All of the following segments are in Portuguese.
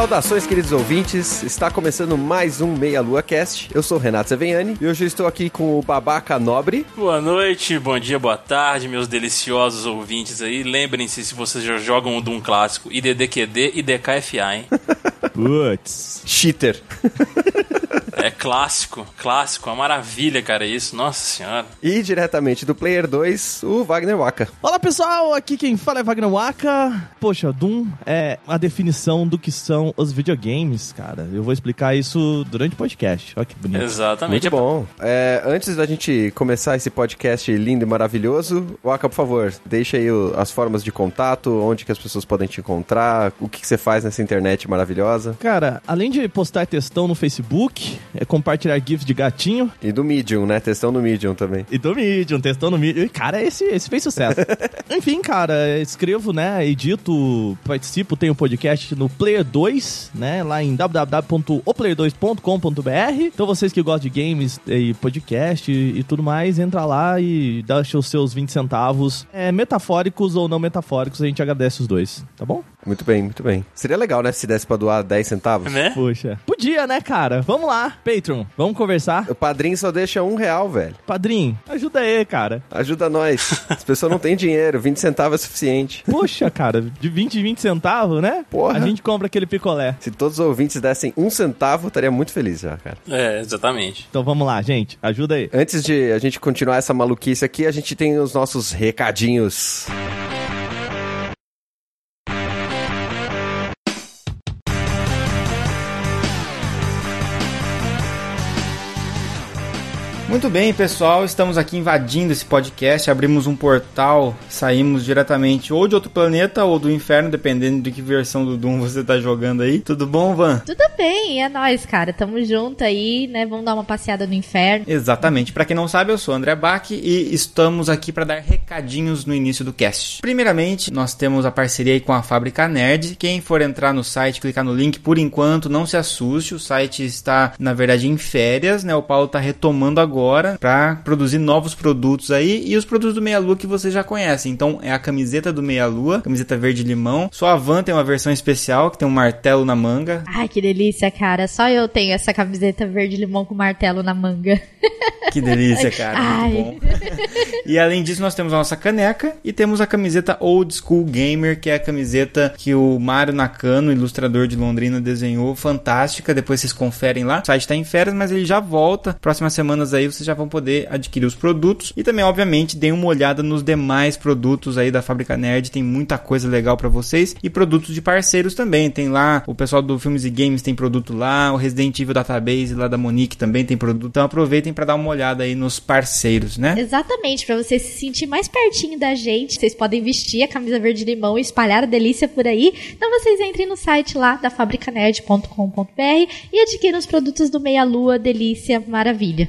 Saudações, queridos ouvintes. Está começando mais um Meia Lua Cast. Eu sou o Renato Seveniani e hoje eu estou aqui com o Babaca Nobre. Boa noite, bom dia, boa tarde, meus deliciosos ouvintes aí. Lembrem-se, se vocês já jogam o Doom clássico, IDDQD e DKFA, hein? Putz. Cheater. É clássico, clássico, uma maravilha, cara, isso, nossa senhora. E diretamente do Player 2, o Wagner Waka. Olá pessoal, aqui quem fala é Wagner Waka. Poxa, Doom é a definição do que são os videogames, cara. Eu vou explicar isso durante o podcast. Olha que bonito. Exatamente. Muito bom. É, antes da gente começar esse podcast lindo e maravilhoso, Waka, por favor, deixa aí o, as formas de contato, onde que as pessoas podem te encontrar, o que, que você faz nessa internet maravilhosa. Cara, além de postar textão no Facebook, é compartilhar GIFs de gatinho. E do Medium, né? Testão no Medium também. E do Medium, testão no Medium. E, cara, esse, esse fez sucesso. Enfim, cara, escrevo, né? Edito, participo, tenho podcast no Player 2, né? Lá em www.oplayer2.com.br. Então vocês que gostam de games e podcast e, e tudo mais, entra lá e deixa os seus 20 centavos. É, metafóricos ou não metafóricos, a gente agradece os dois, tá bom? Muito bem, muito bem. Seria legal, né? Se desse pra doar 10 centavos. Né? Poxa. Podia, né, cara? Vamos lá, Patreon, vamos conversar. O padrinho só deixa um real, velho. Padrinho, ajuda aí, cara. Ajuda nós. As pessoas não têm dinheiro, 20 centavos é suficiente. Poxa, cara, de 20 em 20 centavos, né? Porra. A gente compra aquele picolé. Se todos os ouvintes dessem um centavo, eu estaria muito feliz já, cara. É, exatamente. Então vamos lá, gente. Ajuda aí. Antes de a gente continuar essa maluquice aqui, a gente tem os nossos recadinhos. Muito bem, pessoal, estamos aqui invadindo esse podcast, abrimos um portal, saímos diretamente ou de outro planeta ou do inferno, dependendo de que versão do Doom você tá jogando aí. Tudo bom, Van? Tudo bem, é nóis, cara. Tamo junto aí, né? Vamos dar uma passeada no inferno. Exatamente. Pra quem não sabe, eu sou o André Bach e estamos aqui para dar recadinhos no início do cast. Primeiramente, nós temos a parceria aí com a Fábrica Nerd. Quem for entrar no site, clicar no link, por enquanto, não se assuste. O site está, na verdade, em férias, né? O Paulo tá retomando agora para produzir novos produtos aí e os produtos do Meia Lua que você já conhece. Então é a camiseta do Meia Lua, camiseta verde limão. Só a Van tem uma versão especial que tem um martelo na manga. Ai, que delícia, cara. Só eu tenho essa camiseta verde limão com martelo na manga. Que delícia, cara. Ai. Muito bom. E além disso, nós temos a nossa caneca e temos a camiseta Old School Gamer, que é a camiseta que o Mário Nakano, ilustrador de Londrina, desenhou. Fantástica. Depois vocês conferem lá. O site tá em férias, mas ele já volta. Próximas semanas aí vocês já vão poder adquirir os produtos. E também, obviamente, deem uma olhada nos demais produtos aí da Fábrica Nerd. Tem muita coisa legal para vocês. E produtos de parceiros também. Tem lá o pessoal do Filmes e Games tem produto lá. O Resident Evil Database lá da Monique também tem produto. Então aproveitem para dar uma olhada aí nos parceiros, né? Exatamente, pra você se sentir mais pertinho da gente, vocês podem vestir a camisa verde limão e espalhar a delícia por aí. Então vocês entrem no site lá da fabricanerd.com.br e adquiram os produtos do Meia Lua, delícia, maravilha.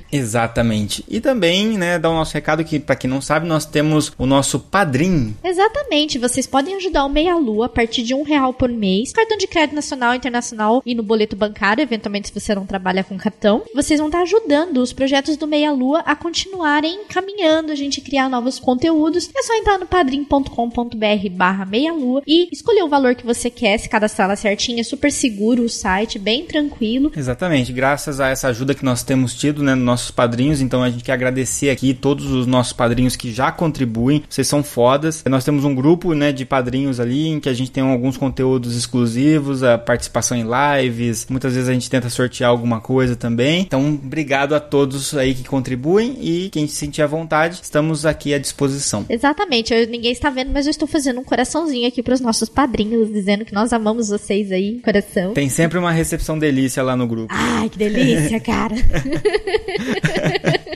Exatamente. E também, né, dar o nosso recado que, para quem não sabe, nós temos o nosso padrinho. Exatamente, vocês podem ajudar o Meia Lua a partir de um real por mês, cartão de crédito nacional, internacional e no boleto bancário, eventualmente se você não trabalha com cartão. Vocês vão estar ajudando os projetos do Meia Lua a continuarem caminhando, a gente criar novos conteúdos. É só entrar no padrim.com.br barra meia lua e escolher o valor que você quer, se cadastrar lá certinho, é super seguro o site, bem tranquilo. Exatamente, graças a essa ajuda que nós temos tido, né, nos nossos padrinhos, então a gente quer agradecer aqui todos os nossos padrinhos que já contribuem, vocês são fodas. Nós temos um grupo, né, de padrinhos ali em que a gente tem alguns conteúdos exclusivos, a participação em lives, muitas vezes a gente tenta sortear alguma coisa também. Então, obrigado a todos aí que contribuem e quem se sentir à vontade, estamos aqui à disposição. Exatamente, eu- ninguém está vendo, mas eu estou fazendo um coraçãozinho aqui para os nossos padrinhos, dizendo que nós amamos vocês aí, coração. Tem sempre uma recepção delícia lá no grupo. Ai, que delícia, cara.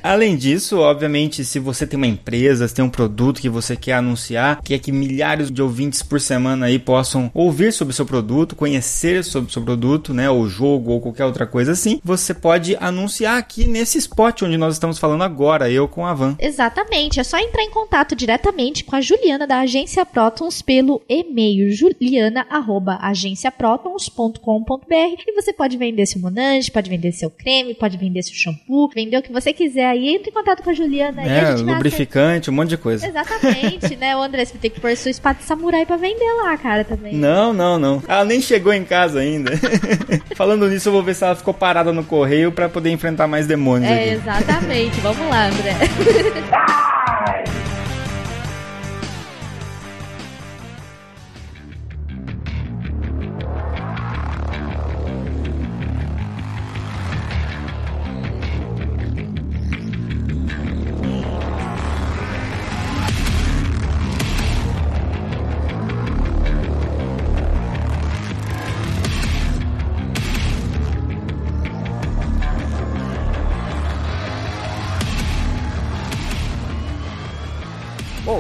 Além disso, obviamente, se você tem uma empresa, se tem um produto que você quer anunciar, quer que milhares de ouvintes por semana aí possam ouvir sobre o seu produto, conhecer sobre o seu produto, né, ou jogo ou qualquer outra coisa assim, você pode anunciar aqui nesse spot onde nós estamos falando agora, eu com a Van. Exatamente, é só entrar em contato diretamente com a Juliana da Agência Protons pelo e-mail juliana@agenciaprotons.com.br e você pode vender seu monange, pode vender seu creme, pode vender seu shampoo, vender o que você quiser aí, entre em contato com a Juliana a É, gente vai lubrificante, um monte de coisa. Exatamente, né? O André, você vai ter que pôr sua espada de samurai pra vender lá, cara, também. Não, não, não. Ela nem chegou em casa ainda. Falando nisso, eu vou ver se ela ficou parada no correio pra poder enfrentar mais demônios É, aqui. exatamente. Vamos lá, André.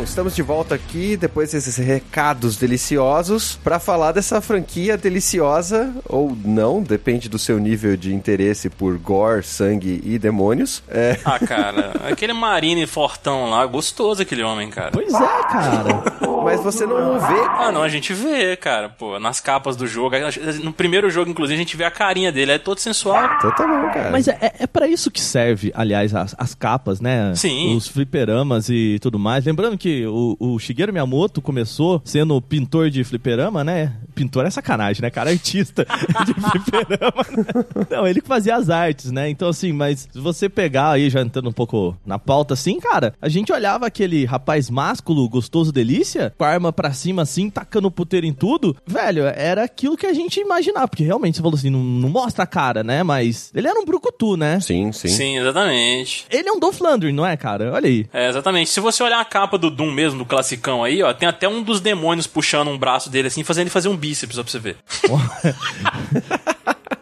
estamos de volta aqui depois desses recados deliciosos para falar dessa franquia deliciosa ou não, depende do seu nível de interesse por gore, sangue e demônios. É, Ah, cara, aquele Marine fortão lá, gostoso aquele homem, cara. Pois é, cara. mas você não vê. Ah, não, a gente vê, cara, pô, nas capas do jogo. No primeiro jogo, inclusive, a gente vê a carinha dele, é todo sensual. Então tá bom, cara. Mas é, é, para isso que serve, aliás, as, as capas, né? Sim. Os fliperamas e tudo mais. Lembrando que o, o Shigeru Miyamoto começou sendo pintor de fliperama, né? Pintor é sacanagem, né, cara? Artista de fliperama. Né? Não, ele que fazia as artes, né? Então, assim, mas se você pegar aí, já entrando um pouco na pauta, assim, cara, a gente olhava aquele rapaz másculo, gostoso, delícia, com a arma pra cima, assim, tacando puteiro em tudo. Velho, era aquilo que a gente imaginava, porque realmente você falou assim, não, não mostra a cara, né? Mas ele era um brucutu, né? Sim, sim. Sim, exatamente. Ele é um Dolph Lundgren, não é, cara? Olha aí. É, exatamente. Se você olhar a capa do Doom mesmo, do classicão aí, ó, tem até um dos demônios puxando um braço dele assim, fazendo ele fazer um bíceps, ó, pra você ver.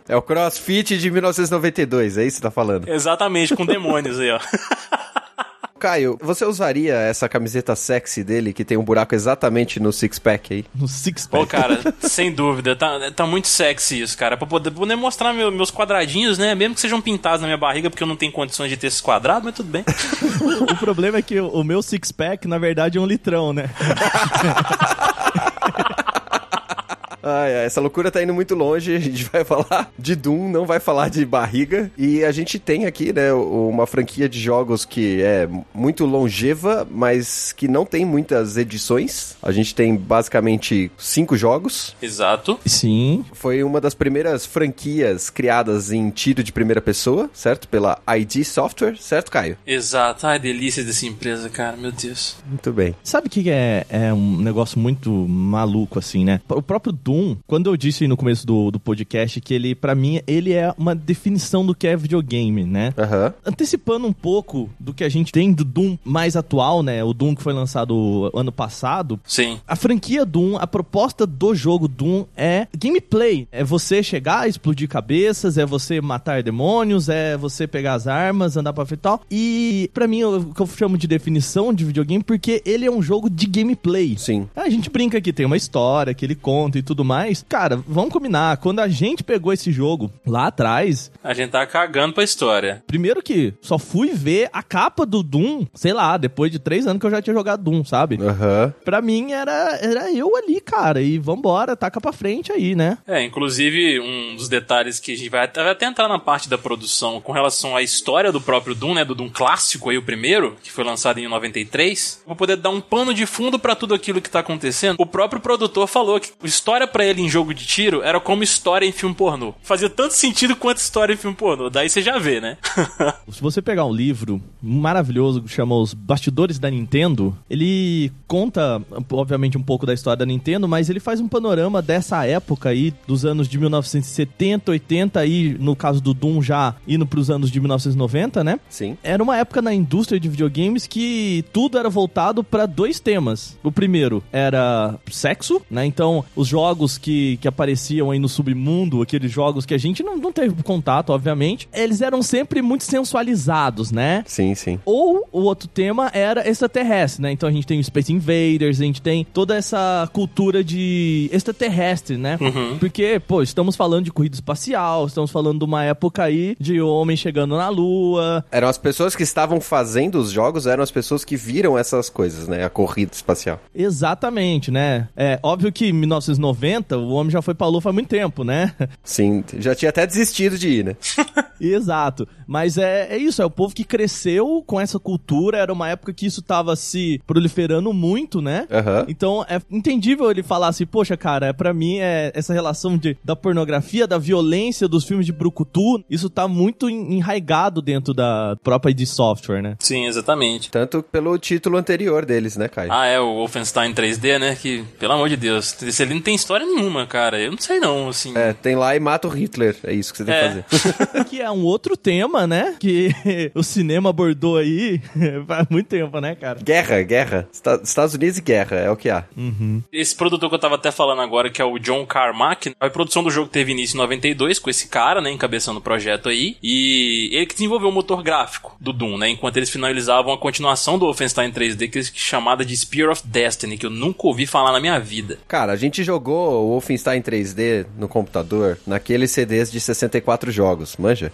É o CrossFit de 1992, é isso que você tá falando. Exatamente, com demônios aí, ó. Caio, você usaria essa camiseta sexy dele que tem um buraco exatamente no six-pack aí? No Six Pô, Pack. cara, sem dúvida, tá, tá muito sexy isso, cara. Pra poder, poder mostrar meu- meus quadradinhos, né? Mesmo que sejam pintados na minha barriga, porque eu não tenho condições de ter esses quadrados, mas tudo bem. O problema é que o meu Six Pack, na verdade, é um litrão, né? Ai, ai, essa loucura tá indo muito longe. A gente vai falar de Doom, não vai falar de barriga. E a gente tem aqui, né, uma franquia de jogos que é muito longeva, mas que não tem muitas edições. A gente tem basicamente cinco jogos. Exato. Sim. Foi uma das primeiras franquias criadas em tiro de primeira pessoa, certo? Pela ID Software, certo, Caio? Exato. Ai, delícia dessa empresa, cara. Meu Deus. Muito bem. Sabe o que que é, é um negócio muito maluco, assim, né? O próprio Doom, quando eu disse no começo do, do podcast que ele, pra mim, ele é uma definição do que é videogame, né? Aham. Antecipando um pouco do que a gente tem do Doom mais atual, né? O Doom que foi lançado ano passado. Sim. A franquia Doom, a proposta do jogo Doom é gameplay. É você chegar, explodir cabeças, é você matar demônios, é você pegar as armas, andar pra frente e tal. E pra mim, o que eu chamo de definição de videogame, porque ele é um jogo de gameplay. Sim. A gente brinca que tem uma história, que ele conta e tudo mais. Cara, vamos combinar. Quando a gente pegou esse jogo lá atrás, A gente tá cagando pra história. primeiro que só fui ver a capa do Doom, sei lá, depois de três anos que eu já tinha jogado Doom, sabe? Aham. Pra mim era, era eu ali, cara. E vambora, taca pra frente aí, né? É, inclusive, um dos detalhes que a gente vai até, vai até entrar na parte da produção com relação à história do próprio Doom, né? Do Doom clássico aí, o primeiro, que foi lançado em 93. Vou poder dar um pano de fundo pra tudo aquilo que tá acontecendo. O próprio produtor falou que história pra ele em jogo de tiro era como história em filme pornô. Fazia tanto sentido quanto história em filme pornô. Daí você já vê, né? Se você pegar um livro maravilhoso que chama Os Bastidores da Nintendo, ele conta, obviamente, um pouco da história da Nintendo, mas ele faz um panorama dessa época aí, dos anos de 1970, 80 aí, no caso do Doom já indo pros anos de 1990, né? Sim. Era uma época na indústria de videogames que tudo era voltado para dois temas. O primeiro era sexo, né? Então, os jogos jogos que, que apareciam aí no submundo, aqueles jogos que a gente não, não teve contato, obviamente, eles eram sempre muito sensualizados, né? Sim, sim. Ou o outro tema era extraterrestre, né? Então a gente tem o Space Invaders, a gente tem toda essa cultura de extraterrestre, né? Porque, pô, estamos falando de corrida espacial, estamos falando de uma época aí de homem chegando na Lua. Eram as pessoas que estavam fazendo os jogos, eram as pessoas que viram essas coisas, né? A corrida espacial. Exatamente, né? É óbvio que em 1990 o homem já foi pra Lua faz muito tempo, né? Sim, já tinha até desistido de ir, né? Exato. Mas é, é isso, é o povo que cresceu com essa cultura, era uma época que isso tava se proliferando muito, né? Aham. Então é entendível ele falar assim, poxa, cara, é, pra mim é essa relação de, da pornografia, da violência dos filmes de Brucutu, isso tá muito en- enraigado dentro da própria id Software, né? Sim, exatamente. Tanto pelo título anterior deles, né, Caio? Ah, é, o Wolfenstein 3D, né? Que, pelo amor de Deus, esse ali não tem história nenhuma, cara. Eu não sei não, assim. É, tem lá e mata o Hitler. É isso que você tem É. que fazer. que é um outro tema, né? Que o cinema abordou aí faz muito tempo, né, cara? guerra, guerra. Esta- Estados Unidos e guerra, é o que há. Esse produtor que eu tava até falando agora, que é o John Carmack, a produção do jogo teve início em 92 com esse cara, né, encabeçando o projeto aí, e ele que desenvolveu o motor gráfico do Doom, né, enquanto eles finalizavam a continuação do Wolfenstein 3D, que é chamada de Spear of Destiny, que eu nunca ouvi falar na minha vida. Cara, a gente jogou o Wolfenstein 3D no computador naqueles CDs de 64 jogos, manja?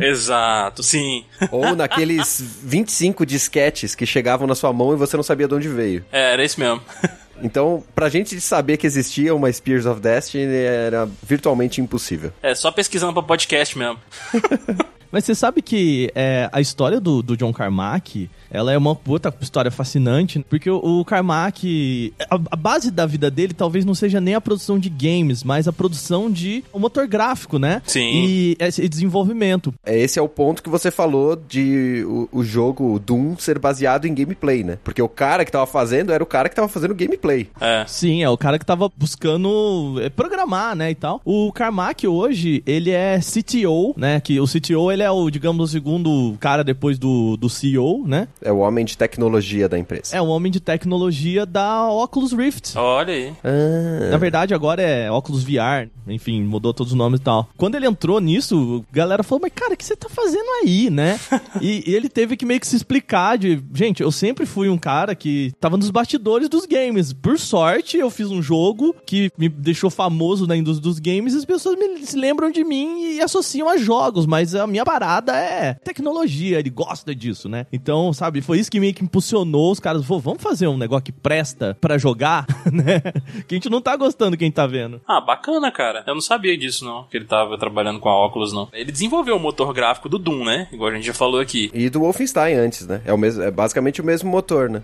Exato, sim. Ou naqueles 25 disquetes que chegavam na sua mão e você não sabia de onde veio. É, era isso mesmo. Então, pra gente saber que existia uma Spears of Destiny era virtualmente impossível. É, só pesquisando pra podcast mesmo. Mas você sabe que é, a história do, do John Carmack, ela é uma puta história fascinante, porque o, o Carmack, a, a base da vida dele talvez não seja nem a produção de games, mas a produção de um motor gráfico, né? Sim. E esse desenvolvimento. É, Esse é o ponto que você falou de o, o jogo Doom ser baseado em gameplay, né? Porque o cara que tava fazendo era o cara que tava fazendo gameplay. É. Sim, é o cara que tava buscando é, programar, né, e tal. O Carmack hoje, ele é CTO, né, que o CTO, ele é o, digamos, o segundo cara depois do, do CEO, né? É o homem de tecnologia da empresa. É o homem de tecnologia da Oculus Rift. Olha aí. Ah, Na verdade, agora é Oculus VR, enfim, mudou todos os nomes e tal. Quando ele entrou nisso, a galera falou, mas cara, o que você tá fazendo aí, né? e, e ele teve que meio que se explicar de, gente, eu sempre fui um cara que tava nos bastidores dos games. Por sorte, eu fiz um jogo que me deixou famoso na indústria dos games e as pessoas me se lembram de mim e associam a jogos, mas a minha parada é tecnologia, ele gosta disso, né? Então, sabe, foi isso que meio que impulsionou os caras, "Vô, vamos fazer um negócio que presta pra jogar, né? Que a gente não tá gostando quem tá vendo. Ah, bacana, cara. Eu não sabia disso, não. Que ele tava trabalhando com a óculos, não. Ele desenvolveu o motor gráfico do Doom, né? Igual a gente já falou aqui. E do Wolfenstein antes, né? É, o mesmo, é basicamente o mesmo motor, né?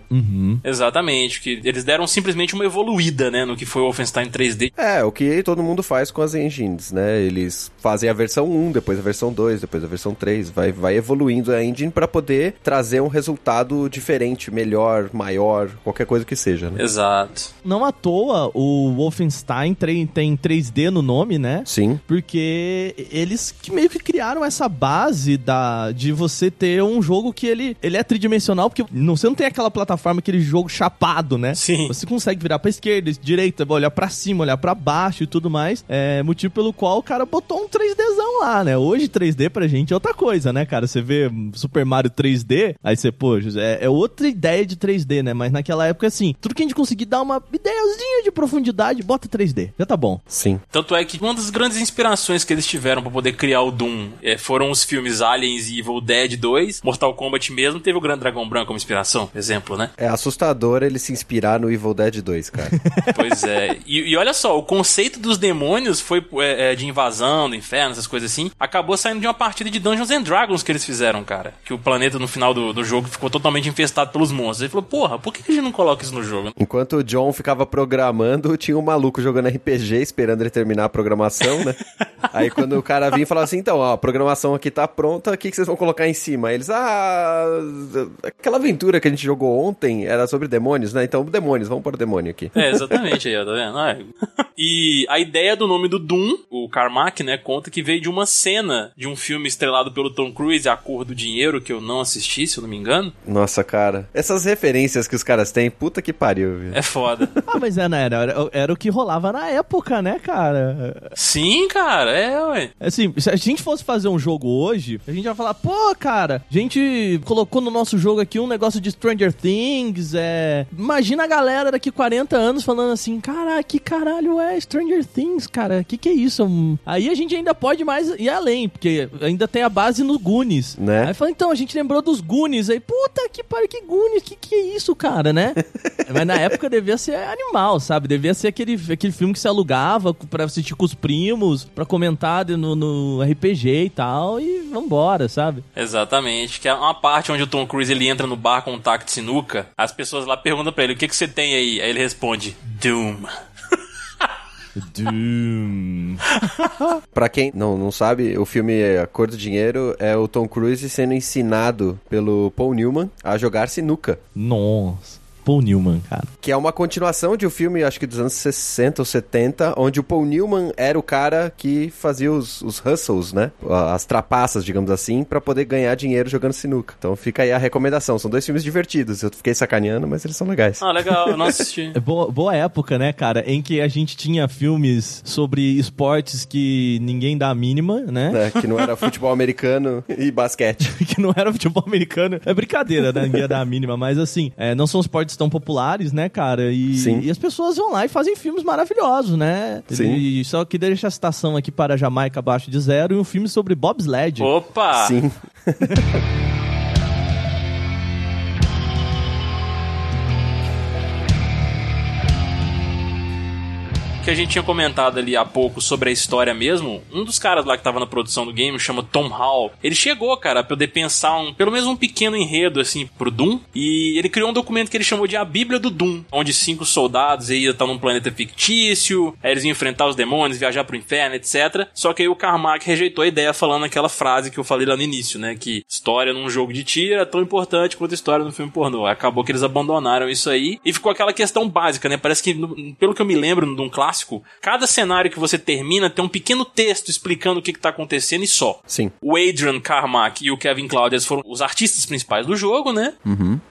Exatamente. Que eles deram simplesmente uma evoluída, né? No que foi o Wolfenstein 3D. É, o que todo mundo faz com as engines, né? Eles fazem a versão 1, depois a versão 2, depois a versão 3, vai, vai evoluindo a engine pra poder trazer um resultado diferente, melhor, maior, qualquer coisa que seja, né? Exato. Não à toa, o Wolfenstein tre- tem 3D no nome, né? Sim. Porque eles que meio que criaram essa base da, de você ter um jogo que ele, ele é tridimensional, porque não, você não tem aquela plataforma, aquele jogo chapado, né? Sim. Você consegue virar pra esquerda, direita, olhar pra cima, olhar pra baixo e tudo mais. É motivo pelo qual o cara botou um 3Dzão lá, né? Hoje 3D pra gente é outra coisa, né, cara? Você vê Super Mario 3D, aí você, pô, é, é outra ideia de 3D, né? Mas naquela época, assim, tudo que a gente conseguir dar uma ideiazinha de profundidade, bota 3D. Já tá bom. Sim. Tanto é que uma das grandes inspirações que eles tiveram pra poder criar o Doom é, foram os filmes Aliens e Evil Dead 2, Mortal Kombat mesmo, teve o Grande Dragão Branco como inspiração, exemplo, né? É assustador ele se inspirar no Evil Dead 2, cara. Pois é. E, e olha só, o conceito dos demônios foi é, é, de invasão do inferno, essas coisas assim, acabou saindo de uma partida de Dungeons and Dragons que eles fizeram, cara. Que o planeta no final do, do jogo ficou totalmente infestado pelos monstros. Ele falou, porra, por que a gente não coloca isso no jogo? Enquanto o John ficava programando, tinha um maluco jogando RPG esperando ele terminar a programação, né? Aí quando o cara vinha e falava assim, então, ó, a programação aqui tá pronta, o que, que vocês vão colocar em cima? Aí eles, ah, aquela aventura que a gente jogou ontem era sobre demônios, né? Então, demônios, vamos pôr demônio aqui. É, exatamente aí, ó, tá vendo? Ah, E a ideia do nome do Doom, o Carmack, né, conta que veio de uma cena de um filme estrelado pelo Tom Cruise, A Cor do Dinheiro, que eu não assisti, se eu não me engano. Nossa, cara. Essas referências que os caras têm, puta que pariu, viu? É foda. Ah, mas era, era, era, era o que rolava na época, né, cara? Sim, cara, é, ué. Assim, se a gente fosse fazer um jogo hoje, a gente ia falar, pô, cara, a gente colocou no nosso jogo aqui um negócio de Stranger Things, é... Imagina a galera daqui 40 anos falando assim, cara, que caralho é Stranger Things, cara? Que que é isso? Aí a gente ainda pode mais ir além, porque ainda tem a base no Goonies. Né? Aí fala, então, a gente lembrou dos Goonies. Aí, puta que pariu, que Goonies, que que é isso, cara, né? Mas na época devia ser animal, sabe? Devia ser aquele, aquele filme que se alugava pra assistir com os primos, pra comentar de- no, no RPG e tal, e vambora, sabe? Exatamente. Que é uma parte onde o Tom Cruise ele entra no bar com um taco de sinuca. As pessoas lá perguntam pra ele: o que, que você tem aí? Aí ele responde: Doom. Doom. Pra quem não, não sabe, o filme A Cor do Dinheiro é o Tom Cruise sendo ensinado pelo Paul Newman a jogar sinuca. Nossa. Paul Newman, cara. Que é uma continuação de um filme, acho que dos anos 60 ou 70, onde o Paul Newman era o cara que fazia os, os hustles, né? As trapaças, digamos assim, pra poder ganhar dinheiro jogando sinuca. Então fica aí a recomendação. São dois filmes divertidos. Eu fiquei sacaneando, mas eles são legais. Ah, legal, eu não assisti. É boa, boa época, né, cara, em que a gente tinha filmes sobre esportes que ninguém dá a mínima, né? né? Que não era futebol americano e basquete. que não era futebol americano. É brincadeira, né? Ninguém ia dar a mínima, mas assim, é, não são esportes tão populares, né, cara? E, Sim. e as pessoas vão lá e fazem filmes maravilhosos, né? Sim. E só que deixa a citação aqui para Jamaica abaixo de zero e um filme sobre bobsled. Opa! Sim. que a gente tinha comentado ali há pouco sobre a história mesmo, um dos caras lá que tava na produção do game, chama Tom Hall, ele chegou, cara, a poder pensar um, pelo menos um pequeno enredo, assim, pro Doom, e ele criou um documento que ele chamou de A Bíblia do Doom, onde cinco soldados iam estar num planeta fictício, aí eles iam enfrentar os demônios, viajar pro inferno, etc. Só que aí o Carmack rejeitou a ideia falando aquela frase que eu falei lá no início, né, que história num jogo de tiro é tão importante quanto história no filme pornô. Acabou que eles abandonaram isso aí, e ficou aquela questão básica, né, parece que, pelo que eu me lembro de um clássico, cada cenário que você termina tem um pequeno texto explicando o que, que tá acontecendo e só. Sim. O Adrian Carmack e o Kevin Claudius foram os artistas principais do jogo, né?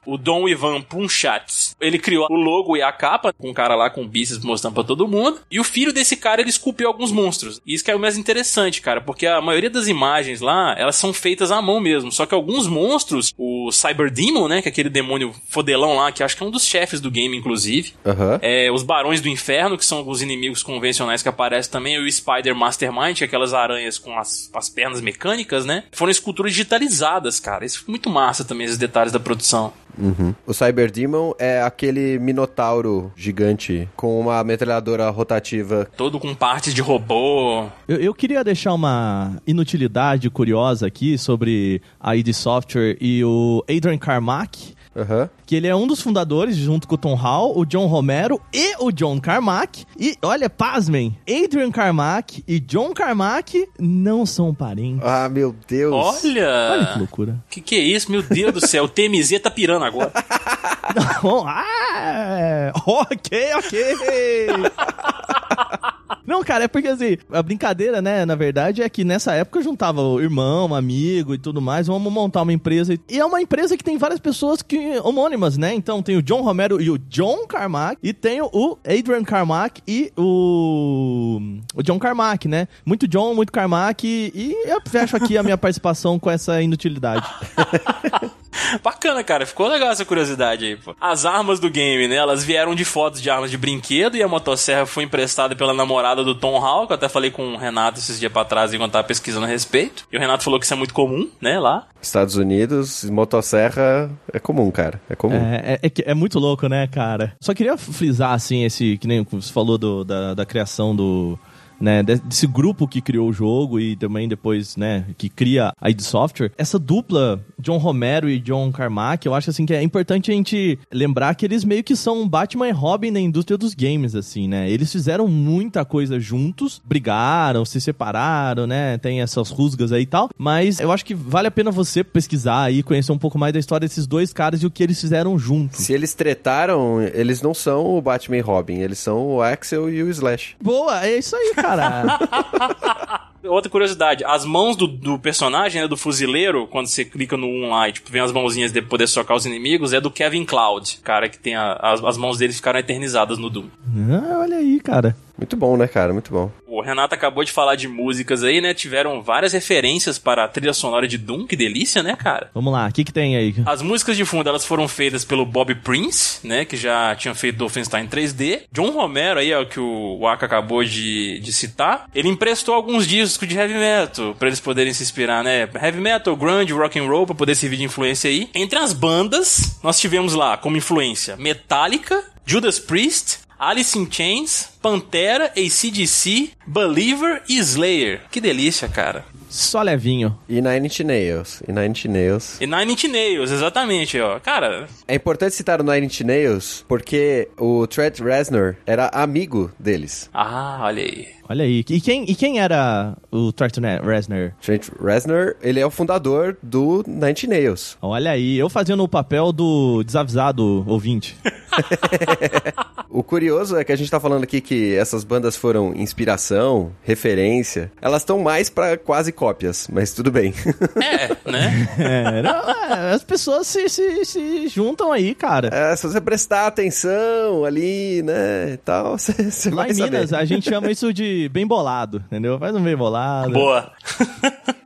O Dom Ivan Punchatz, ele criou o logo e a capa, com um cara lá com bíceps mostrando pra todo mundo. E o filho desse cara, ele esculpiu alguns monstros. E isso que é o mais interessante, cara, porque a maioria das imagens lá, elas são feitas à mão mesmo. Só que alguns monstros, o Cyber Demon, né, que é aquele demônio fodelão lá, que acho que é um dos chefes do game, inclusive. Aham. É, os Barões do Inferno, que são alguns inimigos convencionais que aparecem também, e o Spider Mastermind, é aquelas aranhas com as, as pernas mecânicas, né? Foram esculturas digitalizadas, cara. Isso foi muito massa também, esses detalhes da produção. Uhum. O Cyber Demon é aquele minotauro gigante com uma metralhadora rotativa. Todo com partes de robô. Eu, eu queria deixar uma inutilidade curiosa aqui sobre a id Software e o Adrian Carmack. Aham. que ele é um dos fundadores, junto com o Tom Hall, o John Romero e o John Carmack. E, olha, pasmem, Adrian Carmack e John Carmack não são parentes. Ah, meu Deus. Olha! Olha que loucura. Que que é isso? Meu Deus do céu, o TMZ tá pirando agora. Não, ah, ok, ok. Não, cara, é porque assim, a brincadeira, né, na verdade, é que nessa época juntava o irmão, amigo e tudo mais, vamos montar uma empresa. E é uma empresa que tem várias pessoas que homônimas, né? Então tem o John Romero e o John Carmack, e tem o Adrian Carmack e o, o John Carmack, né? Muito John, muito Carmack, e, e eu fecho aqui a minha participação com essa inutilidade. Bacana, cara. Ficou legal essa curiosidade aí, pô. As armas do game, né? Elas vieram de fotos de armas de brinquedo e a motosserra foi emprestada pela namorada do Tom Hall, que eu até falei com o Renato esses dias pra trás enquanto tava pesquisando a respeito. E o Renato falou que isso é muito comum, né, lá. Estados Unidos, motosserra é comum, cara. É comum. É, é, é é muito louco, né, cara? Só queria frisar, assim, esse, que nem você falou do- da, da criação do. Né, de- desse grupo que criou o jogo e também depois, né, que cria a id Software. Essa dupla, John Romero e John Carmack, eu acho assim que é importante a gente lembrar que eles meio que são Batman e Robin na indústria dos games, assim, né? Eles fizeram muita coisa juntos, brigaram, se separaram, né? Tem essas rusgas aí e tal, mas eu acho que vale a pena você pesquisar aí, conhecer um pouco mais da história desses dois caras e o que eles fizeram juntos. Se eles tretaram, eles não são o Batman e Robin, eles são o Axel e o Slash. Boa, é isso aí, cara. Outra curiosidade, as mãos do, do personagem, né, do fuzileiro, quando você clica no 1 lá e tipo, vem as mãozinhas de poder socar os inimigos, é do Kevin Cloud, cara que tem a, as, as mãos dele ficaram eternizadas no Doom. Ah, olha aí, cara. Muito bom, né, cara? Muito bom. O Renato acabou de falar de músicas aí, né? Tiveram várias referências para a trilha sonora de Doom, que delícia, né, cara? Vamos lá, o que, que tem aí? As músicas de fundo, elas foram feitas pelo Bob Prince, né, que já tinha feito Wolfenstein 3D. John Romero aí, ó, que o Waka acabou de, de citar, ele emprestou alguns discos de heavy metal para eles poderem se inspirar, né? Heavy metal, grunge, rock and roll para poder servir de influência aí. Entre as bandas, nós tivemos lá como influência Metallica, Judas Priest, Alice in Chains, Pantera, ACDC, Believer e Slayer. Que delícia, cara. Só levinho. E Nine Inch Nails. E Nine Inch Nails. E Nine Inch Nails, exatamente, ó. Cara, É importante citar o Nine Inch Nails porque o Trent Reznor era amigo deles. ah, olha aí. Olha aí. E quem, e quem era o Trent Reznor? Trent Reznor, ele é o fundador do Nine Inch Nails. Olha aí, eu fazendo o papel do desavisado ouvinte. O curioso é que a gente tá falando aqui que essas bandas foram inspiração, referência. Elas estão mais pra quase cópias, mas tudo bem. É, né? É, não, é, as pessoas se, se, se juntam aí, cara. É, se você prestar atenção ali, né, e tal, você, você Lá vai em Minas, saber. a gente chama isso de bem bolado, entendeu? Faz um bem bolado. Boa.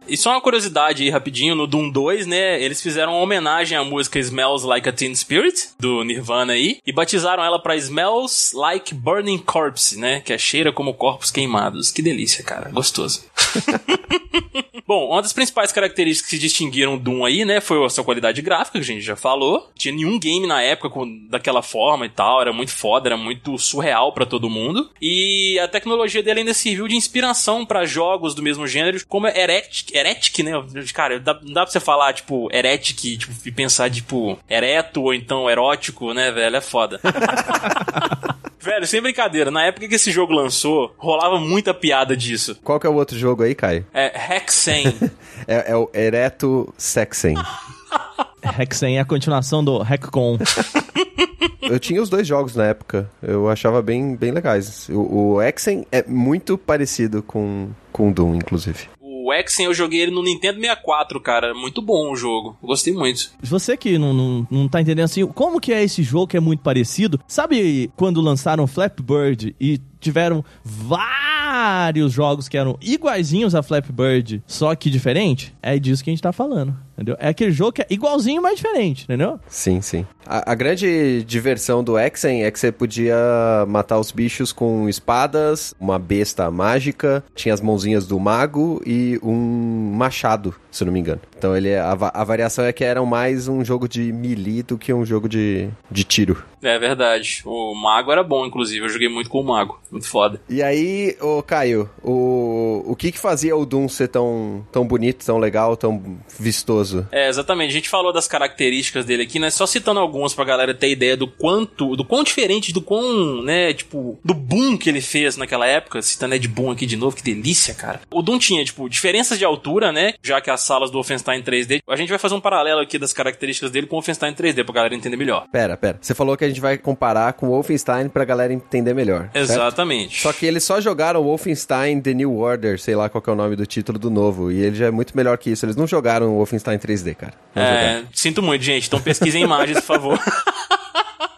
E só uma curiosidade aí, rapidinho, no Doom 2, né, eles fizeram uma homenagem à música Smells Like a Teen Spirit, do Nirvana aí, e batizaram ela pra Smells Like Burning Corpse, né, que é cheira como corpos queimados. Que delícia, cara, gostoso. Bom, uma das principais características que distinguiram o Doom aí, né, foi a sua qualidade gráfica, que a gente já falou. Tinha nenhum game na época com, daquela forma e tal, era muito foda, era muito surreal pra todo mundo. E a tecnologia dele ainda serviu de inspiração pra jogos do mesmo gênero, como Heretic, Heretic né? Cara, dá, não dá pra você falar, tipo, Heretic, tipo, e pensar, tipo, ereto ou então erótico, né, velho? É foda. Velho, sem brincadeira, na época que esse jogo lançou, rolava muita piada disso. Qual que é o outro jogo aí, Caio? É Hexen. É, é o Ereto Sexen. Hexen é a continuação do Hackcon. Eu tinha os dois jogos na época. Eu achava bem, bem legais. O, o Exen é muito parecido com, com o Doom, inclusive. O Hexen eu joguei ele no Nintendo 64, cara. Muito bom o jogo. Gostei muito. Você que não, não, não tá entendendo assim, como que é esse jogo que é muito parecido? Sabe quando lançaram Flappy Bird e tiveram vários jogos que eram iguaizinhos a Flappy Bird, só que diferente? É disso que a gente tá falando, entendeu? É aquele jogo que é igualzinho, mas diferente, entendeu? Sim, sim. A, a grande diversão do Exen é que você podia matar os bichos com espadas, uma besta mágica, tinha as mãozinhas do mago e um machado, se eu não me engano. Então ele é- a, a variação é que era mais um jogo de melee do que um jogo de, de tiro. É verdade. O Mago era bom, inclusive. Eu joguei muito com o Mago. Muito foda. E aí, ô Caio, o, o que que fazia o Doom ser tão, tão bonito, tão legal, tão vistoso? É, exatamente. A gente falou das características dele aqui, né? Só citando algumas pra galera ter ideia do quanto, do quão diferente, do quão, né, tipo, do boom que ele fez naquela época. Citando Ed Boon aqui de novo, que delícia, cara. O Doom tinha, tipo, diferenças de altura, né? Já que as salas do Wolfenstein 3D. A gente vai fazer um paralelo aqui das características dele com o Wolfenstein 3D pra galera entender melhor. Pera, pera. Você falou que a gente vai comparar com o Wolfenstein pra galera entender melhor. certo? Exatamente. Só que eles só jogaram Wolfenstein The New Order, sei lá qual é o nome do título do novo. E ele já é muito melhor que isso. Eles não jogaram o Wolfenstein 3D, cara. É, sinto muito, gente. Então pesquisem imagens, por favor.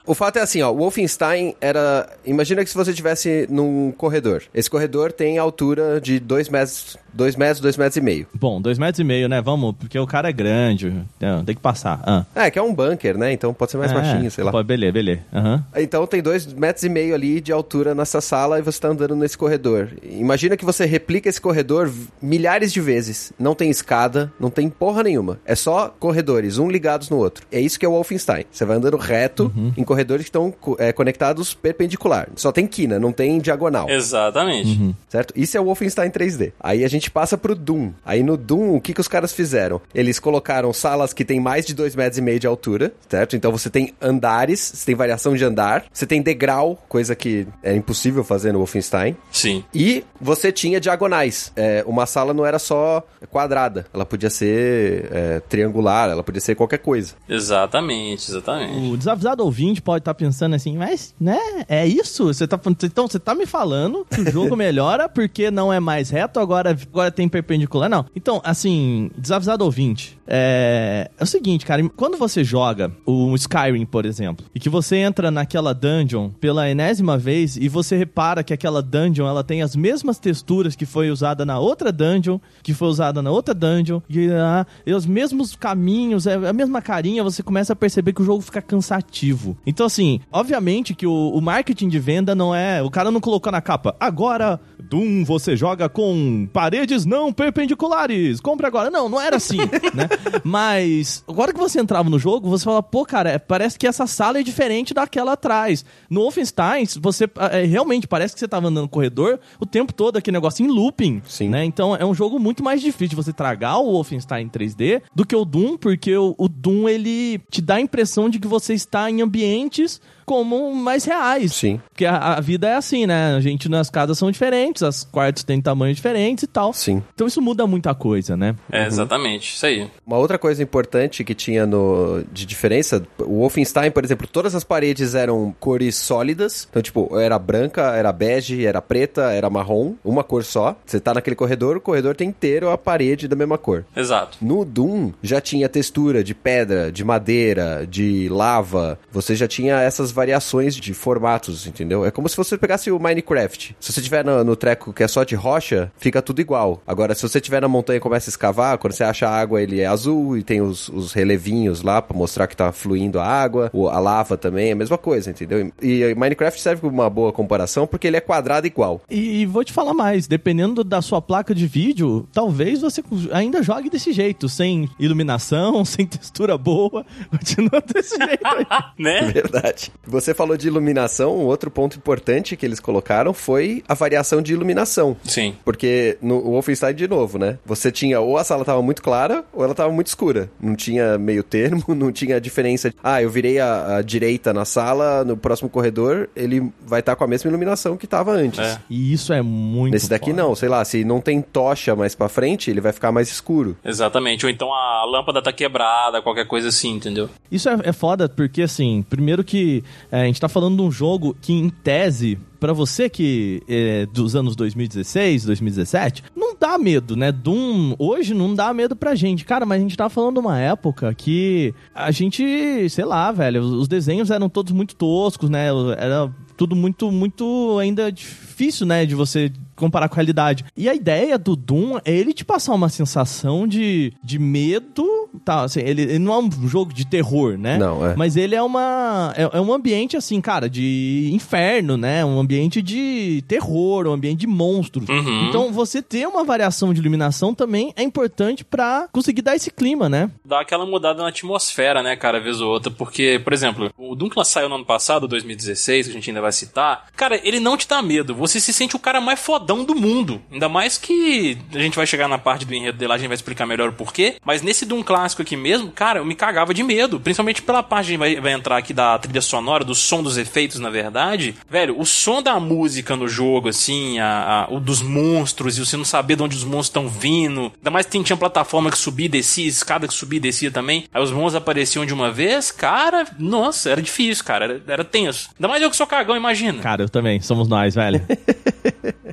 O fato é assim, ó, o Wolfenstein era... Imagina que se você estivesse num corredor. Esse corredor tem altura de 2 metros, 2 metros, 2 metros e meio. Bom, dois metros e meio, né? Vamos, porque o cara é grande. Não, tem que passar. Ah. É, que é um bunker, né? Então pode ser mais É, baixinho, sei lá. Pô, beleza, beleza. Aham. Então tem dois metros e meio ali de altura nessa sala e você tá andando nesse corredor. Imagina que você replica esse corredor milhares de vezes. Não tem escada, não tem porra nenhuma. É só corredores, um ligados no outro. É isso que é o Wolfenstein. Você vai andando reto em corredores que estão é, conectados perpendicular. Só tem quina, não tem diagonal. Exatamente. Certo? Isso é o Wolfenstein 3D. Aí a gente passa pro Doom. Aí no Doom, o que, que os caras fizeram? Eles colocaram salas que tem mais de 2 metros e meio de altura, certo? Então você tem andares, você tem variação de andar, você tem degrau, coisa que é impossível fazer no Wolfenstein. Sim. E você tinha diagonais. É, uma sala não era só quadrada, ela podia ser é, triangular, ela podia ser qualquer coisa. Exatamente, exatamente. O desavisado ouvinte gente pode estar pensando assim, mas, né, é isso? Você tá, então, você tá me falando que o jogo melhora porque não é mais reto, agora, agora tem perpendicular? Não. Então, assim, desavisado ouvinte, é, é o seguinte, cara, quando você joga o Skyrim, por exemplo, e que você entra naquela dungeon pela enésima vez e você repara que aquela dungeon ela tem as mesmas texturas que foi usada na outra dungeon, que foi usada na outra dungeon, e, ah, e os mesmos caminhos, é a mesma carinha, você começa a perceber que o jogo fica cansativo. Então, assim, obviamente que o, o marketing de venda não é. O cara não colocou na capa. Agora, Doom, você joga com paredes não perpendiculares. Compre agora. Não, não era assim, né? Mas, agora que você entrava no jogo, você fala, pô, cara, é, parece que essa sala é diferente daquela atrás. No Wolfenstein, você é, realmente parece que você tava andando no corredor o tempo todo, aquele negócio em looping. Sim. Né? Então é um jogo muito mais difícil de você tragar o Wolfenstein 3D do que o Doom, porque o, o Doom ele te dá a impressão de que você está em ambientes como mais reais. Sim. Porque a, a vida é assim, né? A gente nas casas são diferentes, as quartos têm tamanhos diferentes e tal. Sim. Então isso muda muita coisa, né? É, exatamente, isso aí. Uma outra coisa importante que tinha no de diferença, o Wolfenstein, por exemplo, todas as paredes eram cores sólidas. Então, tipo, era branca, era bege, era preta, era marrom, uma cor só. Você tá naquele corredor, o corredor tem inteiro a parede da mesma cor. Exato. No Doom já tinha textura de pedra, de madeira, de lava. Você já tinha essas variações de formatos, entendeu? É como se você pegasse o Minecraft. Se você tiver no, no treco que é só de rocha, fica tudo igual. Agora, se você tiver na montanha e começa a escavar, quando você acha a água, ele é azul e tem os, os relevinhos lá pra mostrar que tá fluindo a água. O, a lava também é a mesma coisa, entendeu? E, e Minecraft serve como uma boa comparação porque ele é quadrado igual. E, e vou te falar mais, dependendo da sua placa de vídeo, talvez você ainda jogue desse jeito, sem iluminação, sem textura boa, continua desse jeito aí. Né? Verdade. Você falou de iluminação, um outro ponto importante que eles colocaram foi a variação de iluminação. Sim. Porque no Wolfenstein, de novo, né? Você tinha ou a sala tava muito clara ou ela tava muito escura. Não tinha meio termo, não tinha diferença. Ah, eu virei a, a direita na sala, no próximo corredor, ele vai estar com a mesma iluminação que tava antes. É. E isso é muito Nesse daqui foda. não, sei lá, se não tem tocha mais pra frente, ele vai ficar mais escuro. Exatamente. Ou então a lâmpada tá quebrada, qualquer coisa assim, entendeu? Isso é, é foda porque, assim, primeiro que é, a gente tá falando de um jogo que, em tese, pra você que é dos anos 2016, 2017, não dá medo, né? Doom hoje não dá medo pra gente. Cara, mas a gente tá falando de uma época que a gente, sei lá, velho, os desenhos eram todos muito toscos, né? Era tudo muito, muito ainda difícil, né? De você comparar com a realidade. E a ideia do Doom é ele te passar uma sensação de, de medo. Tá, assim, ele, ele não é um jogo de terror, né? Não, é. Mas ele é uma. É, é um ambiente, assim, cara, de inferno, né? Um ambiente de terror, um ambiente de monstros. Uhum. Então, você ter uma variação de iluminação também é importante pra conseguir dar esse clima, né? Dá aquela mudada na atmosfera, né, cara, vez ou outra. Porque, por exemplo, o Doom que saiu no ano passado, 2016, que a gente ainda vai citar. Cara, ele não te dá medo. Você se sente o cara mais fodão do mundo. Ainda mais que a gente vai chegar na parte do enredo dele lá, a gente vai explicar melhor o porquê. Mas nesse Doom clássico aqui mesmo, cara, eu me cagava de medo. Principalmente pela parte que a gente vai, vai entrar aqui da trilha sonora, do som dos efeitos, na verdade. Velho, o som da música no jogo, assim, a, a- o dos monstros, e você não saber de onde os monstros estão vindo. Ainda mais que tem- tinha plataforma que subia e descia, escada que subia e descia também. Aí os monstros apareciam de uma vez, cara, nossa, era difícil, cara, era, era tenso. Ainda mais eu que sou cagão, imagina. Cara, eu também. Somos nós, velho.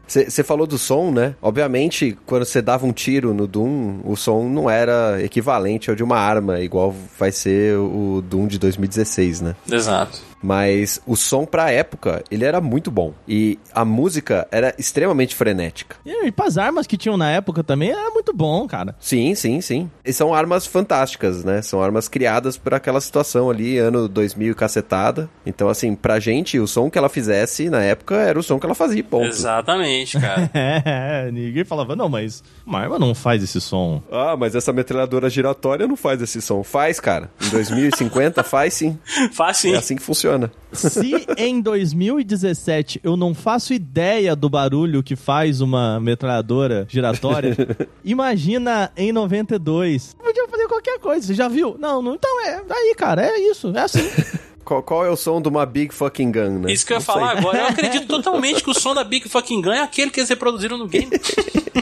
Você falou do som, né? Obviamente, quando você dava um tiro no Doom, o som não era equivalente ao de uma arma, igual vai ser o Doom de 2016, né? Exato. Mas o som pra época, ele era muito bom. E a música era extremamente frenética. E, e pras armas que tinham na época também era muito bom, cara. Sim, sim, sim. E são armas fantásticas, né? São armas criadas por aquela situação ali, ano 2000 e cacetada. Então, assim, pra gente, o som que ela fizesse na época era o som que ela fazia, ponto. Exatamente, cara. É, ninguém falava, não, mas uma arma não faz esse som. Ah, mas essa metralhadora giratória não faz esse som. Faz, cara. Em 2050 faz sim. Fácil. É assim que funciona. Se em 2017 eu não faço ideia do barulho que faz uma metralhadora giratória, imagina em 92. Podia fazer qualquer coisa, você já viu? Não, não então é. Aí, cara, é isso, é assim. Qual, qual é o som de uma Big Fucking Gun, né? Isso que eu ia falar sei. agora. Eu acredito totalmente que o som da Big Fucking Gun é aquele que eles reproduziram no game.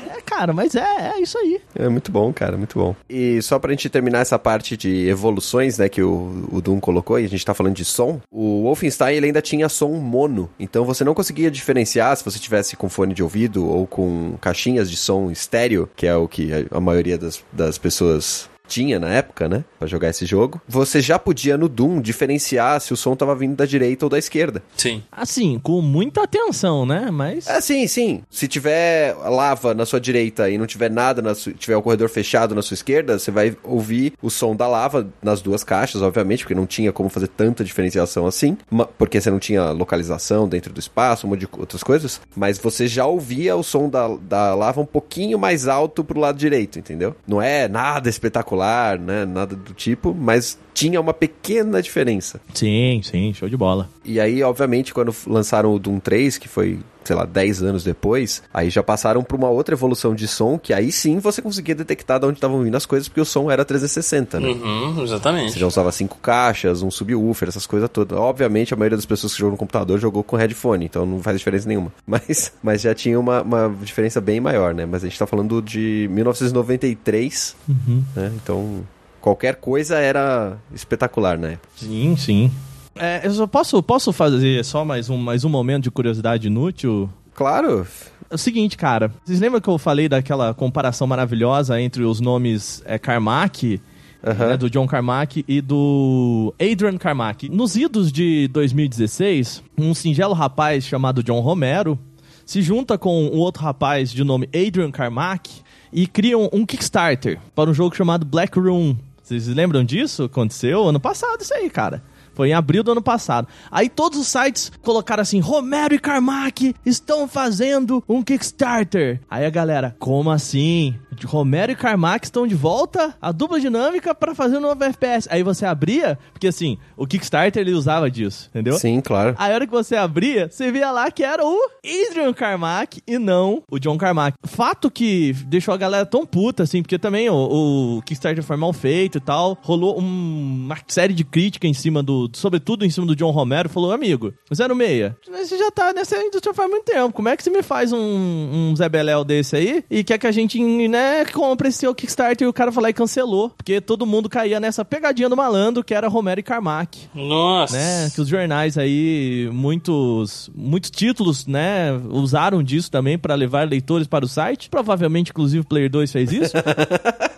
É, cara, mas é, é isso aí. É muito bom, cara, muito bom. E só pra gente terminar essa parte de evoluções, né, que o, o Doom colocou, e a gente tá falando de som, o Wolfenstein ele ainda tinha som mono, então você não conseguia diferenciar se você tivesse com fone de ouvido ou com caixinhas de som estéreo, que é o que a, a maioria das, das pessoas tinha na época, né? Pra jogar esse jogo. Você já podia no Doom diferenciar se o som tava vindo da direita ou da esquerda. Sim. Assim, com muita atenção, né? Mas. É, sim, sim. Se tiver lava na sua direita e não tiver nada, na su... tiver o corredor fechado na sua esquerda, você vai ouvir o som da lava nas duas caixas, obviamente, porque não tinha como fazer tanta diferenciação assim, porque você não tinha localização dentro do espaço, um monte de outras coisas, mas você já ouvia o som da, da lava um pouquinho mais alto pro lado direito, entendeu? Não é nada espetacular, né? Nada do tipo, mas tinha uma pequena diferença. Sim, sim, show de bola. E aí, obviamente, quando lançaram o Doom 3, que foi, sei lá, 10 anos depois, aí já passaram para uma outra evolução de som, que aí sim você conseguia detectar de onde estavam vindo as coisas, porque o som era 360, né? Uhum, exatamente. Você já usava cinco caixas, um subwoofer, essas coisas todas. Obviamente, a maioria das pessoas que jogam no computador jogou com headphone, então não faz diferença nenhuma. Mas, mas já tinha uma, uma diferença bem maior, né? Mas a gente tá falando de 1993, Uhum. né? Então, qualquer coisa era espetacular, né? Sim, sim. É, eu só posso, posso fazer só mais um, mais um momento de curiosidade inútil? Claro. É o seguinte, cara. Vocês lembram que eu falei daquela comparação maravilhosa entre os nomes é, Carmack, Aham. né, do John Carmack e do Adrian Carmack? Nos idos de 2016, um singelo rapaz chamado John Romero se junta com um outro rapaz de nome Adrian Carmack e criam um Kickstarter para um jogo chamado Black Room. Vocês lembram disso? Aconteceu ano passado isso aí, cara. Foi em abril do ano passado. Aí todos os sites colocaram assim: Romero e Carmack estão fazendo um Kickstarter. Aí a galera, como assim? Romero e Carmack estão de volta? A dupla dinâmica para fazer um novo FPS. Aí você abria, porque assim, o Kickstarter ele usava disso, entendeu? Sim, claro. Aí a hora que você abria, você via lá que era o Adrian Carmack e não o John Carmack. Fato que deixou a galera tão puta, assim, porque também o, o Kickstarter foi mal feito e tal. Rolou um- uma série de crítica em cima do. Sobretudo em cima do John Romero. Falou, amigo, 06, você já tá nessa indústria faz muito tempo. Como é que você me faz um, um Zé Beléu desse aí e quer que a gente, né, compre esse seu Kickstarter e o cara lá e cancelou? Porque todo mundo caía nessa pegadinha do malandro que era Romero e Carmack Nossa. né? Que os jornais aí, muitos, muitos títulos, né, usaram disso também para levar leitores para o site. Provavelmente, inclusive, o Player 2 fez isso.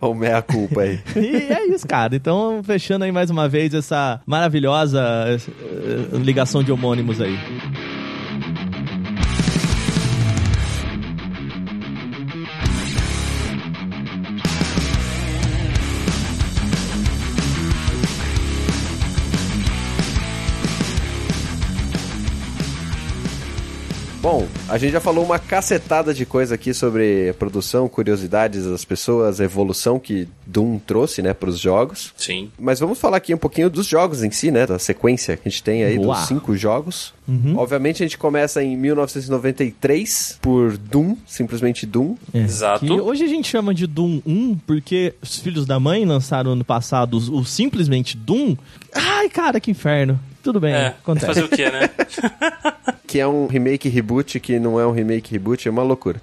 Ou meia culpa aí. e é isso, cara. Então, fechando aí mais uma vez essa maravilhosa eh, ligação de homônimos aí. Bom, a gente já falou uma cacetada de coisa aqui sobre produção, curiosidades das pessoas, a evolução que Doom trouxe, né, pros jogos. Sim. Mas vamos falar aqui um pouquinho dos jogos em si, né, da sequência que a gente tem aí Boa. dos cinco jogos. Obviamente a gente começa em 1993 por Doom, simplesmente Doom. Exato. Que hoje a gente chama de Doom 1 porque os filhos da mãe lançaram ano passado o, o simplesmente Doom. Ai, cara, que inferno. Tudo bem, É, acontece. fazer o quê, né? Que é um remake reboot que não é um remake reboot, é uma loucura.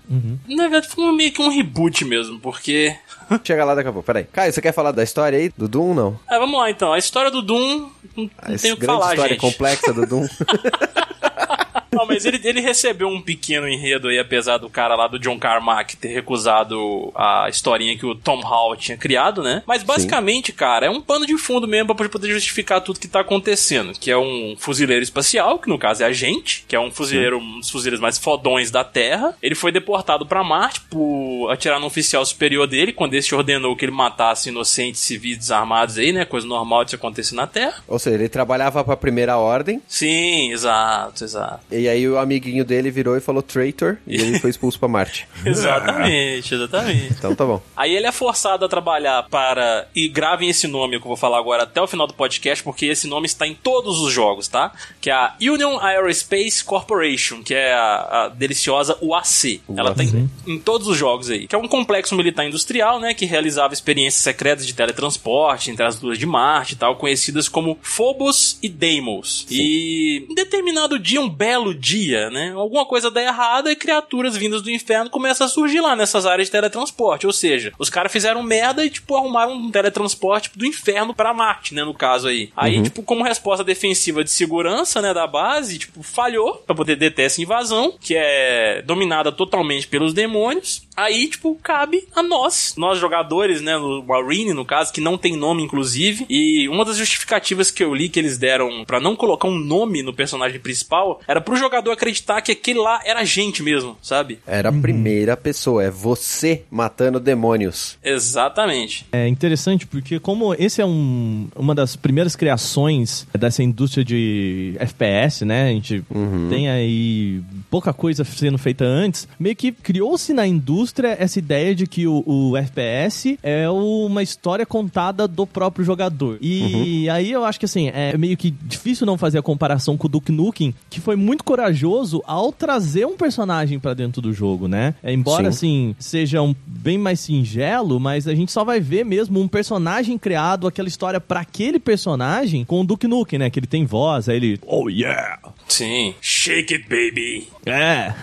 Na verdade, foi meio que um reboot mesmo, porque. Chega lá daqui a pouco, peraí. Caio, você quer falar da história aí do Doom, não? Ah, vamos lá então. A história do Doom. Não, não tenho o que falar, história gente. complexa do Doom. Não, mas ele, ele recebeu um pequeno enredo aí, apesar do cara lá do John Carmack ter recusado a historinha que o Tom Hall tinha criado, né? Mas basicamente, cara, é um pano de fundo mesmo pra poder justificar tudo que tá acontecendo. Que é um fuzileiro espacial, que no caso é a gente, que é um fuzileiro, um dos fuzileiros mais fodões da Terra. Ele foi deportado pra Marte por atirar no oficial superior dele, quando esse ordenou que ele matasse inocentes civis desarmados aí, né? Coisa normal de se acontecer na Terra. Ou seja, ele trabalhava pra primeira ordem, Sim, exato, exato. e aí o amiguinho dele virou e falou traitor, e ele foi expulso pra Marte. Exatamente, exatamente. Então tá bom. Aí ele é forçado a trabalhar para. E gravem esse nome que eu vou falar agora até o final do podcast, porque esse nome está em todos os jogos, tá? Que é a Union Aerospace Corporation, que é a, a deliciosa UAC. Ela tá em, em todos os jogos aí. Que é um complexo militar industrial, né? Que realizava experiências secretas de teletransporte entre as luas de Marte e tal, conhecidas como Phobos e Deimos. E em determinado dia, um belo belo dia, né? Alguma coisa dá errado e criaturas vindas do inferno começam a surgir lá nessas áreas de teletransporte. Ou seja, os caras fizeram merda e, tipo, arrumaram um teletransporte do inferno pra Marte, né? No caso aí. Aí, Uhum. tipo, como resposta defensiva de segurança, né? Da base, tipo, falhou pra poder deter essa invasão, que é dominada totalmente pelos demônios. Aí, tipo, cabe a nós, nós jogadores, né? No Marine, no caso, que não tem nome, inclusive. E uma das justificativas que eu li que eles deram pra não colocar um nome no personagem principal era pro jogador acreditar que aquele lá era a gente mesmo, sabe? Era a primeira pessoa, é você matando demônios. Exatamente. É interessante porque como esse é um, uma das primeiras criações dessa indústria de FPS, né? A gente tem aí pouca coisa sendo feita antes. Meio que criou-se na indústria essa ideia de que o, o FPS é uma história contada do próprio jogador. E aí eu acho que assim, é meio que difícil não fazer a comparação com o Duke Nukem, que foi muito corajoso ao trazer um personagem pra dentro do jogo, né? É, embora Sim. assim seja um bem mais singelo, mas a gente só vai ver mesmo um personagem criado, aquela história pra aquele personagem com o Duke Nukem, né? Que ele tem voz, aí ele, oh yeah! Sim. Shake it, baby. É,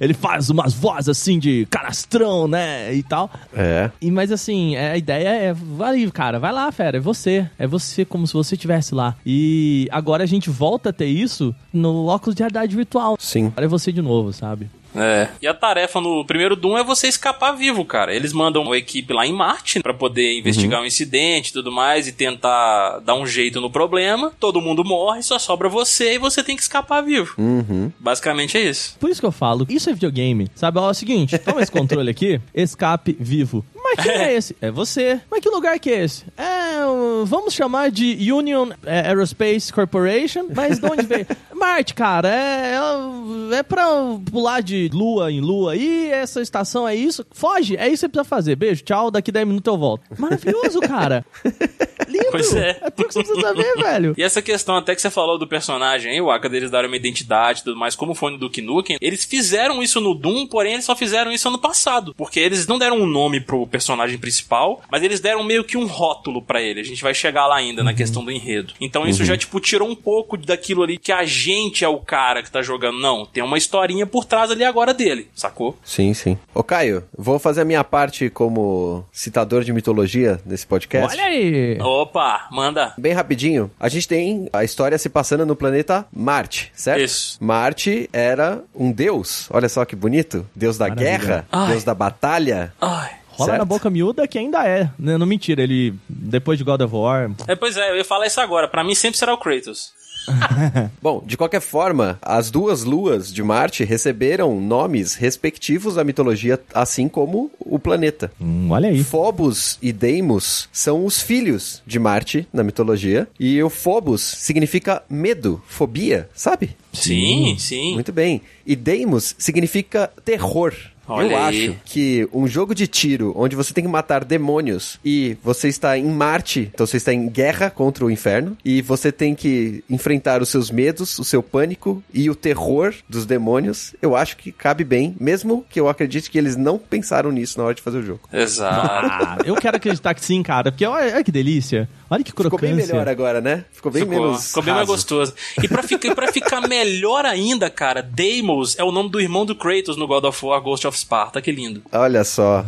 ele faz umas vozes assim de canastrão, né? E tal. É. E, mas assim, é, a ideia é, vai, cara, vai lá, fera, é você. É você como se você estivesse lá. E agora a gente volta a ter isso no óculos de realidade virtual. Sim. Agora é você de novo, sabe? É. E a tarefa no primeiro Doom é você escapar vivo, cara. Eles mandam uma equipe lá em Marte pra poder investigar o incidente e tudo mais e tentar dar um jeito no problema. Todo mundo morre, só sobra você e você tem que escapar vivo. Uhum. Basicamente é isso. Por isso que eu falo, isso é videogame. Sabe, ó, é o seguinte, toma esse controle aqui, escape vivo. Mas quem é esse? É você. Mas que lugar que é esse? É, vamos chamar de Union é, Aerospace Corporation, mas de onde veio? Marte, cara, é, é, é pra pular de lua em lua e essa estação é isso. Foge, é isso que você precisa fazer. Beijo, tchau, daqui 10 minutos eu volto. Maravilhoso, cara. Lindo. Pois é. É tudo que você precisa saber, velho. E essa questão até que você falou do personagem aí, o Aka deles darem uma identidade e tudo mais, como foi no Duke Nukem, eles fizeram isso no Doom, porém eles só fizeram isso ano passado. Porque eles não deram um nome pro personagem principal, mas eles deram meio que um rótulo pra ele. A gente vai chegar lá ainda na questão do enredo. Então isso já, tipo, tirou um pouco daquilo ali que a gente é o cara que tá jogando. Não, tem uma historinha por trás ali agora dele, sacou? Sim, sim. Ô, Caio, vou fazer a minha parte como citador de mitologia nesse podcast. Olha aí. Opa, manda. Bem rapidinho, a gente tem a história se passando no planeta Marte, certo? Isso. Marte era um deus, olha só que bonito. Deus da Maravilha. guerra, Ai. deus da batalha. Ai. Rola certo? na boca miúda que ainda é. Né? Não mentira, ele depois de God of War. É, pois é, eu ia falar isso agora. Pra mim sempre será o Kratos. Bom, de qualquer forma, as duas luas de Marte receberam nomes respectivos à mitologia, assim como o planeta. Hum, olha aí. Phobos e Deimos são os filhos de Marte na mitologia. E o Phobos significa medo, fobia, sabe? Sim, sim. Muito bem. E Deimos significa terror. Olha Eu aí. acho que um jogo de tiro onde você tem que matar demônios e você está em Marte, então você está em guerra contra o inferno e você tem que enfrentar os seus medos, o seu pânico e o terror dos demônios, eu acho que cabe bem, mesmo que eu acredite que eles não pensaram nisso na hora de fazer o jogo. Exato. Ah, eu quero acreditar que sim, cara. Porque olha, olha que delícia. Olha que Ficou crocância. bem melhor agora, né? Ficou bem ficou, menos ficou bem mais raso. gostoso. E pra, ficar, e pra ficar melhor ainda, cara, Deimos é o nome do irmão do Kratos no God of War Ghost of Sparta. Que lindo. Olha só.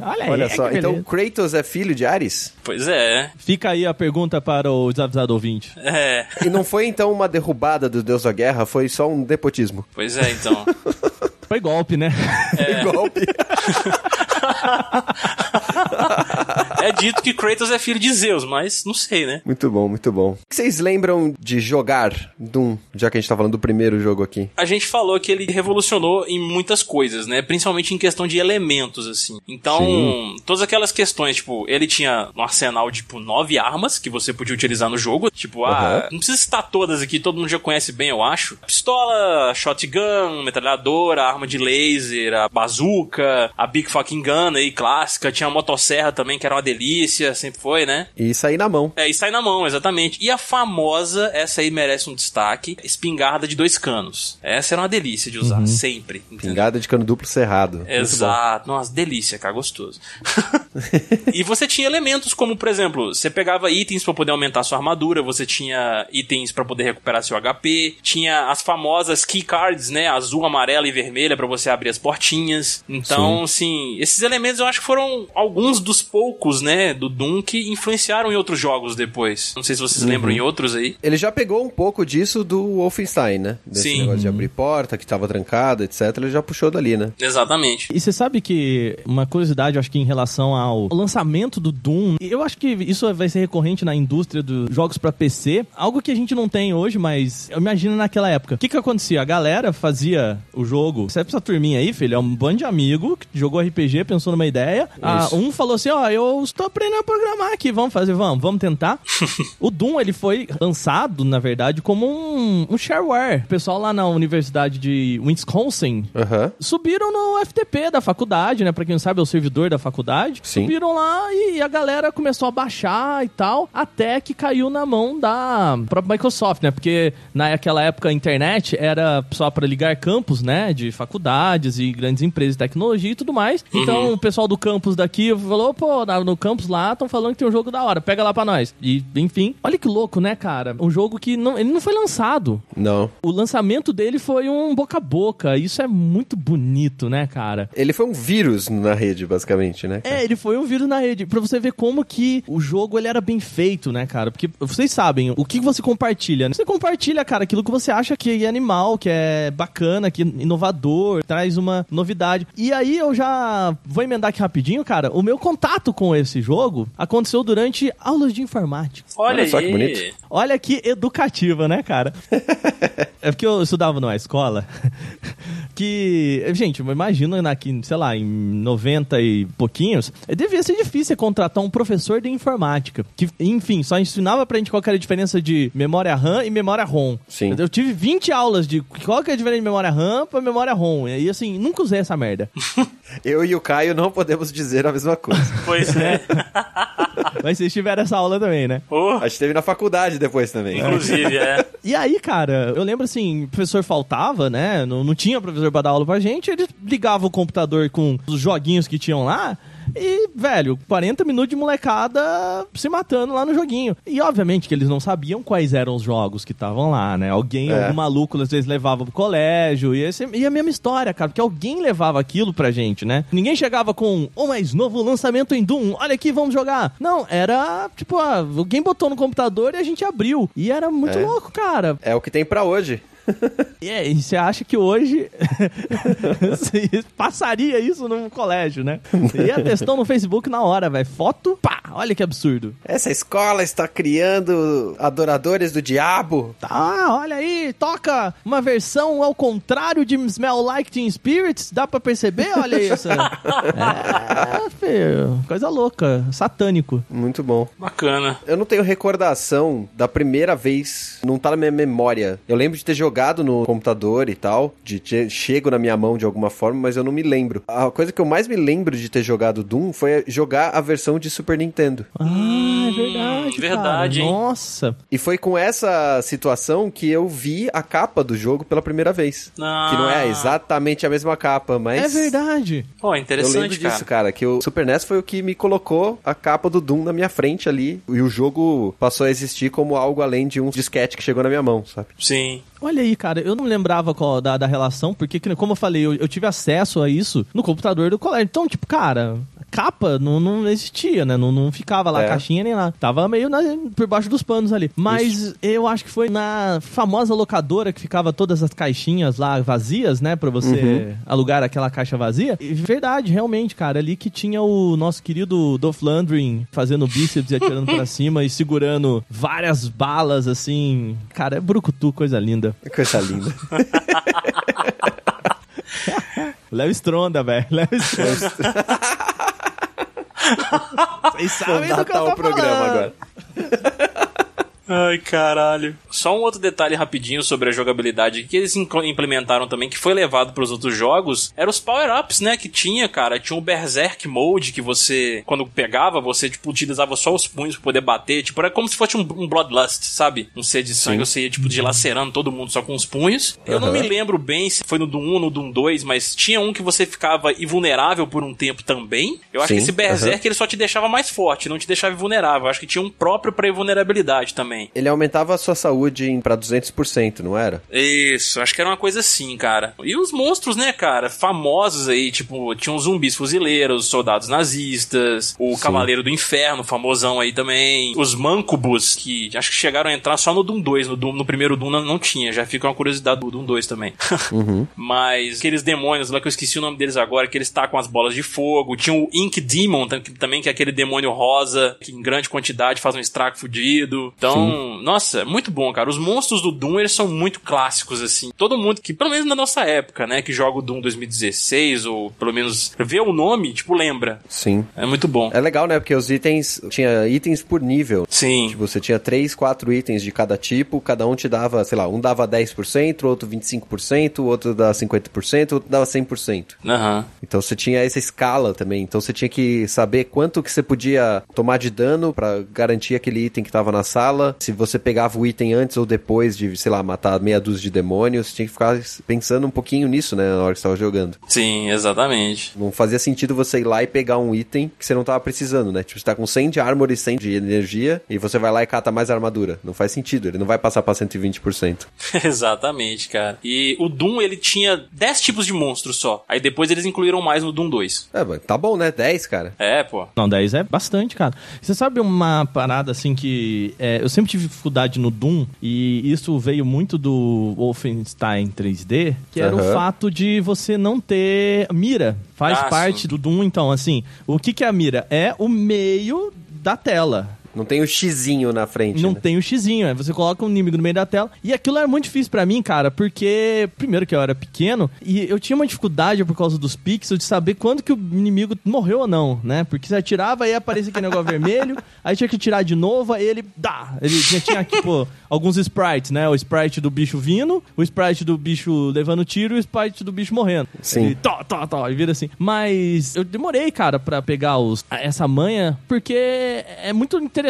Olha aí. Olha é só. que Então. Kratos é filho de Ares? Pois é. Fica aí a pergunta para o desavisado ouvinte. É. E não foi então uma derrubada do deus da guerra, foi só um nepotismo. Pois é, então. Foi golpe, né? Golpe. É dito que Kratos é filho de Zeus, mas não sei, né? Muito bom, muito bom. O que vocês lembram de jogar Doom, já que a gente tá falando do primeiro jogo aqui? A gente falou que ele revolucionou em muitas coisas, né? Principalmente em questão de elementos, assim. Então, Sim. todas aquelas questões, tipo, ele tinha um arsenal de, tipo, nove armas que você podia utilizar no jogo. Tipo, ah, Aham. não precisa citar todas aqui, todo mundo já conhece bem, eu acho. Pistola, shotgun, metralhadora, arma de laser, a bazuca, a Big Fucking Gun aí, clássica. Tinha a motosserra também, que era uma delícia, sempre foi, né? E sair na mão. É, e sai na mão, exatamente. E a famosa, essa aí merece um destaque, espingarda de dois canos. Essa era uma delícia de usar, sempre. entendeu? Pingada de cano duplo cerrado. Exato. Nossa, delícia, cara, gostoso. e você tinha elementos como, por exemplo, você pegava itens pra poder aumentar sua armadura, você tinha itens pra poder recuperar seu HP, tinha as famosas key cards, né, azul, amarela e vermelha pra você abrir as portinhas. Então, assim, esses elementos eu acho que foram alguns dos poucos, né, do Doom que influenciaram em outros jogos depois. Não sei se vocês lembram em outros aí. Ele já pegou um pouco disso do Wolfenstein, né? Desse Sim. negócio de abrir porta, que tava trancada, etc. Ele já puxou dali, né? Exatamente. E você sabe que uma curiosidade, eu acho que em relação ao lançamento do Doom, eu acho que isso vai ser recorrente na indústria dos jogos pra PC, algo que a gente não tem hoje, mas eu imagino naquela época. O que que acontecia? A galera fazia o jogo, você essa turminha aí, filho, é um bando de amigo que jogou RPG, pensou numa ideia. Ah, um falou assim, ó, eu estou aprendendo a programar aqui, vamos fazer, vamos, vamos tentar. o Doom, ele foi lançado, na verdade, como um, um shareware. O pessoal lá na Universidade de Wisconsin subiram no FTP da faculdade, né? Pra quem não sabe, é o servidor da faculdade. Sim. Subiram lá e a galera começou a baixar e tal, até que caiu na mão da própria Microsoft, né? Porque naquela época a internet era só pra ligar campos, né? De faculdades e grandes empresas de tecnologia e tudo mais. Então o pessoal do campus daqui falou, pô, no campus lá estão falando que tem um jogo da hora, pega lá pra nós. E, enfim, olha que louco, né, cara? Um jogo que não, ele não foi lançado. Não. O lançamento dele foi um boca a boca. Isso é muito bonito, né, cara? Ele foi um vírus na rede, basicamente, né? cara? É, ele foi um vírus na rede. Pra você ver como que o jogo ele era bem feito, né, cara? Porque vocês sabem, o que você compartilha? né? Você compartilha, cara, aquilo que você acha que é animal, que é bacana, que é inovador, traz uma novidade. E aí eu já vou emendar aqui rapidinho, cara. O meu contato com esse jogo aconteceu durante aulas de informática. Olha, Olha só aí. que bonito. Olha que educativa, né, cara? é porque eu estudava numa escola que, gente, eu imagino aqui, sei lá, em 90 e pouquinhos, devia ser difícil contratar um professor de informática, que, enfim, só ensinava pra gente qual que era a diferença de memória RAM e memória ROM. Sim. Eu tive 20 aulas de qual que é a diferença de memória RAM pra memória ROM, e assim, nunca usei essa merda. Eu e o Caio não podemos dizer a mesma coisa. Pois é. Mas vocês tiveram essa aula também, né? Oh, A gente teve na faculdade depois também. inclusive, é. E aí, cara, eu lembro assim, o professor faltava, né? Não, não tinha professor pra dar aula pra gente, ele ligava o computador com os joguinhos que tinham lá. E, velho, 40 minutos de molecada se matando lá no joguinho. E, obviamente, que eles não sabiam quais eram os jogos que estavam lá, né? Alguém, É. algum maluco, às vezes levava pro colégio. E, esse, e a mesma história, cara, porque alguém levava aquilo pra gente, né? Ninguém chegava com o mais novo lançamento em Doom, olha aqui, vamos jogar. Não, era tipo, ah, alguém botou no computador e a gente abriu. E era muito É. louco, cara. É o que tem pra hoje. E é, e você acha que hoje você passaria isso num colégio, né? Você ia testando no Facebook na hora, velho. Foto, pá, olha que absurdo. Essa escola está criando adoradores do diabo. Tá, olha aí, toca uma versão ao contrário de Smell Like Teen Spirits, dá pra perceber? Olha isso. é, filho, coisa louca, satânico. Muito bom. Bacana. Eu não tenho recordação da primeira vez, não tá na minha memória. Eu lembro de ter jogado no computador e tal, de ter chego na minha mão de alguma forma, mas eu não me lembro. A coisa que eu mais me lembro de ter jogado Doom foi jogar a versão de Super Nintendo. Ah, é verdade, verdade, cara. Nossa. E foi com essa situação que eu vi a capa do jogo pela primeira vez. Ah. Que não é exatamente a mesma capa, mas. É verdade. Pô, Eu interessante, lembro cara. disso, cara, que o Super NES foi o que me colocou a capa do Doom na minha frente ali. E o jogo passou a existir como algo além de um disquete que chegou na minha mão, sabe? Sim. Olha aí, cara, eu não lembrava qual- da, da relação, porque, que- como eu falei, eu, eu tive acesso a isso no computador do colégio. Então, tipo, cara, capa não, não existia, né? Não, não ficava lá É. caixinha nem nada. Tava meio na- por baixo dos panos ali. Mas eu acho que foi na famosa locadora que ficava todas as caixinhas lá vazias, né? Pra você alugar aquela caixa vazia. E verdade, realmente, cara, ali que tinha o nosso querido Dolph Lundgren fazendo bíceps e atirando pra cima e segurando várias balas, assim. Cara, é brucutu, coisa linda. Coisa linda. Léo Stronda, velho. Léo Stronda. Vocês Vou sabem do que eu tô o programa falando. agora. Ai, caralho. Só um outro detalhe rapidinho sobre a jogabilidade que eles implementaram também, que foi levado para os outros jogos, eram os power-ups, né? Que tinha, cara. Tinha o Berserk Mode, que você, quando pegava, você, tipo, utilizava só os punhos pra poder bater. Tipo, era como se fosse um, um Bloodlust, sabe? Um ser de sangue, você ia, tipo, dilacerando todo mundo só com os punhos. Eu não me lembro bem se foi no Doom 1 ou no Doom 2, mas tinha um que você ficava invulnerável por um tempo também. Eu acho Sim, que esse Berserk ele só te deixava mais forte, não te deixava invulnerável. Eu acho que tinha um próprio pra invulnerabilidade também. Ele aumentava a sua saúde em- pra 200%, não era? Isso, acho que era uma coisa assim, cara. E os monstros, né, cara, famosos aí, tipo, tinham os zumbis fuzileiros, os soldados nazistas, o Cavaleiro do Inferno, famosão aí também, os Mancubus, que acho que chegaram a entrar só no Doom 2, no, Doom- no primeiro Doom não, não tinha, já fica uma curiosidade do Doom 2 também. Mas aqueles demônios lá que eu esqueci o nome deles agora, que eles tacam as bolas de fogo, tinha o Ink Demon também, que é aquele demônio rosa, que em grande quantidade faz um estrago fudido. Então, nossa, muito bom, cara. Os monstros do Doom, eles são muito clássicos, assim. Todo mundo que, pelo menos na nossa época, né, que joga o Doom 2016, ou pelo menos vê o nome, tipo, lembra. Sim. É muito bom. É legal, né? Porque os itens. Tinha itens por nível. Sim. Tipo, você tinha 3, 4 itens de cada tipo, cada um te dava, sei lá, um dava 10%, outro 25%, outro dava 50%, outro dava 100%. Aham. Então você tinha essa escala também. Então você tinha que saber quanto que você podia tomar de dano pra garantir aquele item que tava na sala. Se você pegava o item antes ou depois de, sei lá, matar meia dúzia de demônios, você tinha que ficar pensando um pouquinho nisso, né, na hora que você tava jogando. Sim, exatamente. Não fazia sentido você ir lá e pegar um item que você não tava precisando, né? Tipo, você tá com 100 de armor e 100 de energia e você vai lá e cata mais armadura. Não faz sentido, ele não vai passar pra 120%. Exatamente, cara. E o Doom, ele tinha 10 tipos de monstros só. Aí depois eles incluíram mais no Doom 2. É, mas tá bom, né? 10, cara. É, pô. Não, 10 é bastante, cara. Você sabe uma parada assim que é, eu sempre tive dificuldade no Doom e isso veio muito do Wolfenstein 3D, que era o Aham. fato de você não ter mira. Faz Ah, parte do Doom, então, assim, o que, que é a mira? É o meio da tela. Não tem o xizinho na frente. Não né? tem o xizinho, é. Você coloca um inimigo no meio da tela. E aquilo era muito difícil pra mim, cara, porque, primeiro que eu era pequeno, e eu tinha uma dificuldade por causa dos pixels de saber quando que o inimigo morreu ou não, né? Porque você atirava e aparecia aquele negócio vermelho, aí tinha que tirar de novo, aí ele. dá! Ele tinha, tinha tipo, alguns sprites, né? O sprite do bicho vindo, o sprite do bicho levando tiro e o sprite do bicho morrendo. Sim. Ele, tó, tó, tó, e vira assim. Mas eu demorei, cara, pra pegar os, essa manha, porque é muito interessante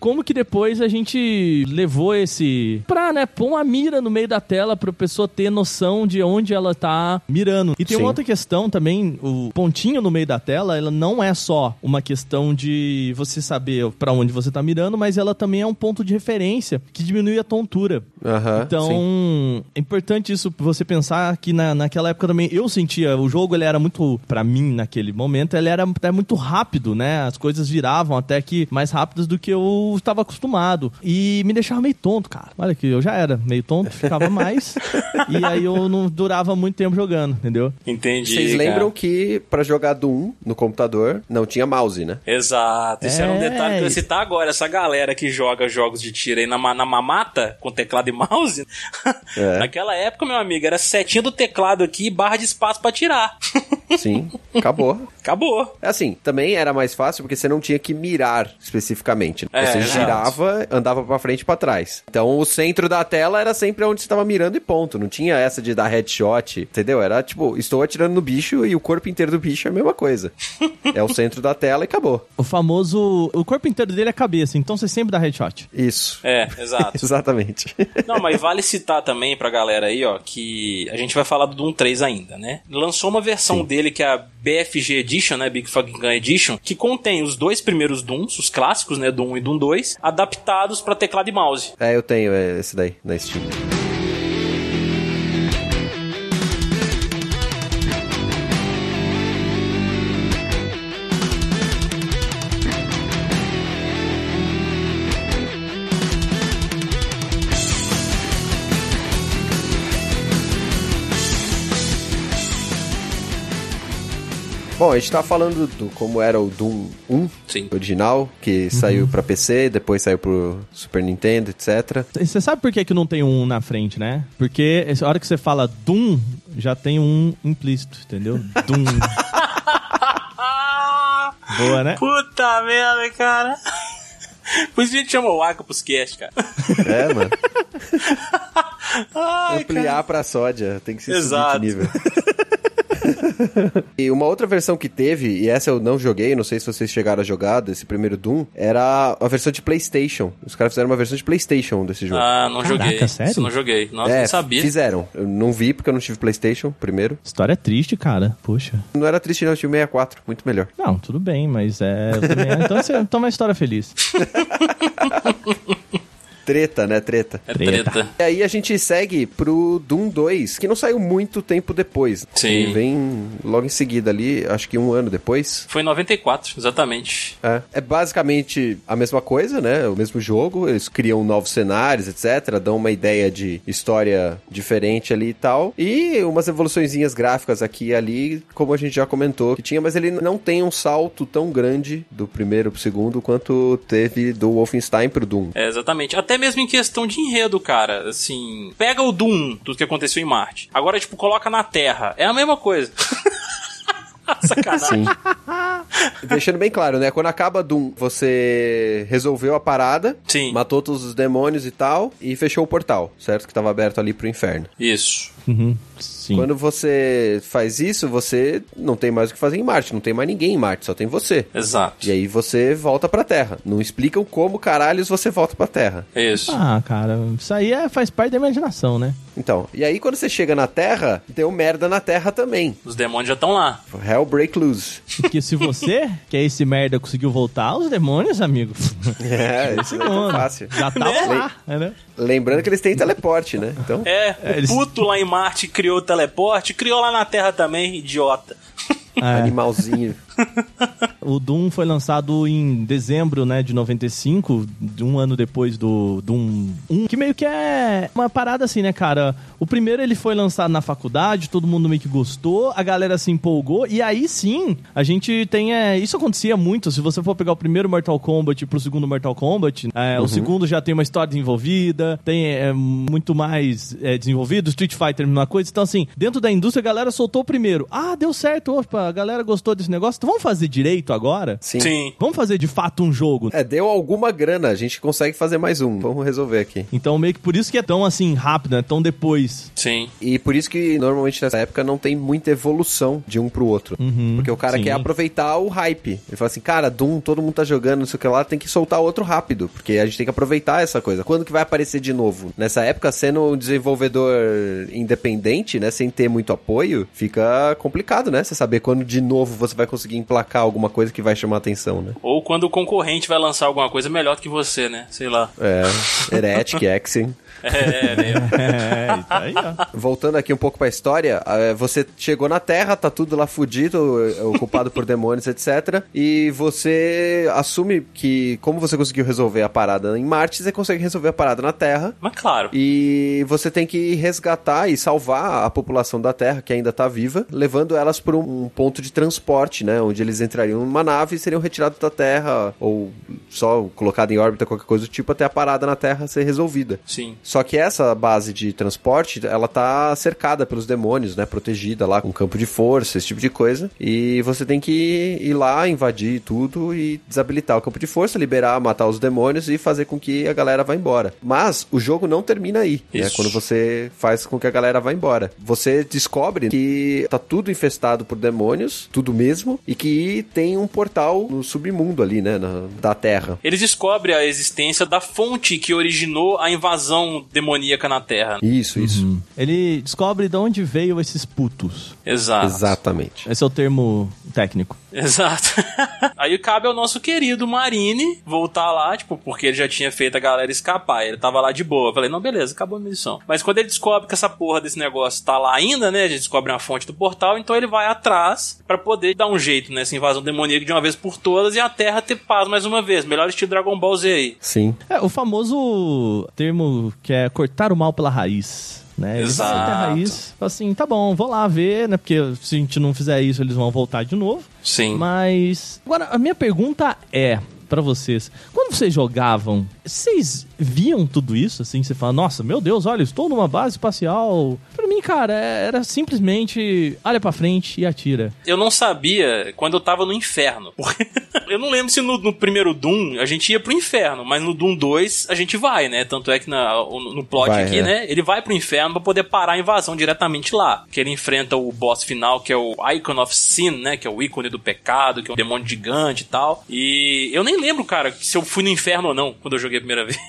como que depois a gente levou esse. pra, né, pôr uma mira no meio da tela pra pessoa ter noção de onde ela tá mirando. E tem Sim. outra questão também, o pontinho no meio da tela, ela não é só uma questão de você saber pra onde você tá mirando, mas ela também é um ponto de referência que diminui a tontura. Aham, Então, sim. é importante isso você pensar que na, naquela época também eu sentia, o jogo ele era muito, pra mim naquele momento, ele era até muito rápido, né? As coisas viravam até que mais rápidas do que eu estava acostumado. E me deixava meio tonto, cara. Olha que eu já era meio tonto, ficava mais. e aí eu não durava muito tempo jogando, entendeu? Entendi. Vocês cara. lembram que pra jogar Doom no computador não tinha mouse, né? Exato, isso era um É. detalhe que eu ia citar agora. Essa galera que joga jogos de tiro aí na, na mamata, com teclado e mouse, É. naquela época, meu amigo, era setinha do teclado aqui e barra de espaço pra tirar. Sim, acabou. Acabou. É Assim, também era mais fácil porque você não tinha que mirar especificamente. É, você exato. girava, andava pra frente e pra trás. Então o centro da tela era sempre onde você tava mirando e ponto. Não tinha essa de dar headshot, entendeu? Era tipo, estou atirando no bicho e o corpo inteiro do bicho é a mesma coisa. é o centro da tela e acabou. O famoso. O corpo inteiro dele é a cabeça, então você sempre dá headshot. Isso. É, exato. Exatamente. Não, mas vale citar também pra galera aí, ó, que a gente vai falar do Doom 3 ainda, né? Lançou uma versão dele que é a BFG Edition, né? Big Fucking Gun Edition, que contém os dois primeiros Dooms, os clássicos, né? Doom 1 e Doom 2, adaptados pra teclado e mouse. é, eu tenho é, esse daí na Steam. Bom, a gente tá falando do como era o Doom 1 Sim. original, que saiu pra PC, depois saiu pro Super Nintendo, etc. Você sabe por que, que não tem um na frente, né? Porque essa hora que você fala Doom, já tem um implícito, entendeu? Doom. Boa, né? Puta merda, cara. Por isso a gente chama o Aka pros cast, cara. É, mano. Ai, Ampliar pra sódia. Tem que ser Exato. subir de nível. e uma outra versão que teve, e essa eu não joguei, não sei se vocês chegaram a jogar desse primeiro Doom, era a versão de PlayStation. Os caras fizeram uma versão de PlayStation desse jogo. Ah, não Caraca, joguei. sério? Isso não joguei. Nossa, é, não sabia. fizeram. Eu não vi porque eu não tive PlayStation primeiro. História triste, cara. Poxa. Não era triste não, eu tive 64, muito melhor. Não, tudo bem, mas é. eu também- então você toma uma história feliz. Treta, né? Treta. É Treta. treta. E aí a gente segue pro Doom 2, que não saiu muito tempo depois. Sim. Ele vem logo em seguida ali, acho que um ano depois. Foi em 94, exatamente. É. é basicamente a mesma coisa, né? O mesmo jogo. Eles criam novos cenários, etc. Dão uma ideia de história diferente ali e tal. E umas evoluçõezinhas gráficas aqui e ali, como a gente já comentou que tinha, mas ele não tem um salto tão grande do primeiro pro segundo quanto teve do Wolfenstein pro Doom. É, exatamente. Até mesmo em questão de enredo, cara. Assim, pega o Doom, tudo que aconteceu em Marte. Agora, tipo, coloca na Terra. É a mesma coisa. Sacanagem. Sim. Deixando bem claro, né? Quando acaba Doom, você resolveu a parada, Sim. matou todos os demônios e tal, e fechou o portal, certo? Que tava aberto ali pro inferno. Isso. Uhum. Sim. Quando você faz isso, você não tem mais o que fazer em Marte, não tem mais ninguém em Marte, só tem você. Exato. E aí você volta pra Terra. Não explicam como caralhos você volta pra Terra. Isso. Ah, cara, isso aí é, faz parte da imaginação, né? Então, e aí quando você chega na Terra, deu merda na Terra também. Os demônios já estão lá. Hell break loose. Porque se você, que é esse merda, conseguiu voltar, os demônios, amigo. É, isso não é fácil. Já lá, né? Lembrando que eles têm teleporte, né? Então, É, o eles- puto lá em Marte criou o teleporte, criou lá na Terra também, idiota. É. animalzinho. O Doom foi lançado em dezembro, né, de 95, de um ano depois do Doom 1, que meio que é uma parada assim, né, cara? O primeiro ele foi lançado na faculdade, todo mundo meio que gostou, a galera se empolgou, e aí sim, a gente tem, é, isso acontecia muito, se você for pegar o primeiro Mortal Kombat pro segundo Mortal Kombat, é, o segundo já tem uma história desenvolvida, tem é, muito mais é, desenvolvido, Street Fighter, mesma coisa, então assim, dentro da indústria a galera soltou o primeiro, ah, deu certo, opa, a galera gostou desse negócio, então vamos fazer direito agora? Sim. Sim. Vamos fazer de fato um jogo. É, deu alguma grana, a gente consegue fazer mais um. Vamos resolver aqui. Então, meio que por isso que é tão assim rápido, né? Tão depois. Sim. E por isso que normalmente nessa época não tem muita evolução de um pro outro. Porque o cara sim. quer aproveitar o hype. Ele fala assim, cara, Doom, todo mundo tá jogando, não sei o que lá, tem que soltar outro rápido. Porque a gente tem que aproveitar essa coisa. Quando que vai aparecer de novo? Nessa época, sendo um desenvolvedor independente, né? Sem ter muito apoio, fica complicado, né? Você saber quando de novo você vai conseguir emplacar alguma coisa que vai chamar atenção, né? Ou quando o concorrente vai lançar alguma coisa melhor do que você, né? Sei lá. É, Heretic, Exen. É, né? É, isso aí, ó. Voltando aqui um pouco pra história, eh, você chegou na Terra, tá tudo lá fudido, eh, ocupado por demônios, etc. E você assume que, como você conseguiu resolver a parada em Marte, você consegue resolver a parada na Terra. Mas claro. E você tem que resgatar e salvar a população da Terra, que ainda tá viva, levando elas por um ponto de transporte, né? Onde eles entrariam numa nave e seriam retirados da Terra, ou só colocado em órbita, qualquer coisa do tipo, até a parada na Terra ser resolvida. Sim. Só que essa base de transporte, ela tá cercada pelos demônios, né? Protegida lá com campo de força, esse tipo de coisa. E você tem que ir lá, invadir tudo e desabilitar o campo de força, liberar, matar os demônios e fazer com que a galera vá embora. Mas o jogo não termina aí, né? Isso. Quando você faz com que a galera vá embora. Você descobre que tá tudo infestado por demônios, tudo mesmo, e que tem um portal no submundo ali, né? na- da Terra. Eles descobrem a existência da fonte que originou a invasão demoníaca na Terra. Isso, isso. Ele descobre de onde veio esses putos. Exato. Exatamente. Esse é o termo técnico. Exato. Aí cabe ao nosso querido Marine voltar lá, tipo, porque ele já tinha feito a galera escapar. Ele tava lá de boa. Eu falei, não, beleza, acabou a missão. Mas quando ele descobre que essa porra desse negócio tá lá ainda, né? A gente descobre uma fonte do portal, então ele vai atrás pra poder dar um jeito nessa invasão demoníaca de uma vez por todas e a Terra ter paz mais uma vez. Melhor estilo Dragon Ball Z aí. Sim. É, o famoso termo que é cortar o mal pela raiz. Né? Exato. até a raiz, fala assim, tá bom, vou lá ver, né? Porque se a gente não fizer isso, eles vão voltar de novo. Sim. Mas. Agora, a minha pergunta é pra vocês: quando vocês jogavam, vocês viam tudo isso? Assim, você fala, nossa, meu Deus, olha, estou numa base espacial. Pra mim cara, é- era simplesmente olha pra frente e atira. Eu não sabia quando eu tava no inferno. Porque eu não lembro se no, no primeiro Doom a gente ia pro inferno, mas no Doom 2 a gente vai, né? Tanto é que na- no, no plot Vai, aqui, é. né? Ele vai pro inferno pra poder parar a invasão diretamente lá. Que ele enfrenta o boss final, que é o Icon of Sin, né? Que é o ícone do pecado, que é um demônio gigante e tal. E eu nem lembro, cara, se eu fui no inferno ou não quando eu joguei a primeira vez.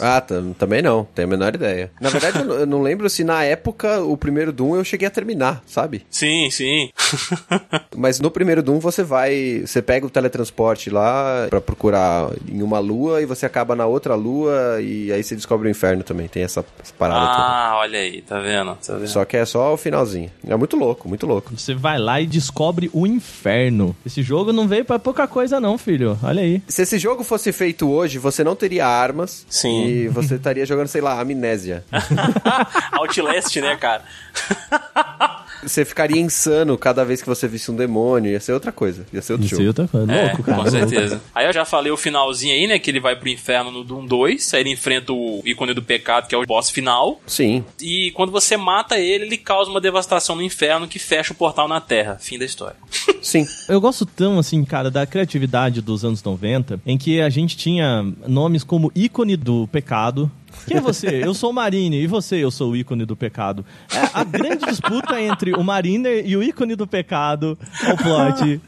Ah, também não, tenho a menor ideia. Na verdade, eu não- eu não lembro se na época o primeiro Doom eu cheguei a terminar, sabe? sim, sim. Mas no primeiro Doom você vai, você pega o teletransporte lá pra procurar em uma lua e você acaba na outra lua e aí você descobre o inferno também. Tem essa, essa parada toda. ah, olha aí, tá vendo? Tá vendo? Só que é só o finalzinho. É muito louco, muito louco. Você vai lá e descobre o inferno. Esse jogo não veio pra pouca coisa não, filho. Olha aí. Se esse jogo fosse feito hoje, você não teria armas. Sim. E você estaria jogando, sei lá, amnésia. Outlast, né, cara? Você ficaria insano cada vez que você visse um demônio. Ia ser outra coisa. Ia ser outro Isso jogo. aí outra coisa. É, Louco, cara. com certeza. Aí eu já falei o finalzinho aí, né? Que ele vai pro inferno no Doom 2. Aí ele enfrenta o ícone do pecado, que é o boss final. Sim. E quando você mata ele, ele causa uma devastação no inferno que fecha o portal na Terra. Fim da história. Sim. Eu gosto tão, assim, cara, da criatividade dos anos 90, em que a gente tinha nomes como ícone do pecado. Quem é você? Eu sou o Marine. E você? Eu sou o ícone do pecado. É, a grande disputa entre o Mariner e o ícone do pecado é o plot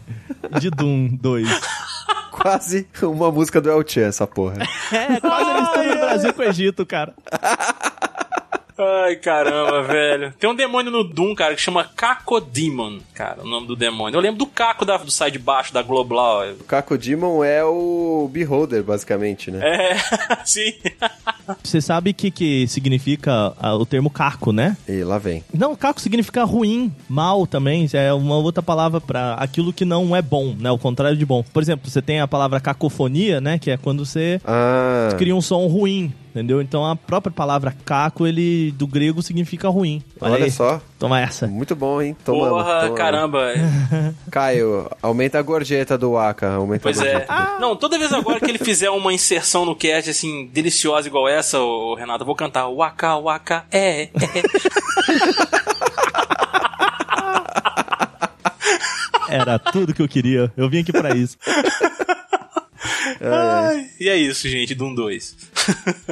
de Doom 2. Quase uma música do El essa porra. É, quase a mistura do Brasil com o Egito, cara. Ai, caramba, velho. Tem um demônio no Doom, cara, que chama Cacodemon, cara, o nome do demônio. Eu lembro do Caco da, do sai de baixo da ó. O Kakodemon é o Beholder, basicamente, né? É, sim. Você sabe o que, que significa ah, o termo caco, né? E lá vem. Não, caco significa ruim, mal também. É uma outra palavra pra aquilo que não é bom, né? O contrário de bom. Por exemplo, você tem a palavra cacofonia, né? Que é quando você Ah. cria um som ruim, entendeu? Então a própria palavra caco, ele do grego significa ruim. Olha aí. só. Toma essa. Muito bom, hein? Tomamos, Porra, tomamos. caramba. Caio, aumenta a gorjeta do Waka. Aumenta Pois a é. gorjeta. Não, toda vez agora que ele fizer uma inserção no cast, assim, deliciosa igual essa, ô, Renato, eu vou cantar Waka Waka, é, é. Era tudo que eu queria. Eu vim aqui pra isso. Ai, e é isso, gente, Doom 2.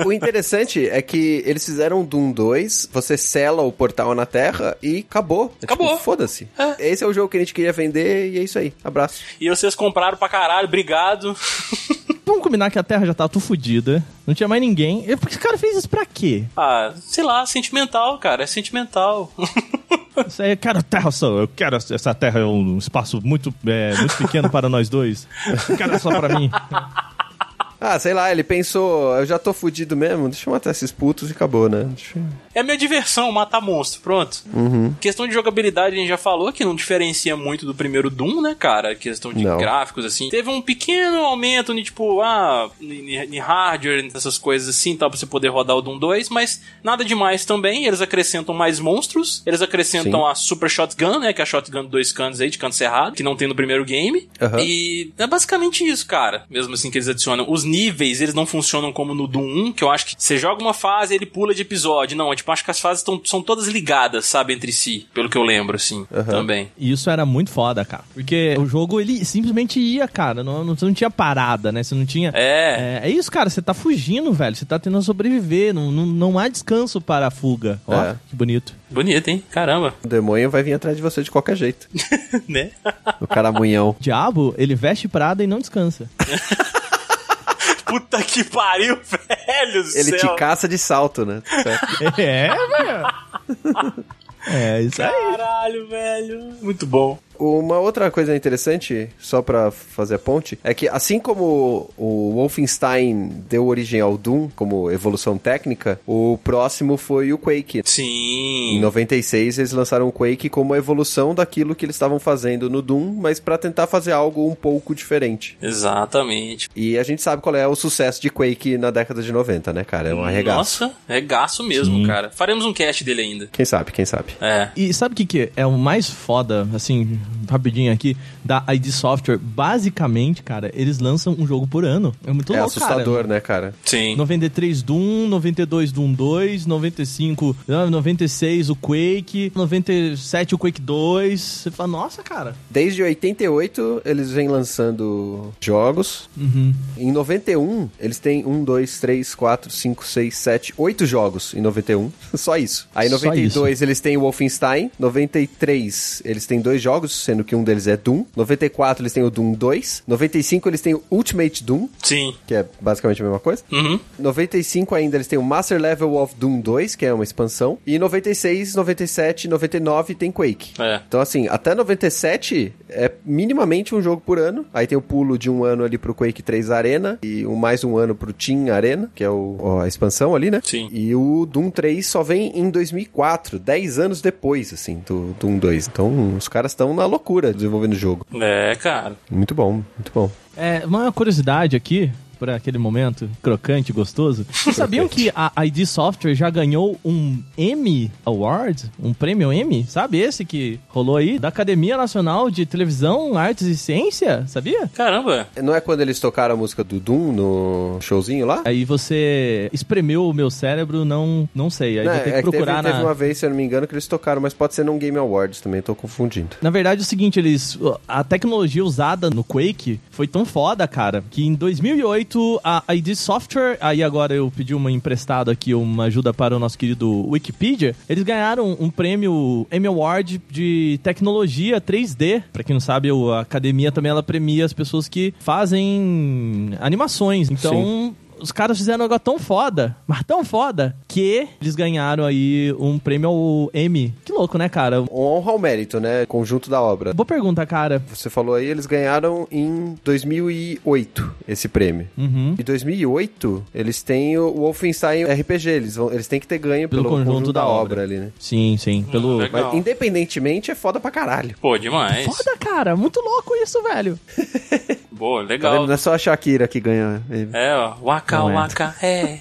O interessante é que eles fizeram Doom 2, você sela o portal na Terra e acabou. É Acabou. Tipo, Foda-se. É. Esse é o jogo que a gente queria vender e é isso aí. Abraço. E vocês compraram pra caralho, obrigado. Vamos combinar que a Terra já tá tudo fodida. Não tinha mais ninguém. E Esse cara fez isso pra quê? Ah, sei lá, sentimental, cara, é sentimental. Isso aí, eu quero terra só. Eu quero essa terra é um espaço muito, é, muito pequeno para nós dois. Eu quero só pra mim. Ah, sei lá, ele pensou, eu já tô fudido mesmo, deixa eu matar esses putos e acabou, né? Eu- É a minha diversão, matar monstro, pronto. Questão de jogabilidade, a gente já falou que não diferencia muito do primeiro Doom, né, cara? Questão de Não. gráficos, assim. Teve um pequeno aumento de, tipo, ah, em hardware, essas coisas assim, tal, pra você poder rodar o Doom 2, mas nada demais também. Eles acrescentam mais monstros, eles acrescentam Sim. a Super Shotgun, né, que é a Shotgun de dois canos aí, de canto cerrado, que não tem no primeiro game. Aham. E é basicamente isso, cara. Mesmo assim que eles adicionam. Os níveis, eles não funcionam como no Doom 1, que eu acho que você joga uma fase e ele pula de episódio. Não, eu, tipo, acho que as fases tão, são todas ligadas, sabe, entre si. Pelo que eu lembro, assim, também. E isso era muito foda, cara. Porque o jogo, ele simplesmente ia, cara. Não, não, você não tinha parada, né? Você não tinha... É. É, é isso, cara. Você tá fugindo, velho. Você tá tentando sobreviver. Não, não, não há descanso para a fuga. Ó, É. que bonito. Bonito, hein? Caramba. O demônio vai vir atrás de você de qualquer jeito. né? O caramunhão. O diabo, ele veste prada e não descansa. Puta que pariu, velho do Ele céu. te caça de salto, né? é, velho. É, isso aí. Caralho, velho. Muito bom. Uma outra coisa interessante, só pra fazer a ponte, é que assim como o Wolfenstein deu origem ao Doom como evolução técnica, o próximo foi o Quake. Em Sim. 96 eles lançaram o Quake como a evolução daquilo que eles estavam fazendo no Doom, mas pra tentar fazer algo um pouco diferente. Exatamente. E a gente sabe qual é o sucesso de Quake na década de 90, né, cara? É um arregaço. Nossa, regaço mesmo, cara. Faremos um cast dele ainda. Quem sabe, quem sabe. É. E sabe o que, que é o mais foda, assim, rapidinho aqui, da ID Software, basicamente, cara, eles lançam um jogo por ano. É muito É louco, assustador, cara. né, cara? Sim. 93 Doom, 92 Doom 2, 95, ah, 96 o Quake, 97 o Quake 2. Você fala, nossa, cara. Desde 88, eles vêm lançando jogos. Uhum. Em 91, eles têm 1, 2, 3, 4, 5, 6, 7, 8 jogos em 91. Só isso. Aí em Só 92 eles têm o Wolfenstein. 93 eles têm dois jogos, sendo que um deles é Doom. 94 eles têm o Doom 2. 95 eles têm o Ultimate Doom, Sim. que é basicamente a mesma coisa. Uhum. 95 ainda eles têm o Master Level of Doom 2, que é uma expansão. E 96, 97, 99 tem Quake. É. Então, assim, até 97 é minimamente um jogo por ano. Aí tem o pulo de um ano ali pro Quake 3 Arena e um, mais um ano pro Team Arena, que é o, a expansão ali, né? Sim. E o Doom 3 só vem em 2004, 10 anos depois, assim, do Doom 2. Então, os caras estão na loucura desenvolvendo o jogo. É, cara. Muito bom, muito bom. É, uma curiosidade aqui, por aquele momento crocante, gostoso. Vocês sabiam que a ID Software já ganhou um Emmy Award? Um prêmio Emmy? Sabe esse que rolou aí? Da Academia Nacional de Televisão, Artes e Ciência? Sabia? Caramba. Não é quando eles tocaram a música do Doom no showzinho lá? Aí você espremeu o meu cérebro, não, não sei. Aí Não, vou ter que é que procurar teve, na... teve uma vez, se eu não me engano, que eles tocaram, mas pode ser num Game Awards também, tô confundindo. Na verdade é o seguinte, eles a tecnologia usada no Quake foi tão foda, cara, que em 2008 a ID Software, aí agora eu pedi uma emprestada aqui, uma ajuda para o nosso querido Wikipedia, eles ganharam um prêmio Emmy Award de tecnologia 3D. Pra quem não sabe, a academia também ela premia as pessoas que fazem animações. Então, os caras fizeram um negócio tão foda, mas tão foda, que eles ganharam aí um prêmio ao Emmy. Que louco, né, cara? Um honra ao mérito, né? Conjunto da obra. Boa pergunta, cara. Você falou aí, eles ganharam em 2008 esse prêmio. Uhum. Em 2008, eles têm o Wolfenstein RPG, eles, vão, eles têm que ter ganho Pelo pelo, conjunto conjunto, da da, obra. obra. ali, né? Sim, sim. Pelo. legal. Mas independentemente é foda pra caralho. Pô, demais. Foda, cara. Muito louco isso, velho. Boa, Tá legal. vendo? Não é só a Shakira que ganha. ele. É, ó. Waka, Não é. waka, é, é.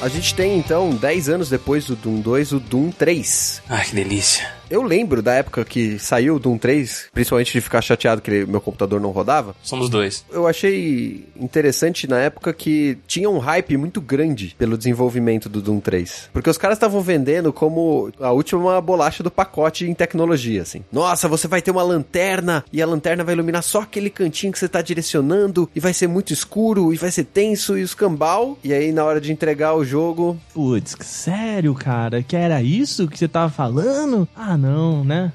A gente tem então, 10 anos depois do Doom 2, o Doom 3. Ai, que delícia. Eu lembro da época que saiu o Doom 3, principalmente de ficar chateado que meu computador não rodava. Somos dois. Eu achei interessante na época que tinha um hype muito grande pelo desenvolvimento do Doom 3. Porque os caras estavam vendendo como a última bolacha do pacote em tecnologia, assim. Nossa, você vai ter uma lanterna e a lanterna vai iluminar só aquele cantinho que você tá direcionando e vai ser muito escuro e vai ser tenso e os cambal. E aí na hora de entregar o jogo, Putz, sério, cara? Que era isso que você tava falando? Ah, não, né?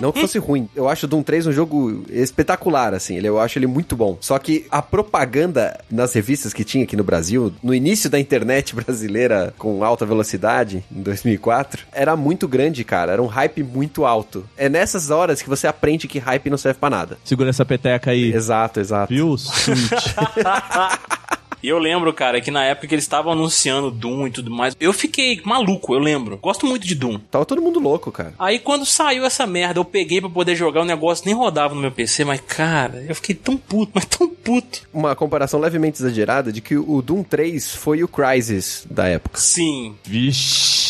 Não que fosse ruim. Eu acho o Doom 3 um jogo espetacular, assim. Ele, eu acho ele muito bom. Só que a propaganda nas revistas que tinha aqui no Brasil, no início da internet brasileira com alta velocidade, em 2004, era muito grande, cara. Era um hype muito alto. É nessas horas que você aprende que hype não serve pra nada. Segura essa peteca aí. Exato, exato. Viu? Switch. E eu lembro, cara, que na época que eles estavam anunciando Doom e tudo mais, eu fiquei maluco, eu lembro. Gosto muito de Doom. Tava todo mundo louco, cara. Aí quando saiu essa merda, eu peguei pra poder jogar o negócio, nem rodava no meu PC, mas cara, eu fiquei tão puto, mas tão puto. Uma comparação levemente exagerada de que o Doom 3 foi o Crysis da época. Sim. Vixe.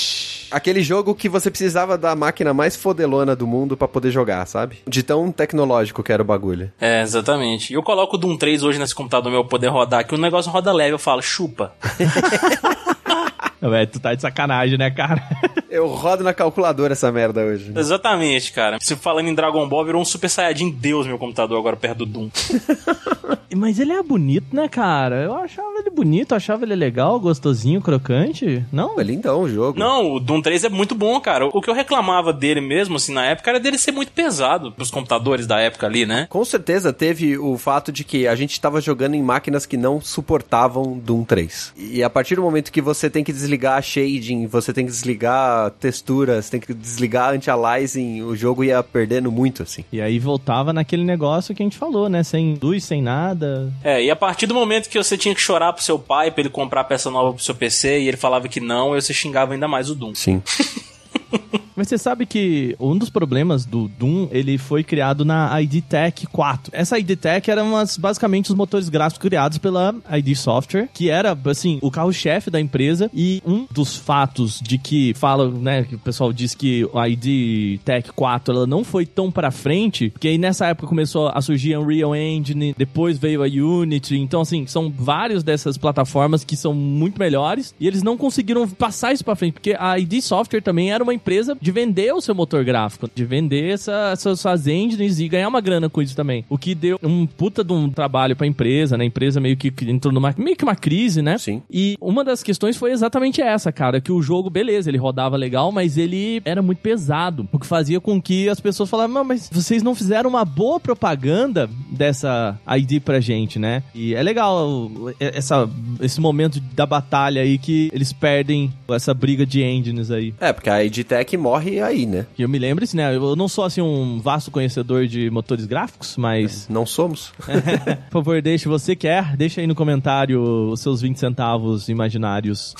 Aquele jogo que você precisava da máquina mais fodelona do mundo pra poder jogar, sabe? De tão tecnológico que era o bagulho. É, exatamente. E eu coloco o Doom 3 hoje nesse computador meu pra poder rodar, que o negócio roda leve, eu falo, chupa. Velho, tu tá de sacanagem, né, cara? Eu rodo na calculadora essa merda hoje. Exatamente, cara. Se falando em Dragon Ball, virou um Super Saiyajin Deus meu computador agora perto do Doom. Mas ele é bonito, né, cara? Eu achava ele bonito, achava ele legal, gostosinho, crocante. Não? É lindão o jogo. Não, o Doom 3 é muito bom, cara. O que eu reclamava dele mesmo, assim, na época, era dele ser muito pesado pros computadores da época ali, né? Com certeza teve o fato de que a gente estava jogando em máquinas que não suportavam Doom 3. E a partir do momento que você tem que desligar a shading, você tem que desligar textura, você tem que desligar anti-aliasing, o jogo ia perdendo muito, assim. E aí voltava naquele negócio que a gente falou, né? Sem luz, sem nada. É, e a partir do momento que você tinha que chorar pro seu pai pra ele comprar peça nova pro seu PC e ele falava que não, aí você xingava ainda mais o Doom. Sim. Mas você sabe que um dos problemas do Doom, ele foi criado na ID Tech 4. Essa ID Tech era umas, basicamente os motores gráficos criados pela ID Software, que era, assim, o carro-chefe da empresa. E um dos fatos de que fala, né, que o pessoal diz que a ID Tech 4 ela não foi tão pra frente, porque aí nessa época começou a surgir Unreal Engine, depois veio a Unity. Então, assim, são vários dessas plataformas que são muito melhores e eles não conseguiram passar isso pra frente, porque a ID Software também era uma empresa de vender o seu motor gráfico, de vender essa, essas suas engines e ganhar uma grana com isso também. O que deu um puta de um trabalho pra empresa, né? A empresa meio que entrou numa meio que uma crise, né? Sim. E uma das questões foi exatamente essa, cara, que o jogo, beleza, ele rodava legal, mas ele era muito pesado, o que fazia com que as pessoas falavam, "Não, mas vocês não fizeram uma boa propaganda dessa ID pra gente, né? E é legal essa, esse momento da batalha aí que eles perdem essa briga de engines aí. É, porque a Editech morre aí, né? Que eu me lembro, assim, né? Eu não sou, assim, um vasto conhecedor de motores gráficos, mas... Não somos. Por favor, deixe, você quer, deixa aí no comentário os seus 20 centavos imaginários.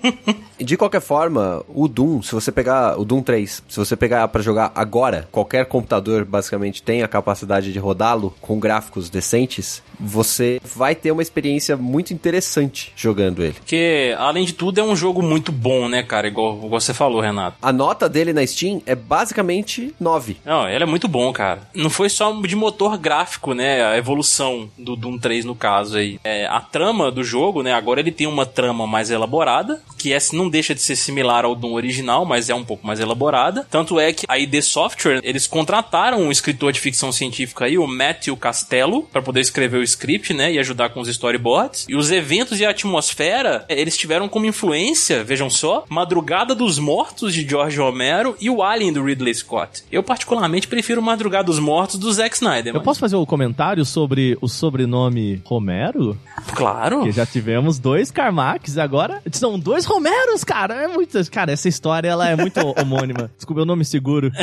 De qualquer forma, o Doom, se você pegar o Doom 3, se você pegar pra jogar agora, qualquer computador basicamente tem a capacidade de rodá-lo com gráficos decentes, você vai ter uma experiência muito interessante jogando ele. Porque, além de tudo, é um jogo muito bom, né, cara? Igual, igual você falou, Renato. A nota dele na Steam é basicamente 9. Não, ele é muito bom, cara. Não foi só de motor gráfico, né? A evolução do Doom 3 no caso aí. É, a trama do jogo, né? Agora ele tem uma trama mais elaborada, que é, não deixa de ser similar ao Doom original, mas é um pouco mais elaborada. Tanto é que a ID Software, eles contrataram um escritor de ficção científica aí, o Matthew Castello, para poder escrever o script, né? E ajudar com os storyboards. E os eventos e a atmosfera, eles tiveram como influência, vejam só, Madrugada dos Mortos de George Romero e o Alien do Ridley Scott. Eu particularmente prefiro Madrugada dos Mortos do Zack Snyder. Eu posso fazer um comentário sobre o sobrenome Romero? Claro. Porque já tivemos dois Carmaques, agora são dois Romeros, cara. É muito. Cara, essa história ela é muito homônima. Desculpa o nome seguro.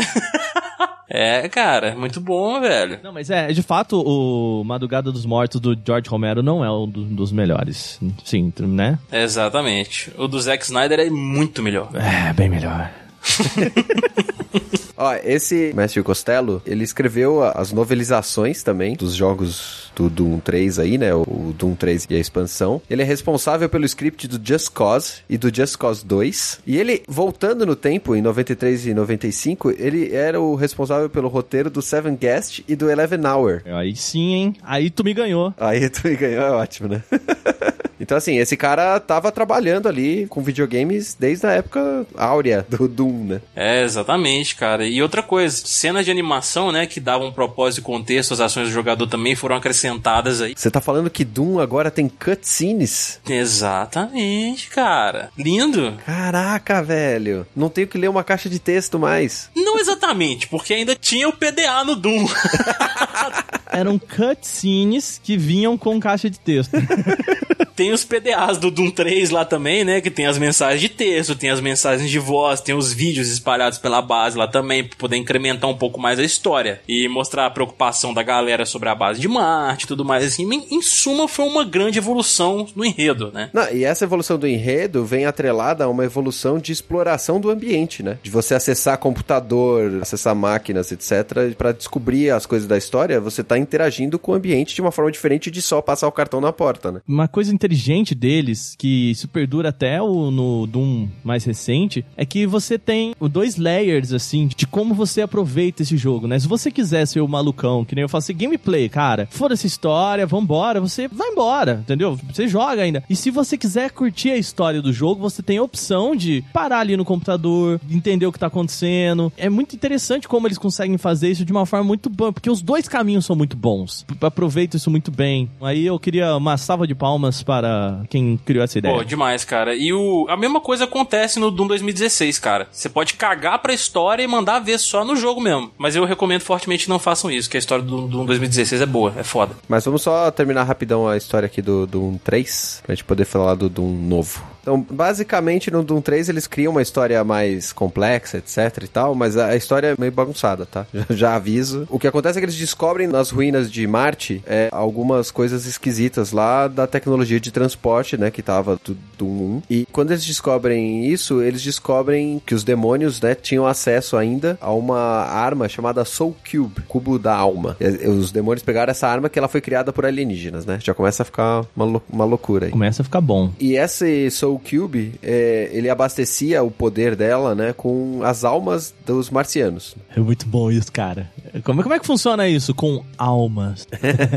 É, cara, muito bom, velho. Não, mas é, de fato, o Madrugada dos Mortos do George Romero não é um do- dos melhores. Sim, né? Exatamente. O do Zack Snyder é muito melhor. É, bem melhor. Ó, esse Mestre Costello, ele escreveu as novelizações também dos jogos do Doom 3 aí, né? O Doom 3 e a expansão. Ele é responsável pelo script do Just Cause e do Just Cause 2. E ele, voltando no tempo, em 93 e 95, ele era o responsável pelo roteiro do Seven Guest e do Eleven Hour. Aí sim, hein? Aí tu me ganhou. Aí tu me ganhou, é ótimo, né? Então, assim, esse cara tava trabalhando ali com videogames desde a época áurea do Doom, né? É, exatamente, cara. E outra coisa, cenas de animação, né, que davam propósito e contexto às ações do jogador também foram acrescentadas aí. Você tá falando que Doom agora tem cutscenes? Exatamente, cara. Lindo. Caraca, velho. Não tenho que ler uma caixa de texto mais. Não exatamente, porque ainda tinha o PDA no Doom. Eram cutscenes que vinham com caixa de texto. tem os PDAs do Doom 3 lá também, né? Que tem as mensagens de texto, tem as mensagens de voz, tem os vídeos espalhados pela base lá também, pra poder incrementar um pouco mais a história. E mostrar a preocupação da galera sobre a base de Marte e tudo mais assim. Em, em suma, foi uma grande evolução no enredo, né? Não, e essa evolução do enredo vem atrelada a uma evolução de exploração do ambiente, né? De você acessar computador, acessar máquinas, etc. Pra descobrir as coisas da história, você tá interagindo com o ambiente de uma forma diferente de só passar o cartão na porta, né? Uma coisa inteligente deles, que isso perdura até o, no Doom mais recente, é que você tem dois layers, assim, de como você aproveita esse jogo, né? Se você quiser ser o malucão, que nem eu faço assim, gameplay, cara, foda essa história, vambora, você vai embora, entendeu? Você joga ainda. E se você quiser curtir a história do jogo, você tem a opção de parar ali no computador, entender o que tá acontecendo. É muito interessante como eles conseguem fazer isso de uma forma muito boa, porque os dois caminhos são muito bons. P- Aproveito isso muito bem. Aí eu queria uma salva de palmas para quem criou essa ideia. Pô, demais, cara. E o, a mesma coisa acontece no Doom 2016, cara. Você pode cagar pra história e mandar ver só no jogo mesmo. Mas eu recomendo fortemente que não façam isso, que a história do Doom 2016 é boa, é foda. Mas vamos só terminar rapidão a história aqui do Doom 3, pra gente poder falar do Doom novo. Então, basicamente, no Doom 3 eles criam uma história mais complexa, etc e tal, mas a história é meio bagunçada, tá? Já, já aviso. O que acontece é que eles descobrem nas ruínas de Marte é, algumas coisas esquisitas lá da tecnologia de transporte, né, que tava do Doom 1. E quando eles descobrem isso, eles descobrem que os demônios, né, tinham acesso ainda a uma arma chamada Soul Cube, cubo da alma. E, os demônios pegaram essa arma que ela foi criada por alienígenas, né? Já começa a ficar uma, uma loucura aí. Começa a ficar bom. E esse Soul Cube, é, ele abastecia o poder dela, né, com as almas dos marcianos. É muito bom isso, cara. Como, como é que funciona isso com almas?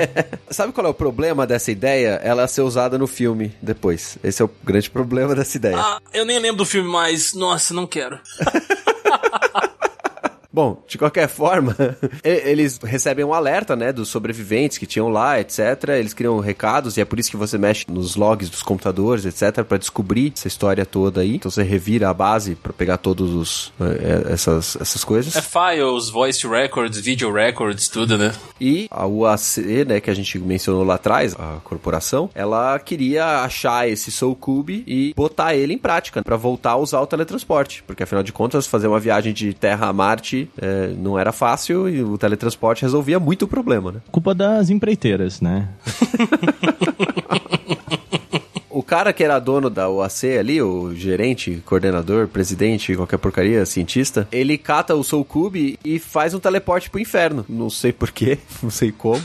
Sabe qual é o problema dessa ideia? Ela ser usada no filme depois. Esse é o grande problema dessa ideia. Ah, eu nem lembro do filme mais. Nossa, não quero. Bom, de qualquer forma, eles recebem um alerta, né, dos sobreviventes que tinham lá, etc. Eles criam recados e é por isso que você mexe nos logs dos computadores, etc, Pra descobrir essa história toda aí. Então você revira a base pra pegar todos os eh, essas essas coisas. É files, voice records, video records, tudo, né? E a UAC, né, que a gente mencionou lá atrás, a corporação, ela queria achar esse Soul Cube e botar ele em prática pra voltar a usar o teletransporte, porque afinal de contas fazer uma viagem de Terra a Marte eh, não era fácil e o teletransporte resolvia muito o problema, né? Culpa das empreiteiras, né? O cara que era dono da UAC ali, o gerente, coordenador, presidente, qualquer porcaria, cientista, ele cata o Soul Cube e faz um teleporte pro inferno. Não sei porquê, não sei como.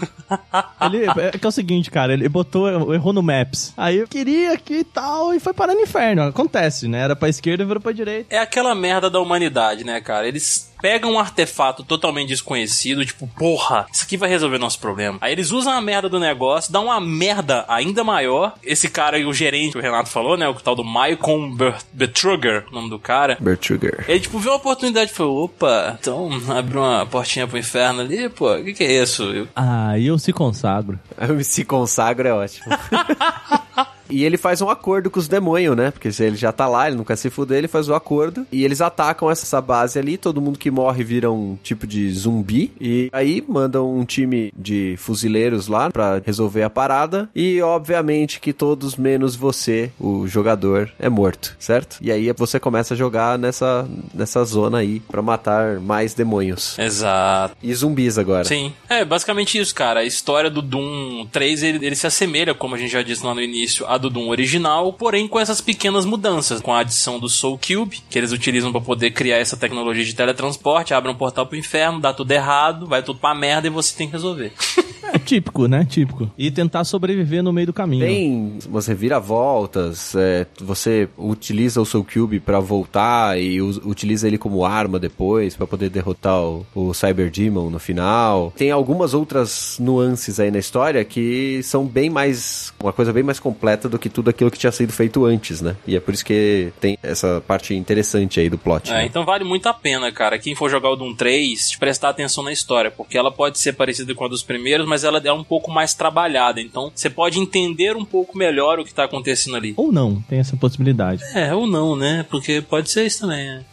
Ele, é que é o seguinte, cara, ele botou, errou no Maps. Aí eu queria que e tal, e foi parar no inferno. Acontece, né? Era pra esquerda e virou pra direita. É aquela merda da humanidade, né, cara? Eles pegam um artefato totalmente desconhecido, tipo, porra, isso aqui vai resolver nosso problema. Aí eles usam a merda do negócio, dá uma merda ainda maior. Esse cara aí, o gerente, o Renato falou, né? O tal do Malcolm Ber- Betruger, o nome do cara. Bertruger. Ele, tipo, viu uma oportunidade e falou: opa, então abriu uma portinha pro inferno ali, pô, o que, que é isso? Eu- Ah, e eu se consagro. O se consagra é ótimo. E ele faz um acordo com os demônios, né? Porque se ele já tá lá, ele não quer se fuder, ele faz o acordo. E eles atacam essa base ali, todo mundo que morre vira um tipo de zumbi. E aí mandam um time de fuzileiros lá pra resolver a parada. E obviamente que todos menos você, o jogador, é morto, certo? E aí você começa a jogar nessa, nessa zona aí pra matar mais demônios. Exato. E zumbis agora. Sim. É, basicamente isso, cara. A história do Doom 3, ele, ele se assemelha, como a gente já disse lá no início, a do Doom original, porém com essas pequenas mudanças, com a adição do Soul Cube, que eles utilizam pra poder criar essa tecnologia de teletransporte, abre um portal pro inferno, dá tudo errado, vai tudo pra merda e você tem que resolver. É típico, né? Típico. E tentar sobreviver no meio do caminho. Tem você vira voltas, é, você utiliza o Soul Cube pra voltar e us- utiliza ele como arma depois pra poder derrotar o, o Cyber Demon no final. Tem algumas outras nuances aí na história que são bem mais uma coisa bem mais completa do que tudo aquilo que tinha sido feito antes, né? E é por isso que tem essa parte interessante aí do plot. É, né? então vale muito a pena, cara. Quem for jogar o Doom 3, prestar atenção na história, porque ela pode ser parecida com a dos primeiros, mas ela é um pouco mais trabalhada. Então você pode entender um pouco melhor o que tá acontecendo ali. Ou não, tem essa possibilidade. É, ou não, né? Porque pode ser isso também. né?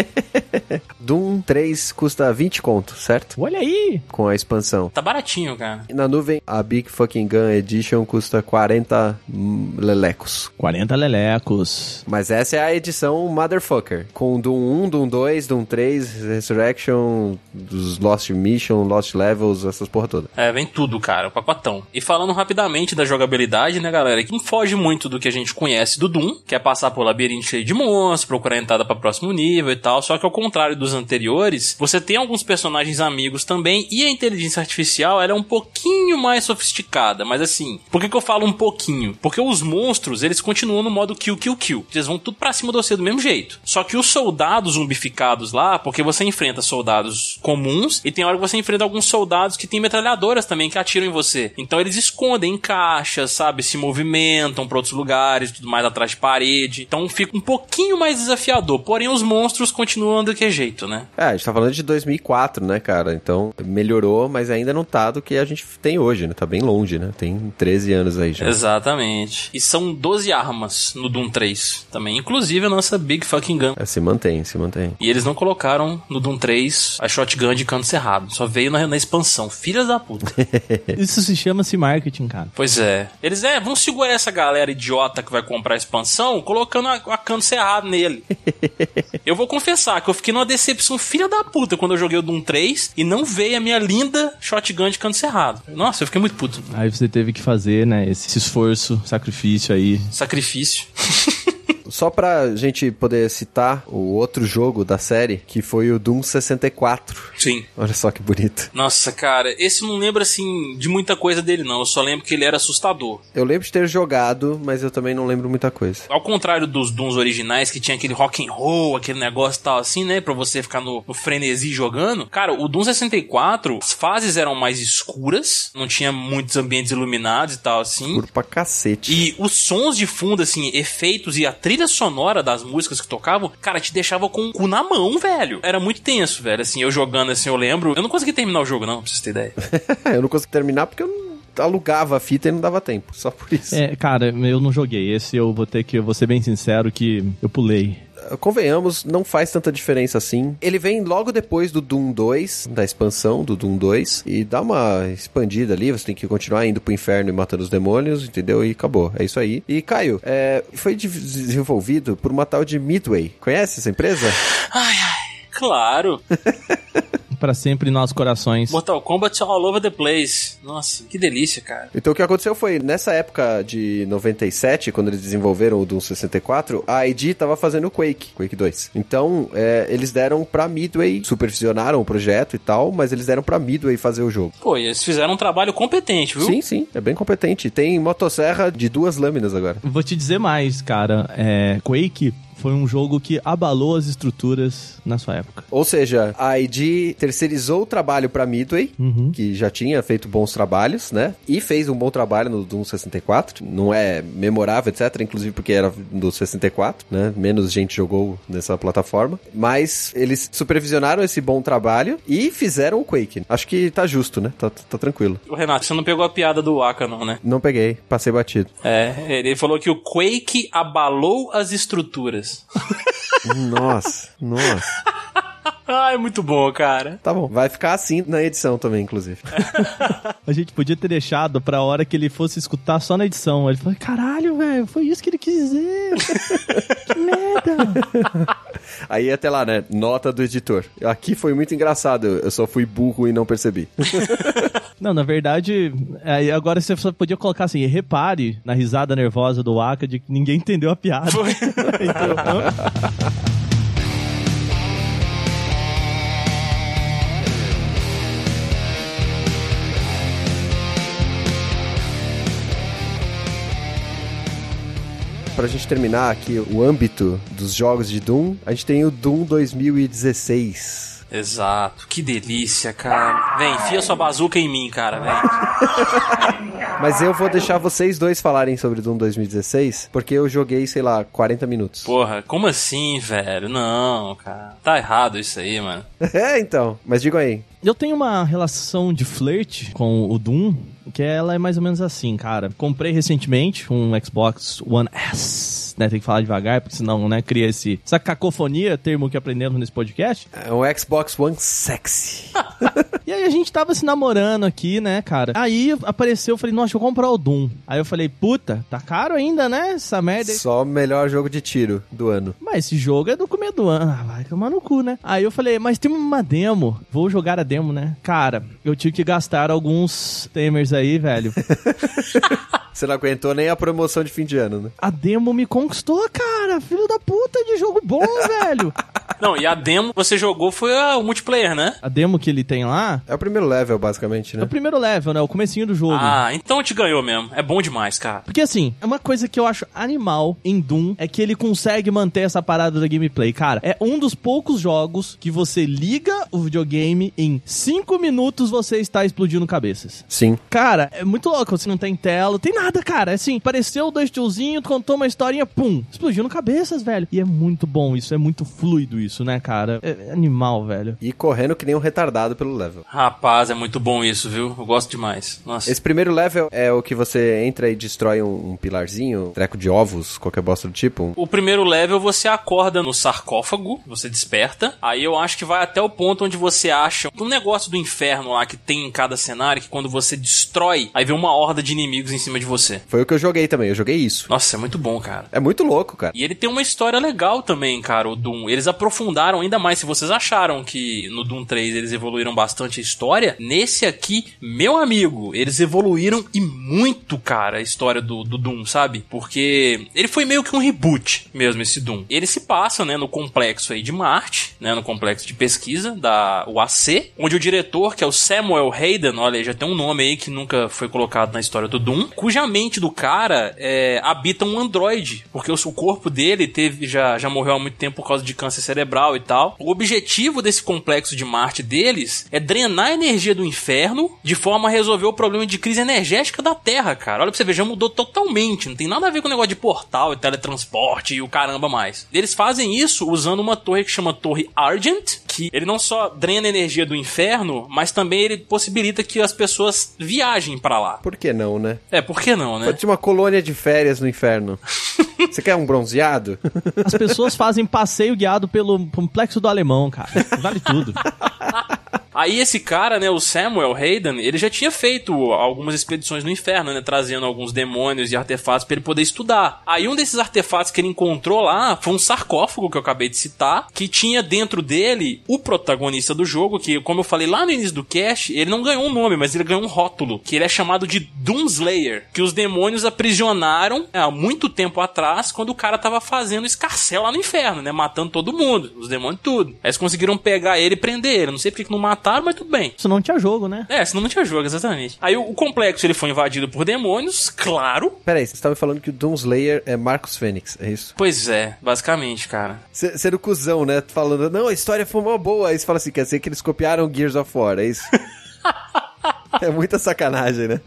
Doom 3 custa 20 conto, certo? Olha aí! Com a expansão. Tá baratinho, cara. E na nuvem, a Big Fucking Gun Edition custa 40 hum, lelecos. 40 lelecos. Mas essa é a edição Motherfucker. Com Doom 1, Doom 2, Doom 3, Resurrection, dos Lost Mission, Lost Levels, essas porra toda. É, vem tudo, cara, o pacotão. E falando rapidamente da jogabilidade, né, galera, que não foge muito do que a gente conhece do Doom, que é passar por labirinto cheio de monstros, procurar entrada pra próximo nível e tal, só que ao contrário dos anteriores, você tem alguns personagens amigos também, e a inteligência artificial, ela é um pouquinho mais sofisticada, mas assim, por que que eu falo um pouquinho? Porque os monstros, eles continuam no modo kill, kill, kill. Eles vão tudo pra cima de você do mesmo jeito. Só que os soldados zumbificados lá, porque você enfrenta soldados comuns, e tem hora que você enfrenta alguns soldados que têm metralhadoras também que atiram em você. Então eles escondem em caixas, sabe? Se movimentam pra outros lugares, tudo mais atrás de parede. Então fica um pouquinho mais desafiador. Porém, os monstros continuam daquele qualquer jeito, né? É, a gente tá falando de 2004, né, cara? Então, melhorou, mas ainda não tá do que a gente tem hoje, né? Tá bem longe, né? Tem 13 anos aí já. Exatamente. E são 12 armas no Doom 3 também, inclusive a nossa Big Fucking Gun. É, se mantém, se mantém. E eles não colocaram no Doom 3 a shotgun de canto cerrado. Só veio na, na expansão. Filhas da puta. Isso se chama-se marketing, cara. pois é. Eles, é, vão segurar essa galera idiota que vai comprar a expansão colocando a, a canto cerrado nele. eu vou confessar que eu fiquei numa decepção filha da puta quando eu joguei o Doom 3 e não veio a minha linda shotgun de canto cerrado. Nossa, eu fiquei muito puto. Aí você teve que fazer, né, esse esforço, sacrifício aí. Sacrifício. Só pra gente poder citar o outro jogo da série, que foi o Doom 64. Sim. Olha só que bonito. Nossa, cara, esse não lembra assim de muita coisa dele, não. Eu só lembro que ele era assustador. Eu lembro de ter jogado, mas eu também não lembro muita coisa. Ao contrário dos Dooms originais, que tinha aquele rock and roll, aquele negócio e tal assim, né? Pra você ficar no, no frenesi jogando. Cara, o Doom 64, as fases eram mais escuras, não tinha muitos ambientes iluminados e tal assim. Escuro pra cacete. E os sons de fundo, assim, efeitos e a trilha sonora das músicas que tocavam, cara, te deixava com o cu na mão, velho. Era muito tenso, velho. Assim, eu jogando assim, eu lembro. Eu não consegui terminar o jogo, não, pra vocês terem ideia. eu não consegui terminar porque eu não alugava a fita e não dava tempo. Só por isso. É, cara, eu não joguei. Esse eu vou ter que, eu vou ser bem sincero que eu pulei. Convenhamos, não faz tanta diferença assim. Ele vem logo depois do Doom 2, da expansão do Doom 2, e dá uma expandida ali, você tem que continuar indo pro inferno e matando os demônios, entendeu? E acabou. É isso aí. E Caio, é, foi de- desenvolvido por uma tal de Midway. Conhece essa empresa? Ai, ai. Claro. Pra sempre em nossos corações. Mortal Kombat all over the place. Nossa, que delícia, cara. Então o que aconteceu foi, nessa época de 97, quando eles desenvolveram o Doom 64, a ID tava fazendo o Quake, Quake 2. Então, é, eles deram pra Midway, supervisionaram o projeto e tal, mas eles deram pra Midway fazer o jogo. Pô, e eles fizeram um trabalho competente, viu? Sim, sim, é bem competente. Tem motosserra de duas lâminas agora. Vou te dizer mais, cara. É, Quake foi um jogo que abalou as estruturas na sua época. Ou seja, a ID terceirizou o trabalho pra Midway, que já tinha feito bons trabalhos, né? E fez um bom trabalho no Doom 64. Não é memorável, etc. Inclusive porque era do 64, né? Menos gente jogou nessa plataforma. Mas eles supervisionaram esse bom trabalho e fizeram o Quake. Acho que tá justo, né? Tá, tá tranquilo. O Renato, você não pegou a piada do Waka, não, né? Não peguei, passei batido. É, ele falou que o Quake abalou as estruturas. Nossa, nossa. Ai, muito bom, cara. Tá bom. Vai ficar assim na edição também, inclusive. A gente podia ter deixado pra hora que ele fosse escutar só na edição. Ele falou: caralho, velho, foi isso que ele quis dizer. que merda. Aí até lá, né? Nota do editor. Aqui foi muito engraçado. Eu só fui burro e não percebi. Não, na verdade, aí agora você só podia colocar assim: repare na risada nervosa do Aka de que ninguém entendeu a piada. Então, Pra gente terminar aqui o âmbito dos jogos de Doom, a gente tem o Doom 2016. Exato. Que delícia, cara. Vem, enfia sua bazuca em mim, cara, vem. Mas eu vou deixar vocês dois falarem sobre Doom 2016, porque eu joguei, sei lá, 40 minutos. Porra, como assim, velho? Não, cara. Tá errado isso aí, mano. É, então. Mas digam aí. Eu tenho uma relação de flerte com o Doom, que ela é mais ou menos assim, cara. Comprei recentemente um Xbox One S, né? Tem que falar devagar, porque senão, né, cria esse, essa cacofonia, termo que aprendemos nesse podcast. É um Xbox One sexy. E aí a gente tava se namorando aqui, né, cara? Aí apareceu, eu falei, nossa, deixa eu comprar o Doom. Aí eu falei, puta, tá caro ainda, né? Essa merda aí. Só o melhor jogo de tiro do ano. Mas esse jogo é do começo do ano. Ah, vai tomar no cu, né? Aí eu falei, mas tem uma demo. Vou jogar a demo, né? Cara, eu tive que gastar alguns temers aí, velho. Você não aguentou nem a promoção de fim de ano, né? A demo me conquistou, cara. Filho da puta de jogo bom, velho. Não, e a demo que você jogou foi a- o multiplayer, né? A demo que ele tem lá É o primeiro level, basicamente, é né? o primeiro level, né? O comecinho do jogo. Ah, então te ganhou mesmo. É bom demais, cara. Porque assim, é uma coisa que eu acho animal em Doom é que ele consegue manter essa parada da gameplay. Cara, é um dos poucos jogos que você liga o videogame em 5 minutos você está explodindo cabeças. Sim. Cara, é muito louco. Você não tem tela, tem nada, cara. É assim, apareceu dois tiozinhos, contou uma historinha, pum, explodindo cabeças, velho. E é muito bom isso, é muito fluido isso. Isso, né, cara? É, é animal, velho. E correndo que nem um retardado pelo level. Rapaz, é muito bom isso, viu? Eu gosto demais. Nossa. Esse primeiro level é o que você entra e destrói um, um pilarzinho, um treco de ovos, qualquer bosta do tipo. O primeiro level você acorda no sarcófago, você desperta. Aí eu acho que vai até o ponto onde você acha um negócio do inferno lá que tem em cada cenário, que quando você destrói, aí vem uma horda de inimigos em cima de você. Foi o que eu joguei também, eu joguei isso. Nossa, é muito bom, cara. É muito louco, cara. E ele tem uma história legal também, cara, o Doom. Eles aprofundaram ainda mais. Se vocês acharam que no Doom 3 eles evoluíram bastante a história, nesse aqui, meu amigo, eles evoluíram e muito, cara, a história do, do Doom, sabe? Porque ele foi meio que um reboot mesmo, esse Doom. Ele se passa, né, no complexo aí de Marte, né, no complexo de pesquisa da UAC, onde o diretor, que é o Samuel Hayden, olha, já tem um nome aí que nunca foi colocado na história do Doom, cuja mente do cara é, habita um androide, porque o corpo dele teve já, já morreu há muito tempo por causa de câncer cerebral e tal. O objetivo desse complexo de Marte deles é drenar a energia do inferno de forma a resolver o problema de crise energética da Terra, cara. Olha pra você ver, já mudou totalmente. Não tem nada a ver com o negócio de portal e teletransporte e o caramba mais. Eles fazem isso usando uma torre que chama Torre Argent, que ele não só drena a energia do inferno, mas também ele possibilita que as pessoas viajem para lá. Por que não, né? É, por que não, né? Pode ser uma colônia de férias no inferno. Você quer um bronzeado? As pessoas fazem passeio guiado pelo complexo do alemão, cara. Vale tudo. Aí esse cara, né, o Samuel Hayden, ele já tinha feito algumas expedições no inferno, né, trazendo alguns demônios e artefatos para ele poder estudar. Aí um desses artefatos que ele encontrou lá foi um sarcófago que eu acabei de citar, que tinha dentro dele o protagonista do jogo, que como eu falei lá no início do cast, ele não ganhou um nome, mas ele ganhou um rótulo, que ele é chamado de Doomslayer, que os demônios aprisionaram né, há muito tempo atrás, quando o cara tava fazendo escarcel lá no inferno, né, matando todo mundo, os demônios tudo. Aí eles conseguiram pegar ele e prender ele. Não sei porque que não mataram, mas tudo bem. Isso não tinha jogo, né? É, senão não tinha jogo, exatamente. Aí o, o complexo ele foi invadido por demônios, claro. Peraí, você estava falando que o Doomslayer é Marcos Fênix, é isso? Pois é, basicamente, cara. Sendo cuzão, né? Falando, não, a história foi uma boa. Aí você fala assim, quer dizer que eles copiaram Gears of War, é isso? é muita sacanagem, né?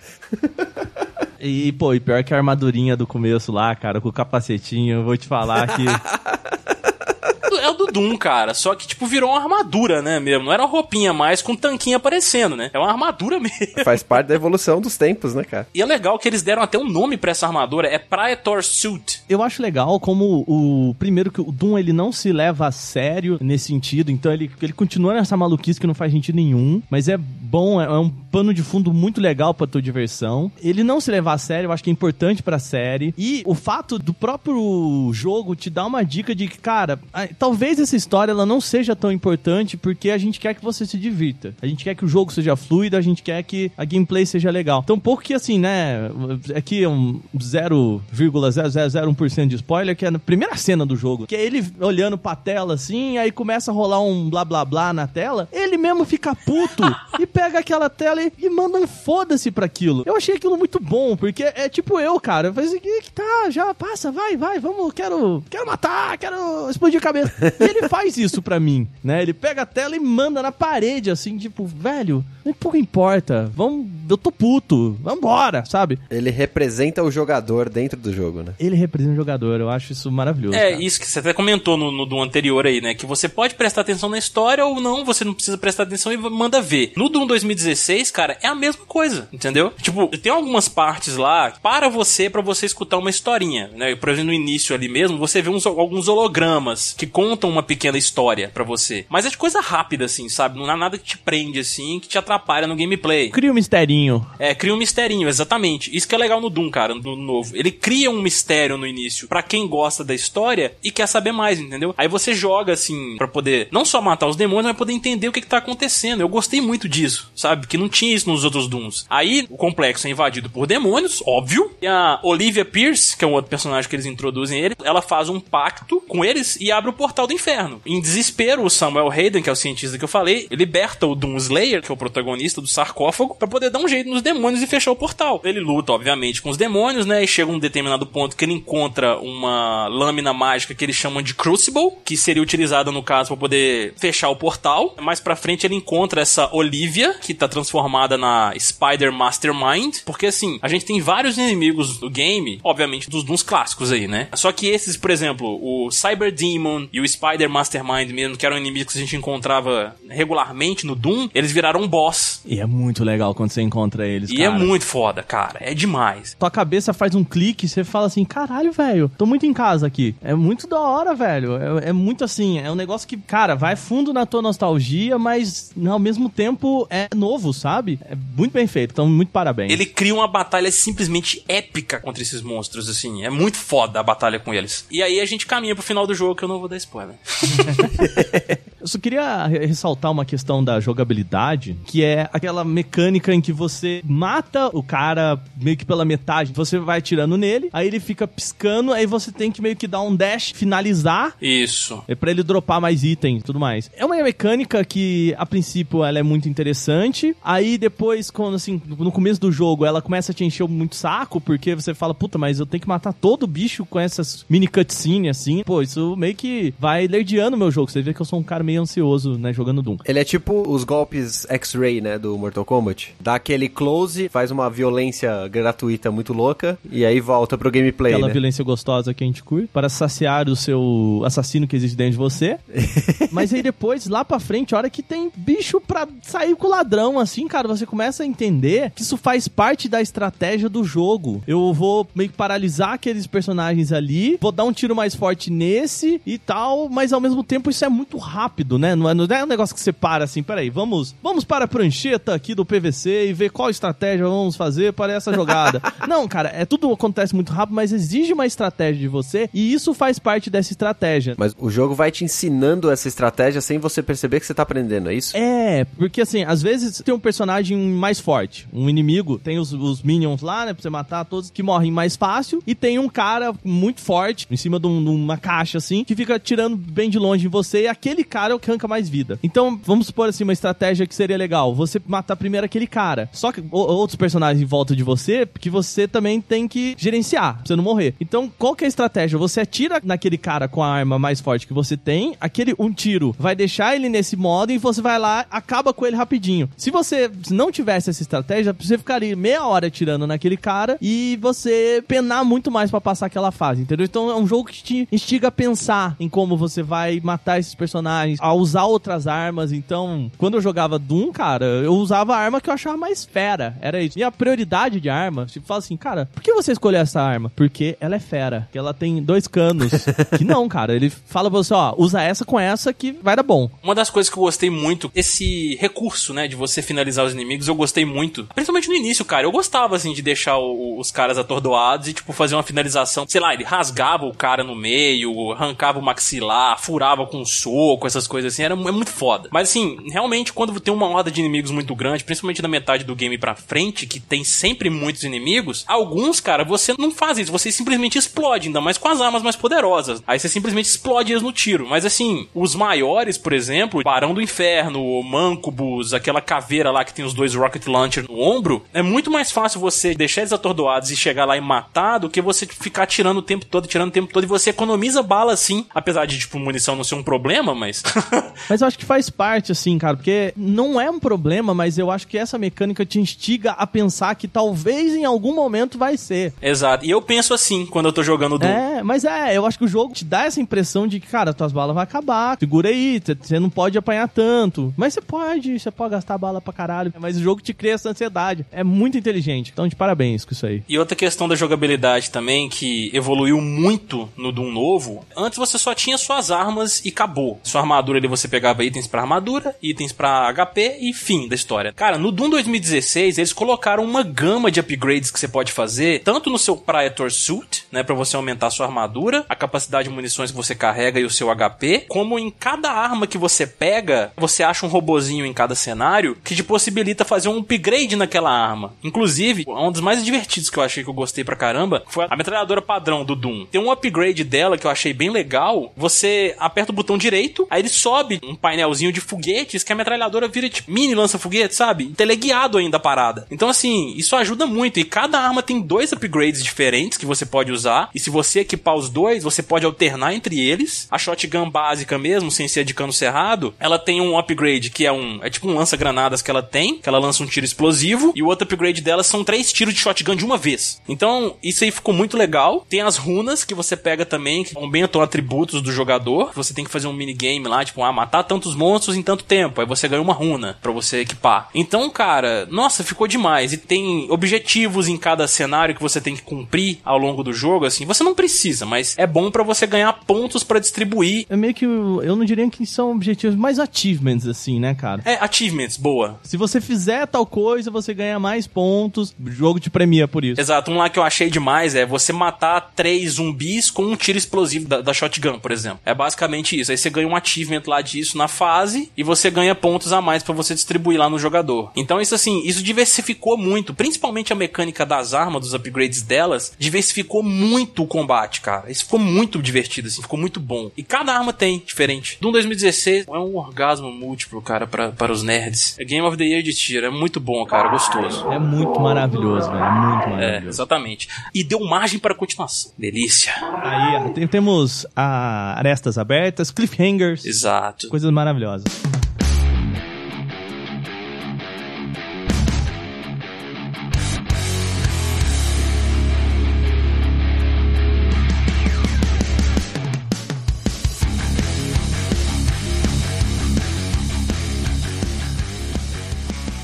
E, pô, e pior que a armadurinha do começo lá, cara, com o capacetinho, eu vou te falar que. é o do Doom, cara. Só que, tipo, virou uma armadura, né, mesmo. Não era roupinha mais com um tanquinho aparecendo, né? É uma armadura mesmo. Faz parte da evolução dos tempos, né, cara? E é legal que eles deram até um nome para essa armadura. É Praetor Suit. Eu acho legal como o... Primeiro que o Doom, ele não se leva a sério nesse sentido. Então, ele, ele continua nessa maluquice que não faz sentido nenhum. Mas é bom, é um pano de fundo muito legal pra tua diversão. Ele não se levar a sério, eu acho que é importante pra série. E o fato do próprio jogo te dar uma dica de que, cara, talvez essa história ela não seja tão importante porque a gente quer que você se divirta. A gente quer que o jogo seja fluido, a gente quer que a gameplay seja legal. Então, pouco que assim, né? Aqui é um 0,0001% de spoiler, que é na primeira cena do jogo. Que é ele olhando pra tela assim, aí começa a rolar um blá blá blá na tela. Ele mesmo fica puto e pega aquela tela e, e manda um foda-se pra aquilo. Eu achei aquilo muito bom, porque é tipo eu, cara. Eu falei assim, que tá, já passa, vai, vai, vamos, quero, quero matar, quero explodir a cabeça. E ele faz isso pra mim, né? Ele pega a tela e manda na parede, assim, tipo, velho, nem pouco importa, vamos, eu tô puto, vambora, sabe? Ele representa o jogador dentro do jogo, né? Ele representa o jogador, eu acho isso maravilhoso. É, cara. isso que você até comentou no, no do anterior aí, né? Que você pode prestar atenção na história ou não, você não precisa prestar atenção e manda ver. No Doom 2016, cara, é a mesma coisa, entendeu? Tipo, tem algumas partes lá para você, para você escutar uma historinha, né? Por exemplo, no início ali mesmo, você vê uns, alguns hologramas que contam uma pequena história para você. Mas é de coisa rápida, assim, sabe? Não há nada que te prende, assim, que te atrapalha no gameplay. Cria um misterinho. É, cria um misterinho, exatamente. Isso que é legal no Doom, cara, no novo. Ele cria um mistério no início para quem gosta da história e quer saber mais, entendeu? Aí você joga, assim, para poder não só matar os demônios, mas poder entender o que, que tá acontecendo. Eu gostei muito disso, sabe? Que não tinha isso nos outros Dooms. Aí o complexo é invadido por demônios, óbvio. E a Olivia Pierce, que é um outro personagem que eles introduzem ele, ela faz um pacto com eles e abre o portal do inferno. Em desespero, o Samuel Hayden, que é o cientista que eu falei, liberta o Doom Slayer, que é o protagonista do sarcófago, para poder dar um jeito nos demônios e fechar o portal. Ele luta, obviamente, com os demônios, né? E chega um determinado ponto que ele encontra encontra uma lâmina mágica que eles chamam de Crucible, que seria utilizada no caso para poder fechar o portal. Mais pra frente ele encontra essa Olivia, que tá transformada na Spider Mastermind, porque assim, a gente tem vários inimigos do game, obviamente dos Dooms clássicos aí, né? Só que esses, por exemplo, o Cyber Demon e o Spider Mastermind mesmo, que eram inimigos que a gente encontrava regularmente no Doom, eles viraram um boss. E é muito legal quando você encontra eles, E cara. é muito foda, cara. É demais. Tua cabeça faz um clique e você fala assim, caralho, velho, tô muito em casa aqui. É muito da hora, velho. É, é muito assim, é um negócio que, cara, vai fundo na tua nostalgia, mas ao mesmo tempo é novo, sabe? É muito bem feito, então muito parabéns. Ele cria uma batalha simplesmente épica contra esses monstros, assim. É muito foda a batalha com eles. E aí a gente caminha pro final do jogo, que eu não vou dar spoiler. Eu só queria re- ressaltar uma questão da jogabilidade, que é aquela mecânica em que você mata o cara meio que pela metade, você vai atirando nele, aí ele fica piscando, aí você tem que meio que dar um dash, finalizar, Isso. é pra ele dropar mais itens e tudo mais. É uma mecânica que, a princípio, ela é muito interessante. Aí depois, quando assim, no começo do jogo, ela começa a te encher muito saco, porque você fala, puta, mas eu tenho que matar todo bicho com essas mini cutscene, assim. Pô, isso meio que vai lerdeando o meu jogo. Você vê que eu sou um cara meio ansioso, né, jogando Doom. Ele é tipo os golpes X-Ray, né, do Mortal Kombat. Dá aquele close, faz uma violência gratuita muito louca, e aí volta pro gameplay, Aquela né? violência gostosa que a gente curte, para saciar o seu assassino que existe dentro de você. Mas aí depois, lá pra frente, a hora que tem bicho pra sair com o ladrão, assim, cara, você começa a entender que isso faz parte da estratégia do jogo. Eu vou meio que paralisar aqueles personagens ali, vou dar um tiro mais forte nesse e tal, mas ao mesmo tempo isso é muito rápido, né? Não é, não é um negócio que você para assim, peraí, vamos, vamos para a prancheta aqui do PVC e ver qual estratégia vamos fazer para essa jogada. não, cara, é tudo acontece muito rápido, mas exige uma estratégia de você e isso faz parte dessa estratégia. Mas o jogo vai te ensinando essa estratégia sem você perceber que você tá aprendendo, é isso? É, porque assim, às vezes tem um personagem mais forte, um inimigo, tem os, os minions lá, né, pra você matar todos que morrem mais fácil, e tem um cara muito forte, em cima de, um- de uma caixa assim, que fica tirando bem de longe em você, e aquele cara é o que arranca mais vida. Então, vamos supor assim, uma estratégia que seria legal, você matar primeiro aquele cara, só que outros personagens em volta de você, que você também tem que gerenciar, pra você não morrer. Então, qual que é a estratégia? Você atira naquele cara com a arma mais forte que você tem, aquele um tiro vai deixar ele nesse modo e você vai lá, acaba com ele rapidinho. Se você não tivesse essa estratégia, você ficaria meia hora atirando naquele cara e você penar muito mais pra passar aquela fase, entendeu? Então é um jogo que te instiga a pensar em como você vai matar esses personagens, a usar outras armas. Então, quando eu jogava Doom, cara, eu usava a arma que eu achava mais fera. Era isso. E a prioridade de arma, tipo, fala assim, cara, por que você escolheu essa arma? Porque ela é fera, que ela tem dois canos. que não, cara, ele fala pra você, ó, usa essa com essa que vai dar bom. Uma das coisas que eu gostei muito, esse recurso, né, de você finalizar os inimigos, eu gostei muito. Principalmente no início, cara. Eu gostava, assim, de deixar o- os caras atordoados e, tipo, fazer uma finalização. Sei lá, ele rasgava o cara no meio, arrancava o maxilar, furava com um soco, essas coisas assim. Era é muito foda. Mas, assim, realmente, quando tem uma horda de inimigos muito grande, principalmente na metade do game pra frente, que tem sempre muitos inimigos, alguns, cara, você não faz isso. Você simplesmente explode, ainda mais com as armas mais poderosas. Aí você simplesmente explode eles no tiro. Mas, assim, os maiores, por exemplo, Barão do Inferno, o Mancubus, aquela caveira lá que tem os dois Rocket Launcher no ombro, é muito mais fácil você deixar eles atordoados e chegar lá e matar do que você ficar tirando o tempo todo, tirando o tempo todo. E você economiza bala, assim. Apesar de, tipo, munição não ser um problema, mas... Mas eu acho que faz parte, assim, cara, porque não é um problema, mas eu acho que essa mecânica te instiga a pensar que talvez em algum momento vai ser. Exato. E eu penso assim quando eu tô jogando Doom. É, mas é, eu acho que o jogo te dá essa impressão de que, cara, tuas balas vão acabar, segura aí, você não pode apanhar tanto. Mas você pode, você pode gastar bala pra caralho. Mas o jogo te cria essa ansiedade. É muito inteligente. Então, de parabéns com isso aí. E outra questão da jogabilidade também, que evoluiu muito no Doom novo. Antes você só tinha suas armas e acabou. Sua armadura ali você pegava itens pra armadura, itens pra HP e fim da história. Cara, no Doom 2016 eles colocaram uma gama de upgrades que você pode fazer, tanto no seu Praetor Suit, né, pra você aumentar a sua armadura, a capacidade de munições que você carrega e o seu HP, como em cada arma que você pega, você acha um robozinho em cada cenário que te possibilita fazer um upgrade naquela arma. Inclusive, um dos mais divertidos que eu achei que eu gostei pra caramba foi a metralhadora padrão do Doom. Tem um upgrade dela que eu achei bem legal. Você aperta o botão direito, aí ele sobe um painelzinho de foguetes que a metralhadora vira tipo mini lança-foguete, sabe? Então ele é guiado ainda a parada. Então, assim, isso ajuda muito. E cada arma tem dois upgrades diferentes que você pode usar. E se você equipar os dois, você pode alternar entre eles. A shotgun básica mesmo, sem ser de cano cerrado, ela tem um upgrade que é um. É tipo um lança-granadas que ela tem, que ela lança um tiro explosivo. E o outro upgrade dela são três tiros de shotgun de uma vez. Então, isso aí ficou muito legal. Tem as runas que você pega também, que aumentam atributos do jogador. Você tem que fazer um minigame lá, tipo, ah, matar tantos monstros em tanto tempo. Aí você ganha uma runa para você equipar. Então, cara, nossa, ficou demais. E tem objetivos em cada cenário que você tem que cumprir ao longo do jogo, assim. Você não precisa, mas é bom para você ganhar pontos para distribuir. É meio que, eu não diria que são objetivos, mais achievements, assim, né, cara? É, achievements, boa. Se você fizer tal coisa, você ganha mais pontos, o jogo te premia por isso. Exato, um lá que eu achei demais é você matar três zumbis com um tiro explosivo da, da shotgun, por exemplo. É basicamente isso. Aí você ganha um achievement lá disso na fase e você ganha pontos a mais para você distribuir lá no jogador. Então isso assim, isso diversificou muito, principalmente a mecânica das armas, dos upgrades delas, diversificou muito o combate, cara. Isso ficou muito divertido, assim, ficou muito bom. E cada arma tem diferente. Doom 2016 é um orgasmo múltiplo, cara, para os nerds. É Game of the Year de tiro, é muito bom, cara, gostoso. É muito maravilhoso, velho. É muito É, maravilhoso. exatamente. E deu margem para continuação. Delícia. Aí tem- temos ah, arestas abertas, cliffhangers, Exato. coisas maravilhosas.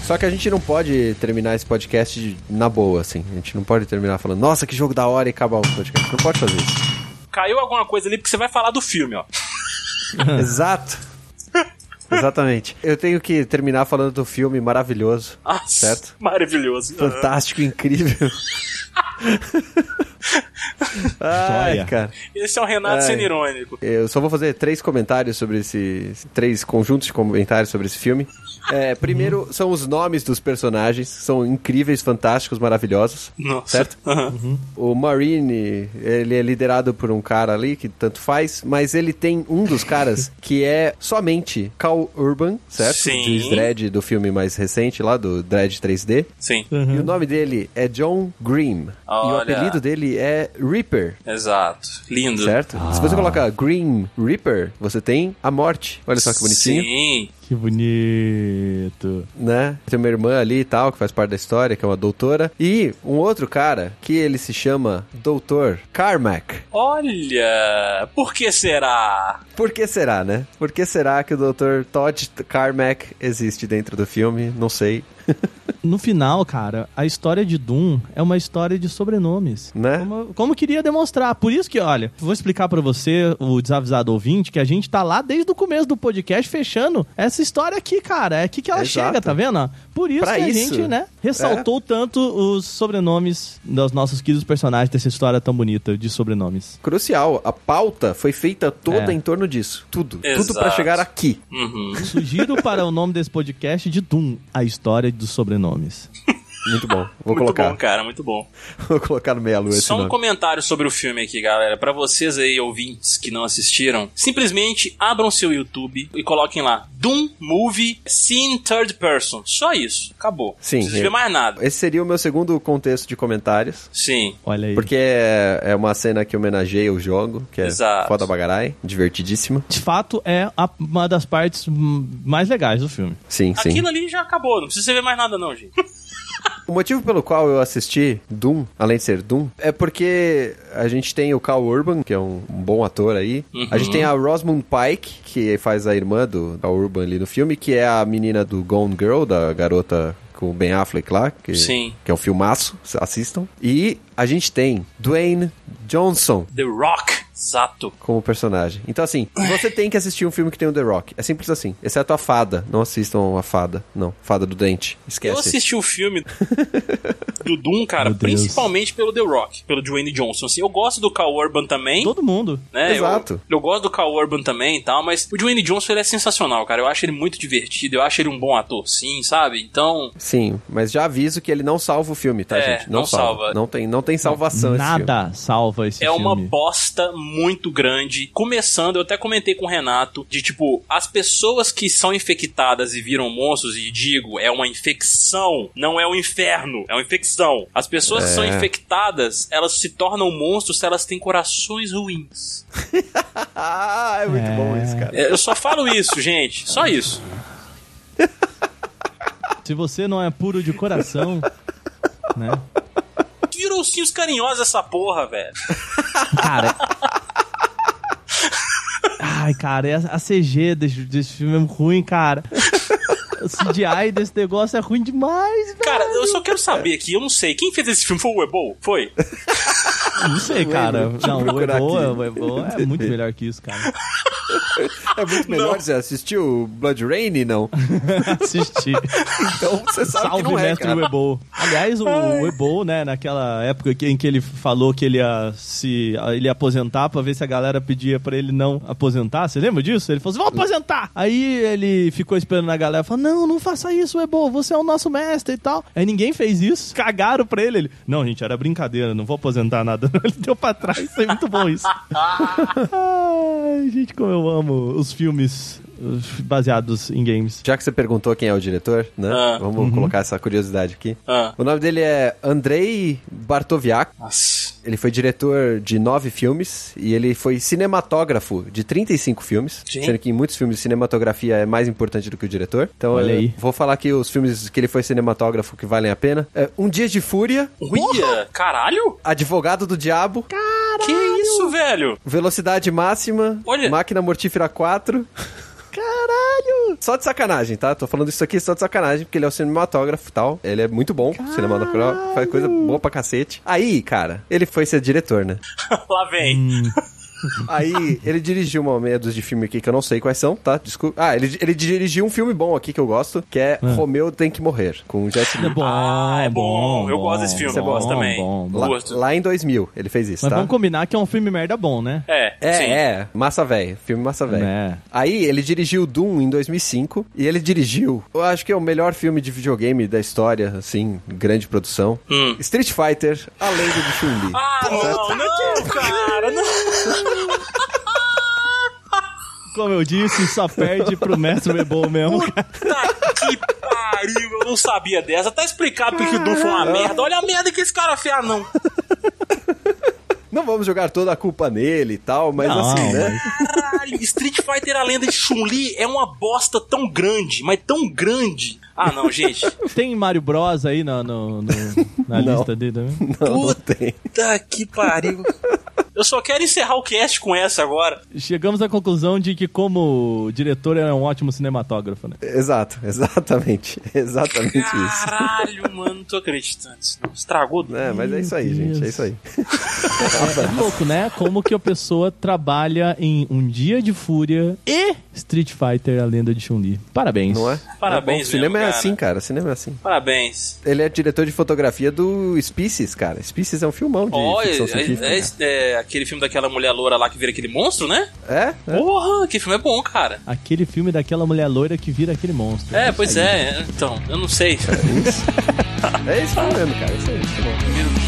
Só que a gente não pode terminar esse podcast de- na boa, assim. A gente não pode terminar falando, nossa, que jogo da hora e acabar o podcast. Não pode fazer isso. Caiu alguma coisa ali porque você vai falar do filme, ó. Exato. Exatamente. Eu tenho que terminar falando do filme maravilhoso, Nossa, Certo. Maravilhoso. fantástico, incrível. Ai, cara. Esse é o Renato Ai. sendo irônico. Eu só vou fazer três comentários sobre esse. Três conjuntos de comentários sobre esse filme. É, primeiro, são os nomes dos personagens. São incríveis, fantásticos, maravilhosos. Nossa. Certo? Aham. O Marine, ele é liderado por um cara ali que tanto faz, mas ele tem um dos caras que é somente Cal Urban, certo? Sim. De Dredd do filme mais recente lá, do Dredd 3D. Sim, E o nome dele é John Green. E o Olha. apelido dele é Reaper. exato. Lindo. Certo? Se você colocar Green Reaper, você tem a morte. Olha só que bonitinho. Sim. Que bonito. Né? Tem uma irmã ali e tal, que faz parte da história, que é uma doutora. E um outro cara, que ele se chama Doutor Carmack. Olha, por que será? Por que será, né? Por que será que o Dr. Todd Carmack existe dentro do filme? Não sei. No final, cara, a história de Doom é uma história de sobrenomes. Né? Como, como eu queria demonstrar. Por isso que, olha, vou explicar pra você, o desavisado ouvinte, que a gente tá lá desde o começo do podcast fechando essa história aqui, cara. É aqui que ela Exato. chega, tá vendo? Por isso Pra que a isso. gente, né, ressaltou tanto os sobrenomes dos nossos queridos personagens dessa história tão bonita de sobrenomes. Crucial. A pauta foi feita toda É. em torno disso. Tudo. Tudo Exato. pra chegar aqui. Uhum. Sugiro para o nome desse podcast de Doom, a história dos sobrenomes. Muito bom. Vou muito colocar. bom, cara, muito bom. Vou colocar no meia-lua esse Só um comentário sobre o filme aqui, galera. Pra vocês aí, ouvintes que não assistiram, simplesmente abram seu YouTube e coloquem lá Doom Movie Scene Third Person. Só isso. Acabou. Sim, Não precisa é. ver mais nada. Esse seria o meu segundo contexto de comentários. Sim. Olha aí. Porque é, é uma cena que homenageia o jogo, que é Exato. foda bagarai, divertidíssima. De fato, é a- uma das partes mais legais do filme. Sim, sim. Aquilo ali já acabou. Não precisa ver mais nada, não, gente. O motivo pelo qual eu assisti Doom, além de ser Doom, é porque a gente tem o Cal Urban, que é um, um bom ator aí. A gente tem a Rosamund Pike, que faz a irmã do Cal Urban ali no filme, que é a menina do Gone Girl, da garota com o Ben Affleck lá, que, Sim. que é um filmaço, assistam. E a gente tem Dwayne Johnson The Rock. Exato. como personagem. Então, assim, você tem que assistir um filme que tem o The Rock. É simples assim. Exceto a fada. Não assistam a fada. Não, fada do dente. Esquece. Eu assisti o filme do Doom, cara, principalmente pelo The Rock, pelo Dwayne Johnson. Assim, eu gosto do Cal Urban também. Todo mundo. né? Exato. Eu, eu gosto do Cal Urban também e tal, mas o Dwayne Johnson ele é sensacional, cara. Eu acho ele muito divertido, eu acho ele um bom ator, sim, sabe? Então, Sim, mas já aviso que ele não salva o filme, tá, É, gente? não salva. Não tem, não tem salvação esse filme. Nada salva esse é uma filme. bosta muito grande. Começando, eu até comentei com o Renato, de tipo, as pessoas que são infectadas e viram monstros, e digo, é uma infecção, não é um inferno, é uma infecção. As pessoas que são É. infectadas, elas se tornam monstros se elas têm corações ruins. É muito É. bom isso, cara. É, Eu só falo isso, gente. Só isso. Se você não é puro de coração, né? Virou ursinhos carinhosos essa porra, velho. Cara. Ai, cara, a CG desse, desse filme é ruim, cara. O CGI desse negócio é ruim demais, velho. Cara, eu só quero saber aqui, eu não sei. Quem fez esse filme foi o Ebol? Foi? Não sei, cara. Não, o procurar Ebo, aqui. o Ebo é muito melhor que isso, cara. É muito melhor. Você assistiu Blood Rain, não? Assisti. Então você sabe Salve, que não é, mestre cara. Webo. Aliás, o, o Webo, né, naquela época em que ele falou que ele ia se ele ia aposentar pra ver se a galera pedia pra ele não aposentar, você lembra disso? Ele falou assim, vou aposentar! Aí ele ficou esperando a galera, falou, não, não faça isso, Webo, você é o nosso mestre e tal. Aí ninguém fez isso, cagaram pra ele. Ele, não, gente, era brincadeira, não vou aposentar nada. Ele deu pra trás, foi muito bom isso. Ai, gente, como eu amo os filmes baseados em games. Já que você perguntou quem é o diretor, né? Ah. Vamos colocar essa curiosidade aqui. Ah. O nome dele é Andrei Bartoviak. Nossa. Ele foi diretor de nove filmes e ele foi cinematógrafo de 35 filmes. Gente. Sendo que em muitos filmes cinematografia é mais importante do que o diretor. Então, Olha eu aí. vou falar aqui os filmes que ele foi cinematógrafo que valem a pena. É, um Dia de Fúria, Uia, caralho? Advogado do Diabo, Que isso, velho? Velocidade Máxima, Olha. Máquina Mortífera 4. Caralho! Só de sacanagem, tá? Tô falando isso aqui só de sacanagem, porque ele é o cinematógrafo e tal. Ele é muito bom, cinematógrafo, faz coisa boa pra cacete. Aí, cara, ele foi ser diretor, né? Lá vem. Aí, ele dirigiu uma meia dúzia de filme aqui que eu não sei quais são, tá? Desculpa. Ah, ele, ele dirigiu um filme bom aqui que eu gosto, que é Romeu Tem Que Morrer, com o Jet Li. É bom, Ah, é bom. Eu gosto desse filme, eu gosto também. Bom, bom. Lá, Gosto. lá em 2000, ele fez isso, Mas tá? vamos combinar que é um filme merda bom, né? É, É, sim. é, massa velho, filme massa velho. É. Aí ele dirigiu Doom em 2005 e ele dirigiu, eu acho que é o melhor filme de videogame da história, assim, grande produção. Hum. Street Fighter, A Lenda de Chun-Li. Ah, não, não, cara, não. Como eu disse, só perde pro mestre Webo mesmo. Puta que pariu, eu não sabia dessa. Tá explicado porque o Doom foi uma merda. Olha a merda que esse cara fez. Ah, não. Não vamos jogar toda a culpa nele e tal, mas Não, assim, né? Caralho, Street Fighter A Lenda de Chun-Li é uma bosta tão grande, mas tão grande. Ah, não, gente. Tem Mario Bros aí na, no- no- na Não. lista dele também? Não, não tem. Puta que pariu. Eu só quero encerrar o cast com essa agora. Chegamos à conclusão de que, como diretor, é um ótimo cinematógrafo, né? Exato, exatamente. Exatamente isso. Caralho, mano, não tô acreditando. Não estragou. É, mas é isso aí, Meu gente, é Deus. isso aí. É louco, né? Como que a pessoa trabalha em Um Dia de Fúria e Street Fighter, a lenda de Chun-Li. Parabéns. Não é? Parabéns É bom. Cinema mesmo, é cara. assim, cara, cinema é assim. Parabéns. Ele é diretor de fotografia do Species, cara. Species é um filmão de Olha, ficção é, científica. é- cara. é aquele filme daquela mulher loura lá que vira aquele monstro, né? É? é? Porra, que filme é bom, cara. Aquele filme daquela mulher loira que vira aquele monstro. É, pois é. Então, eu não sei. É isso mesmo, cara. É isso aí. Tá bom.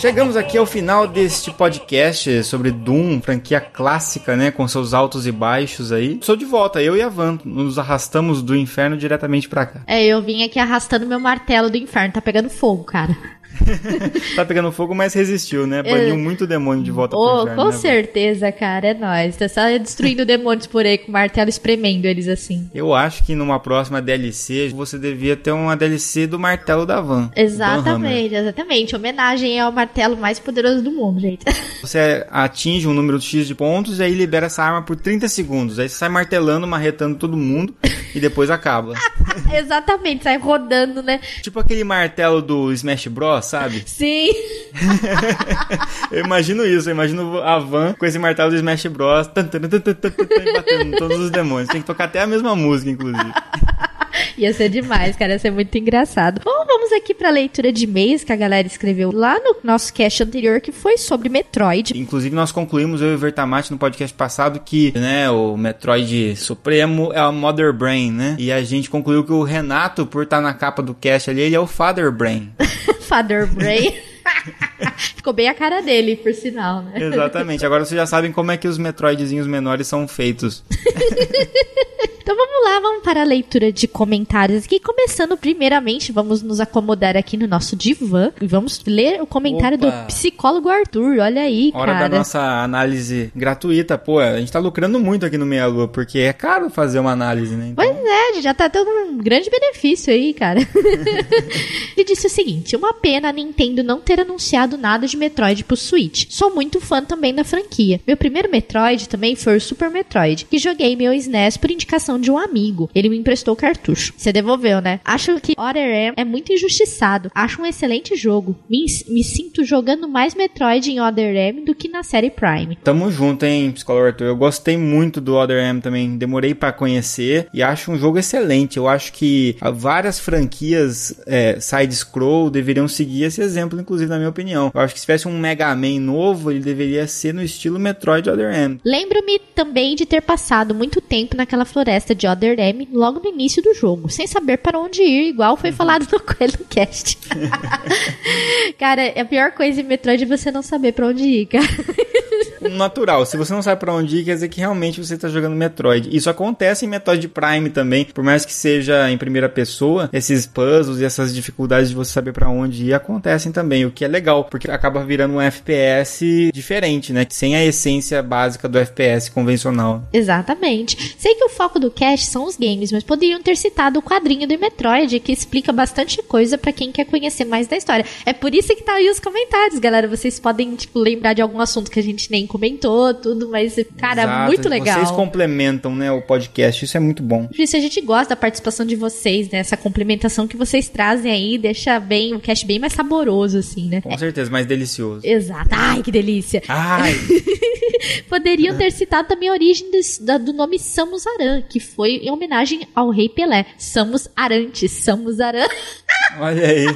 Chegamos aqui ao final deste podcast sobre Doom, franquia clássica, né? Com seus altos e baixos aí. Sou de volta, eu e a Van. Nos arrastamos do inferno diretamente pra cá. É, eu vim aqui arrastando meu martelo do inferno. Tá pegando fogo, cara. Tá pegando fogo, mas resistiu, né? Baniu muito demônio de volta pro Oh, inferno. com né, certeza, cara. É nóis. Tá só destruindo demônios por aí com o martelo espremendo eles assim. Eu acho que numa próxima DLC você devia ter uma DLC do martelo da Van. Exatamente, exatamente. Homenagem ao martelo mais poderoso do mundo, gente. Você atinge um número X de pontos e aí libera essa arma por 30 segundos. Aí você sai martelando, marretando todo mundo e depois acaba. Exatamente, sai rodando, né? tipo aquele martelo do Smash Bros. Sabe? Sim. Eu imagino isso, eu imagino a van com esse martelo do Smash Bros. tan, tan, tan, batendo todos os demônios. Tem que tocar até a mesma música, inclusive. Ia ser demais, cara. Ia ser muito engraçado. Bom, vamos aqui pra leitura de e-mails que a galera escreveu lá no nosso cast anterior, que foi sobre Metroid. Inclusive, nós concluímos, eu e o Vertamati, no podcast passado, que né, o Metroid Supremo é o Mother Brain, né? E a gente concluiu que o Renato, por estar na capa do cast ali, ele é o Father Brain. Father Brain. Ficou bem a cara dele, por sinal, né? Exatamente. Agora vocês já sabem como é que os Metroidzinhos menores são feitos. Então vamos lá, vamos para a leitura de comentários aqui. Começando primeiramente, vamos nos acomodar aqui no nosso divã e vamos ler o comentário Opa. do psicólogo Arthur. Olha aí, Hora cara. da nossa análise gratuita. Pô, a gente tá lucrando muito aqui no Meia Lua, porque é caro fazer uma análise, né? Então, Pois é, já tá tendo um grande benefício aí, cara. Ele disse o seguinte: uma pena a Nintendo não ter anunciado nada de Metroid pro Switch. Sou muito fã também da franquia. Meu primeiro Metroid também foi o Super Metroid, que joguei meu SNES por indicação de um amigo. Ele me emprestou o cartucho. Você devolveu, né? Acho que Other M é muito injustiçado. Acho um excelente jogo. Me, me sinto jogando mais Metroid em Other M do que na série Prime. Tamo junto, hein, psicólogo Arthur. Eu gostei muito do Other M também. Demorei pra conhecer e acho um jogo excelente. Eu acho que ah, várias franquias é, side-scroll deveriam seguir esse exemplo, inclusive, na minha opinião. Eu acho que se tivesse um Mega Man novo, ele deveria ser no estilo Metroid Other M. Lembro-me também de ter passado muito tempo naquela floresta de Other M logo no início do jogo, sem saber para onde ir, igual foi falado no Coelho Cast. cara, a pior coisa em Metroid é você não saber para onde ir, cara. Natural, se você não sabe pra onde ir, quer dizer que realmente você tá jogando Metroid. Isso acontece em Metroid Prime também, por mais que seja em primeira pessoa, esses puzzles e essas dificuldades de você saber pra onde ir acontecem também, o que é legal, porque acaba virando um FPS diferente, né? Sem a essência básica do FPS convencional. Exatamente. Sei que o foco do cast são os games, mas poderiam ter citado o quadrinho do Metroid, que explica bastante coisa pra quem quer conhecer mais da história. É por isso que tá aí os comentários, galera. Vocês podem, tipo, lembrar de algum assunto que a gente nem comentou, tudo, mas, cara, Exato, muito legal. Vocês complementam, né, o podcast, isso é muito bom. Isso a gente gosta da participação de vocês, né? Essa complementação que vocês trazem aí deixa bem o cast bem mais saboroso, assim, né? Com certeza, mais delicioso. Exato. Ai, que delícia. Ai, Poderiam ter citado também a origem da- do nome Samus Aran, que foi em homenagem ao rei Pelé. Samus Arantes, Samus Aran. olha aí.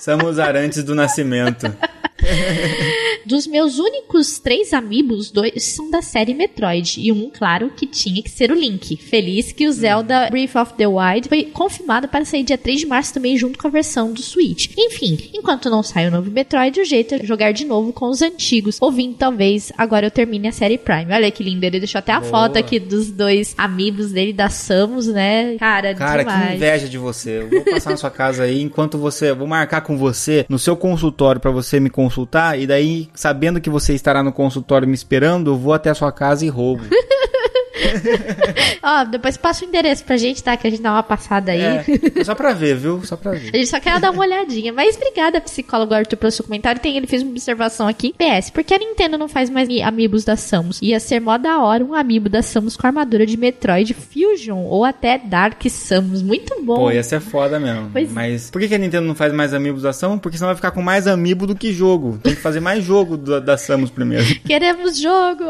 Somos arantes do nascimento. Dos meus únicos três amigos, dois são da série Metroid. E um, claro, que tinha que ser o Link. Feliz que o Zelda Breath of the Wild foi confirmado para sair dia 3 de março também, junto com a versão do Switch. Enfim, enquanto não sai o novo Metroid, o jeito é jogar de novo com os antigos. Ouvindo, talvez, agora eu termine a série Prime. Olha que lindo, ele deixou até a Boa. foto aqui dos dois amigos dele, da Samus, né? Cara, Cara, demais. que inveja de você. Eu vou passar na sua casa aí enquanto você. Vou marcar com você no seu consultório pra você me consultar. E daí, sabendo que você estará no consultório me esperando, eu vou até a sua casa e roubo. Ó, depois passa o endereço pra gente, tá? Que a gente dá uma passada aí. É, só pra ver, viu? Só pra ver. A gente só quer dar uma olhadinha. Mas obrigada, psicólogo Arthur, pelo seu comentário. Tem, ele fez uma observação aqui. PS, por que a Nintendo não faz mais amigos da Samus? Ia ser mó da hora um amiibo da Samus com armadura de Metroid Fusion ou até Dark Samus. Muito bom. Pô, ia ser foda mesmo. Pois- Mas por que, a Nintendo não faz mais amigos da Samus? Porque senão vai ficar com mais amiibo do que jogo. Tem que fazer mais jogo da, da Samus primeiro. Queremos jogo!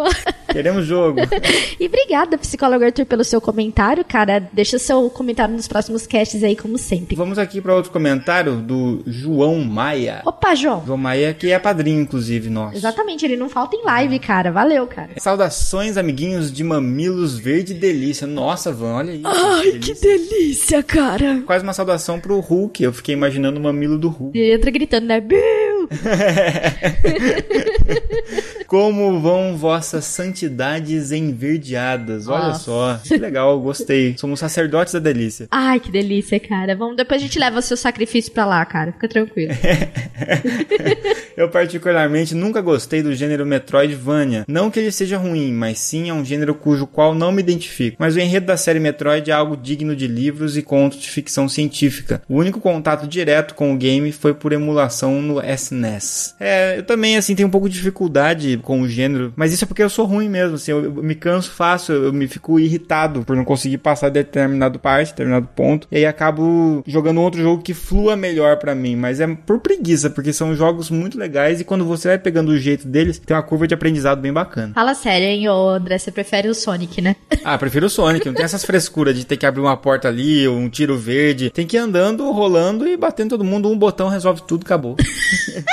Queremos jogo. e obrigada, psicólogo Arthur, pelo seu comentário, cara. Deixa seu comentário nos próximos casts aí, como sempre. Vamos aqui pra outro comentário do João Maia. Opa, João. João Maia, que é padrinho, inclusive, nosso. Exatamente, ele não falta em live, cara. Valeu, cara. Saudações, amiguinhos de Mamilos Verde Delícia. Nossa, Van, olha isso. Ai, que delícia, cara. Quase uma saudação pro Hulk. Eu fiquei imaginando o mamilo do Hulk. Ele entra gritando, né? Bill! Como vão vossas santidades enverdeadas? Olha Nossa. só. Que legal, gostei. Somos sacerdotes da delícia. Ai, que delícia, cara. Vamos, depois a gente leva o seu sacrifício pra lá, cara. Fica tranquilo. Eu particularmente nunca gostei do gênero Metroidvania. Não que ele seja ruim, mas sim é um gênero cujo qual não me identifico. Mas o enredo da série Metroid é algo digno de livros e contos de ficção científica. O único contato direto com o game foi por emulação no SNES. É, eu também assim tenho um pouco de dificuldade com o gênero, mas isso é porque eu sou ruim mesmo, assim, eu, eu me canso fácil, eu me fico irritado por não conseguir passar determinado parte, determinado ponto, e aí acabo jogando outro jogo que flua melhor para mim, mas é por preguiça, porque são jogos muito legais e quando você vai pegando o jeito deles, tem uma curva de aprendizado bem bacana. Fala sério, hein, ô André, você prefere o Sonic, né? Ah, prefiro o Sonic, não tem essas frescuras de ter que abrir uma porta ali, um tiro verde, tem que ir andando, rolando e batendo todo mundo, um botão resolve tudo, acabou.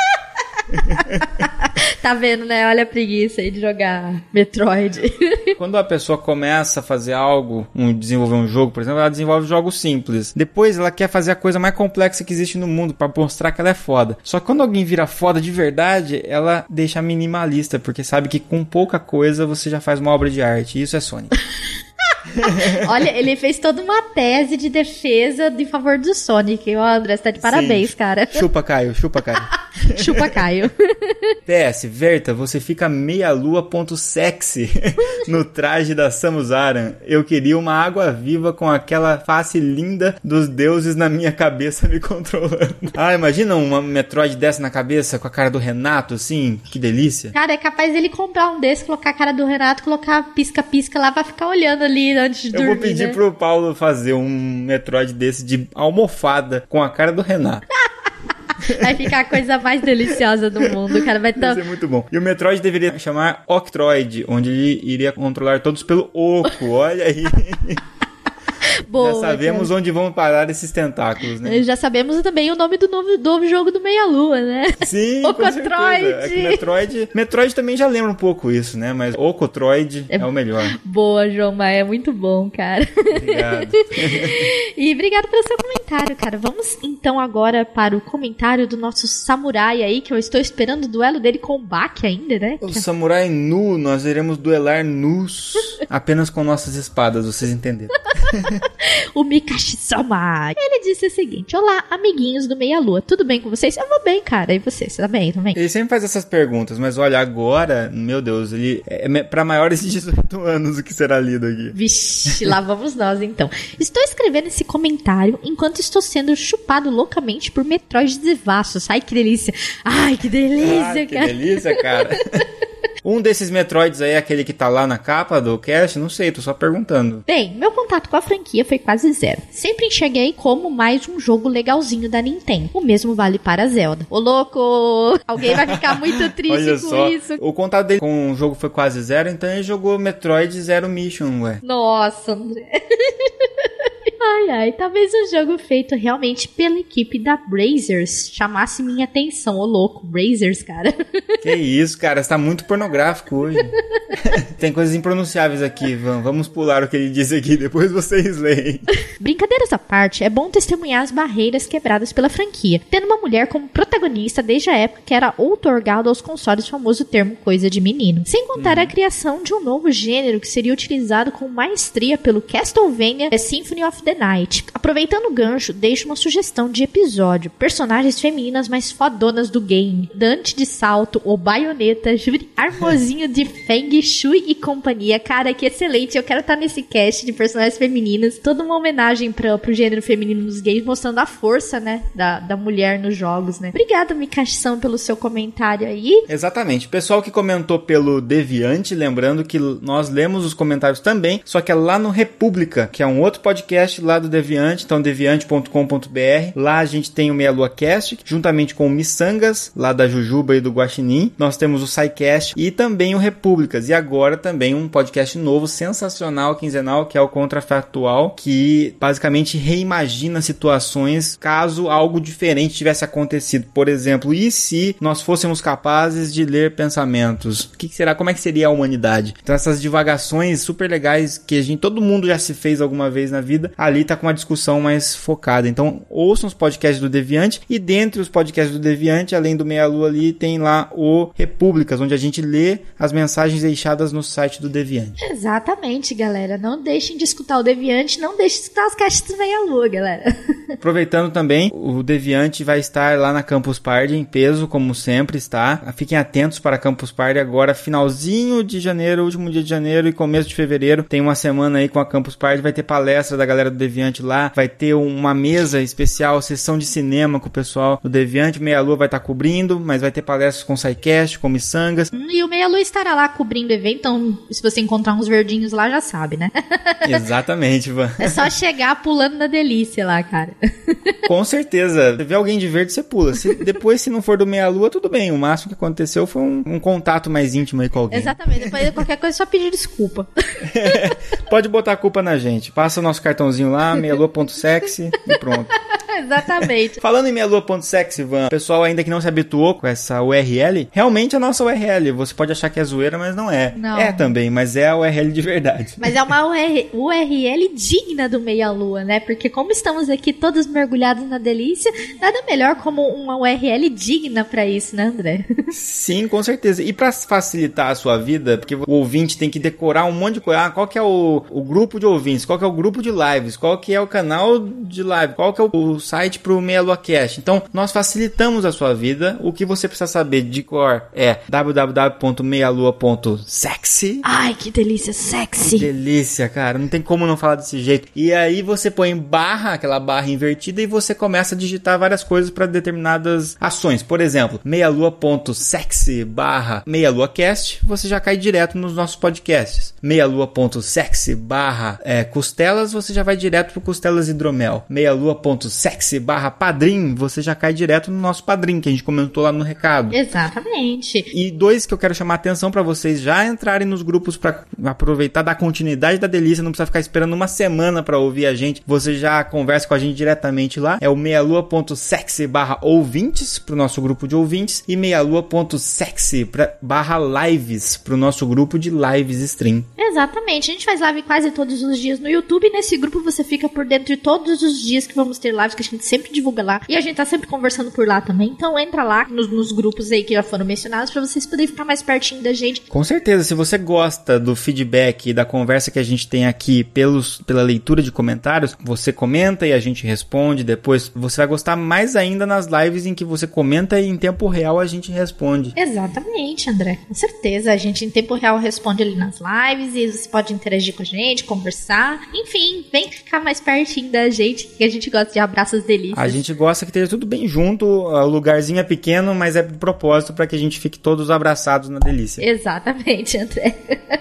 tá vendo, né? Olha a preguiça aí de jogar Metroid. Quando a pessoa começa a fazer algo, um, desenvolver um jogo, por exemplo, ela desenvolve jogos simples. Depois ela quer fazer a coisa mais complexa que existe no mundo para mostrar que ela é foda. Só que quando alguém vira foda de verdade, ela deixa minimalista, porque sabe que com pouca coisa você já faz uma obra de arte. E isso é Sonic. Olha, ele fez toda uma tese de defesa em favor do Sonic. Ó, André, você tá de parabéns, Sim. cara. Chupa, Caio, chupa, Caio. Chupa Caio. PS, Verta, você fica meia lua ponto sexy no traje da Samus Aran. Eu queria uma água viva com aquela face linda dos deuses na minha cabeça me controlando. Ah, imagina uma Metroid dessa na cabeça com a cara do Renato, assim, que delícia. Cara, é capaz dele comprar um desse, colocar a cara do Renato, colocar pisca-pisca lá pra ficar olhando ali antes de Eu dormir. vou pedir né? pro Paulo fazer um Metroid desse de almofada com a cara do Renato. Vai ficar a coisa mais deliciosa do mundo. Cara vai Isso estar. é muito bom. E o Metroid deveria chamar Octroid, onde ele iria controlar todos pelo oco. Olha aí. Boa. Já sabemos onde vão parar esses tentáculos, né? cara. Já sabemos também o nome do novo, do jogo do Meia Lua, né? Sim, O com certeza. Cotroid. É Metroid, Metroid também já lembra um pouco isso, né? Mas o Cotroid é, o melhor. Boa, João Maia. É muito bom, cara. Obrigado. E obrigado pelo seu comentário, cara. Vamos então agora para o comentário do nosso samurai aí, que eu estou esperando o duelo dele com o Baki ainda, né? o samurai nu, nós iremos duelar nus apenas com nossas espadas, vocês entenderam. o Mikashi-sama. Ele disse o seguinte: Olá, amiguinhos do Meia Lua, tudo bem com vocês? Eu vou bem, cara. E você? Você tá bem também? Ele sempre faz essas perguntas, mas olha, agora, meu Deus, ele é me- pra maiores de 18 anos o que será lido aqui. Vixe, lá vamos nós então. Estou escrevendo esse comentário enquanto estou sendo chupado loucamente por Metroid devassos. Ai, que delícia. Ai, que delícia, Ah, que cara. delícia, cara. Um desses Metroids aí é aquele que tá lá na capa do cast? Não sei, tô só perguntando. Bem, meu contato com a franquia foi quase zero. Sempre enxerguei como mais um jogo legalzinho da Nintendo. O mesmo vale para Zelda. Ô louco! Alguém vai ficar muito triste com só, isso. o contato dele com o jogo foi quase zero, então ele jogou Metroid Zero Mission, ué. Nossa, André. Ai, ai, talvez um jogo feito realmente pela equipe da Brazers chamasse minha atenção. Ô louco, Brazers, cara. Que isso, cara, você tá muito pornográfico hoje. Tem coisas impronunciáveis aqui, Van. Vamos pular o que ele disse aqui, depois vocês leem. Brincadeiras à parte, é bom testemunhar as barreiras quebradas pela franquia, tendo uma mulher como protagonista desde a época que era outorgado aos consoles o famoso termo coisa de menino. Sem contar a criação de um novo gênero que seria utilizado com maestria pelo Castlevania The Symphony of the Night. Aproveitando o gancho, deixo uma sugestão de episódio. Personagens femininas mais fodonas do game. Dante de Salto, o Baioneta, Armozinho de Feng Shui e companhia. Cara, que excelente. Eu quero estar nesse cast de personagens femininas. Toda uma homenagem pra, pro gênero feminino nos games, mostrando a força, né, da, da mulher nos jogos, né. Obrigada, Mikashi-san, pelo seu comentário aí. Exatamente. Pessoal que comentou pelo Deviante, lembrando que nós lemos os comentários também, só que é lá no República, que é um outro podcast lá do Deviante, então deviante.com.br. Lá a gente tem o Meia Lua Cast, juntamente com o Missangas, lá da Jujuba e do Guaxinim. Nós temos o SciCast e também o Repúblicas. E agora também um podcast novo, sensacional, quinzenal, que é o Contrafactual, que basicamente reimagina situações caso algo diferente tivesse acontecido. Por exemplo, e se nós fôssemos capazes de ler pensamentos? O que será? Como é que seria a humanidade? Então essas divagações super legais que a gente, todo mundo já se fez alguma vez na vida, ali ali tá com uma discussão mais focada. Então, ouçam os podcasts do Deviante e dentre os podcasts do Deviante, além do Meia Lua ali, tem lá o Repúblicas, onde a gente lê as mensagens deixadas no site do Deviante. Exatamente, galera. Não deixem de escutar o Deviante, não deixem de escutar os caixas do Meia Lua, galera. Aproveitando também, o Deviante vai estar lá na Campus Party em peso, como sempre está. Fiquem atentos para a Campus Party agora, finalzinho de janeiro, último dia de janeiro e começo de fevereiro. Tem uma semana aí com a Campus Party, vai ter palestra da galera do Deviante lá, vai ter uma mesa especial, sessão de cinema com o pessoal do Deviante. Meia Lua vai estar cobrindo, mas vai ter palestras com SciCast, com Missangas. E o Meia Lua estará lá cobrindo o evento, então se você encontrar uns verdinhos lá, já sabe, né? Exatamente, Ivan. É só chegar pulando na delícia lá, cara. Com certeza. Se vê alguém de verde, você pula. Se, depois, se não for do meia-lua, tudo bem. O máximo que aconteceu foi um, um, contato mais íntimo aí com alguém. Exatamente. Depois de qualquer coisa, é só pedir desculpa. Pode botar a culpa na gente. Passa o nosso cartãozinho lá, meialua.sexy e pronto. Exatamente. Falando em meialua.sexy, Van, pessoal ainda que não se habituou com essa URL, realmente é a nossa URL. Você pode achar que é zoeira, mas não é. Não. É também, mas é a URL de verdade. Mas é uma URL digna do Meia Lua, né? Porque como estamos aqui todos mergulhados na delícia, nada melhor como uma URL digna para isso, né, André? Sim, com certeza. E para facilitar a sua vida, porque o ouvinte tem que decorar um monte de coisa. Ah, qual que é o, o grupo de ouvintes? Qual que é o grupo de lives? Qual que é o canal de live? Qual que é o, o site pro Meia Lua Cast? Então, nós facilitamos a sua vida. O que você precisa saber de cor é www.meialua.sexy. Ai, que delícia, sexy. Que delícia, cara. Não tem como não falar desse jeito. E aí você põe barra, aquela barra invertida, e você começa a digitar várias coisas para determinadas ações. Por exemplo, meialua.sexy barra meialuacast, você já cai direto nos nossos podcasts. Meialua.sexy barra é, costelas, você já vai direto pro costelas hidromel. Meialua.sexy barra padrim, você já cai direto no nosso padrim, que a gente comentou lá no recado. Exatamente. E dois que eu quero chamar a atenção para vocês já entrarem nos grupos para aproveitar da continuidade da delícia, não precisa ficar esperando uma semana para ouvir a gente. Você já conversa com a gente diretamente lá. É o meialua.sexy barra ouvintes pro nosso grupo de ouvintes e meialua.sexy barra lives pro nosso grupo de lives stream. Exatamente. A gente faz live quase todos os dias no YouTube. E nesse grupo você fica por dentro de todos os dias que vamos ter lives que a gente sempre divulga lá. E a gente tá sempre conversando por lá também. Então entra lá nos, nos grupos aí que já foram mencionados para vocês poderem ficar mais pertinho da gente. Com certeza, se você gosta do feedback e da conversa que a gente tem aqui pelos, pela leitura de comentários, você comenta e a gente responde. Depois você vai gostar mais ainda nas lives em que você comenta e em tempo real a gente responde. Exatamente, André. Com certeza. A gente em tempo real responde ali nas lives e você pode interagir com a gente, conversar. Enfim, vem ficar mais pertinho da gente, que a gente gosta de abraços delícias. A gente gosta que esteja tudo bem junto. O lugarzinho é pequeno, mas é de propósito para que a gente fique todos abraçados na delícia. Exatamente, André.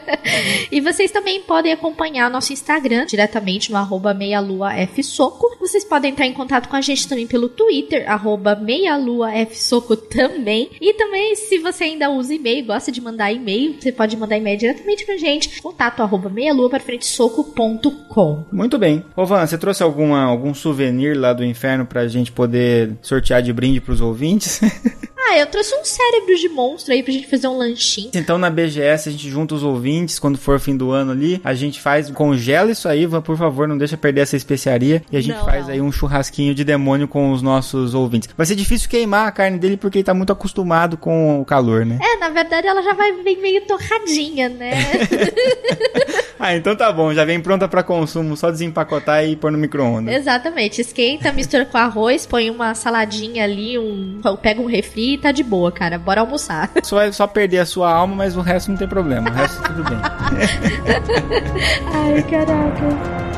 e vocês também podem acompanhar nosso Instagram diretamente no arroba meialuafsoco. Vocês podem entrar em contato com a gente também pelo Twitter, arroba meialuafsoco também. E também, se você ainda usa e-mail gosta de mandar e-mail, você pode mandar e-mail diretamente pra gente, contato arroba meialua para frente soco.com. Muito bem. Ô Van, você trouxe alguma, algum souvenir lá do inferno pra gente poder sortear de brinde pros ouvintes? Ah, eu trouxe um cérebro de monstro aí pra gente fazer um lanchinho. Então na BGS a gente junta os ouvintes quando for fim do ano ali, a gente faz, congela isso aí, por favor, não deixa perder essa especiaria e a gente Não, faz não. aí um churrasquinho de demônio com os nossos ouvintes. Vai ser difícil queimar a carne dele porque ele tá muito acostumado com o calor, né? É, na verdade ela já vai bem meio torradinha, né? Ah, então tá bom, já vem pronta pra consumo, só desempacotar e pôr no micro-ondas. Exatamente. Esquenta, mistura com arroz, põe uma saladinha ali, um, pega um refri e tá de boa, cara. Bora almoçar. Só vai só perder a sua alma, mas o resto não tem problema. O resto tudo bem. Ai, caraca.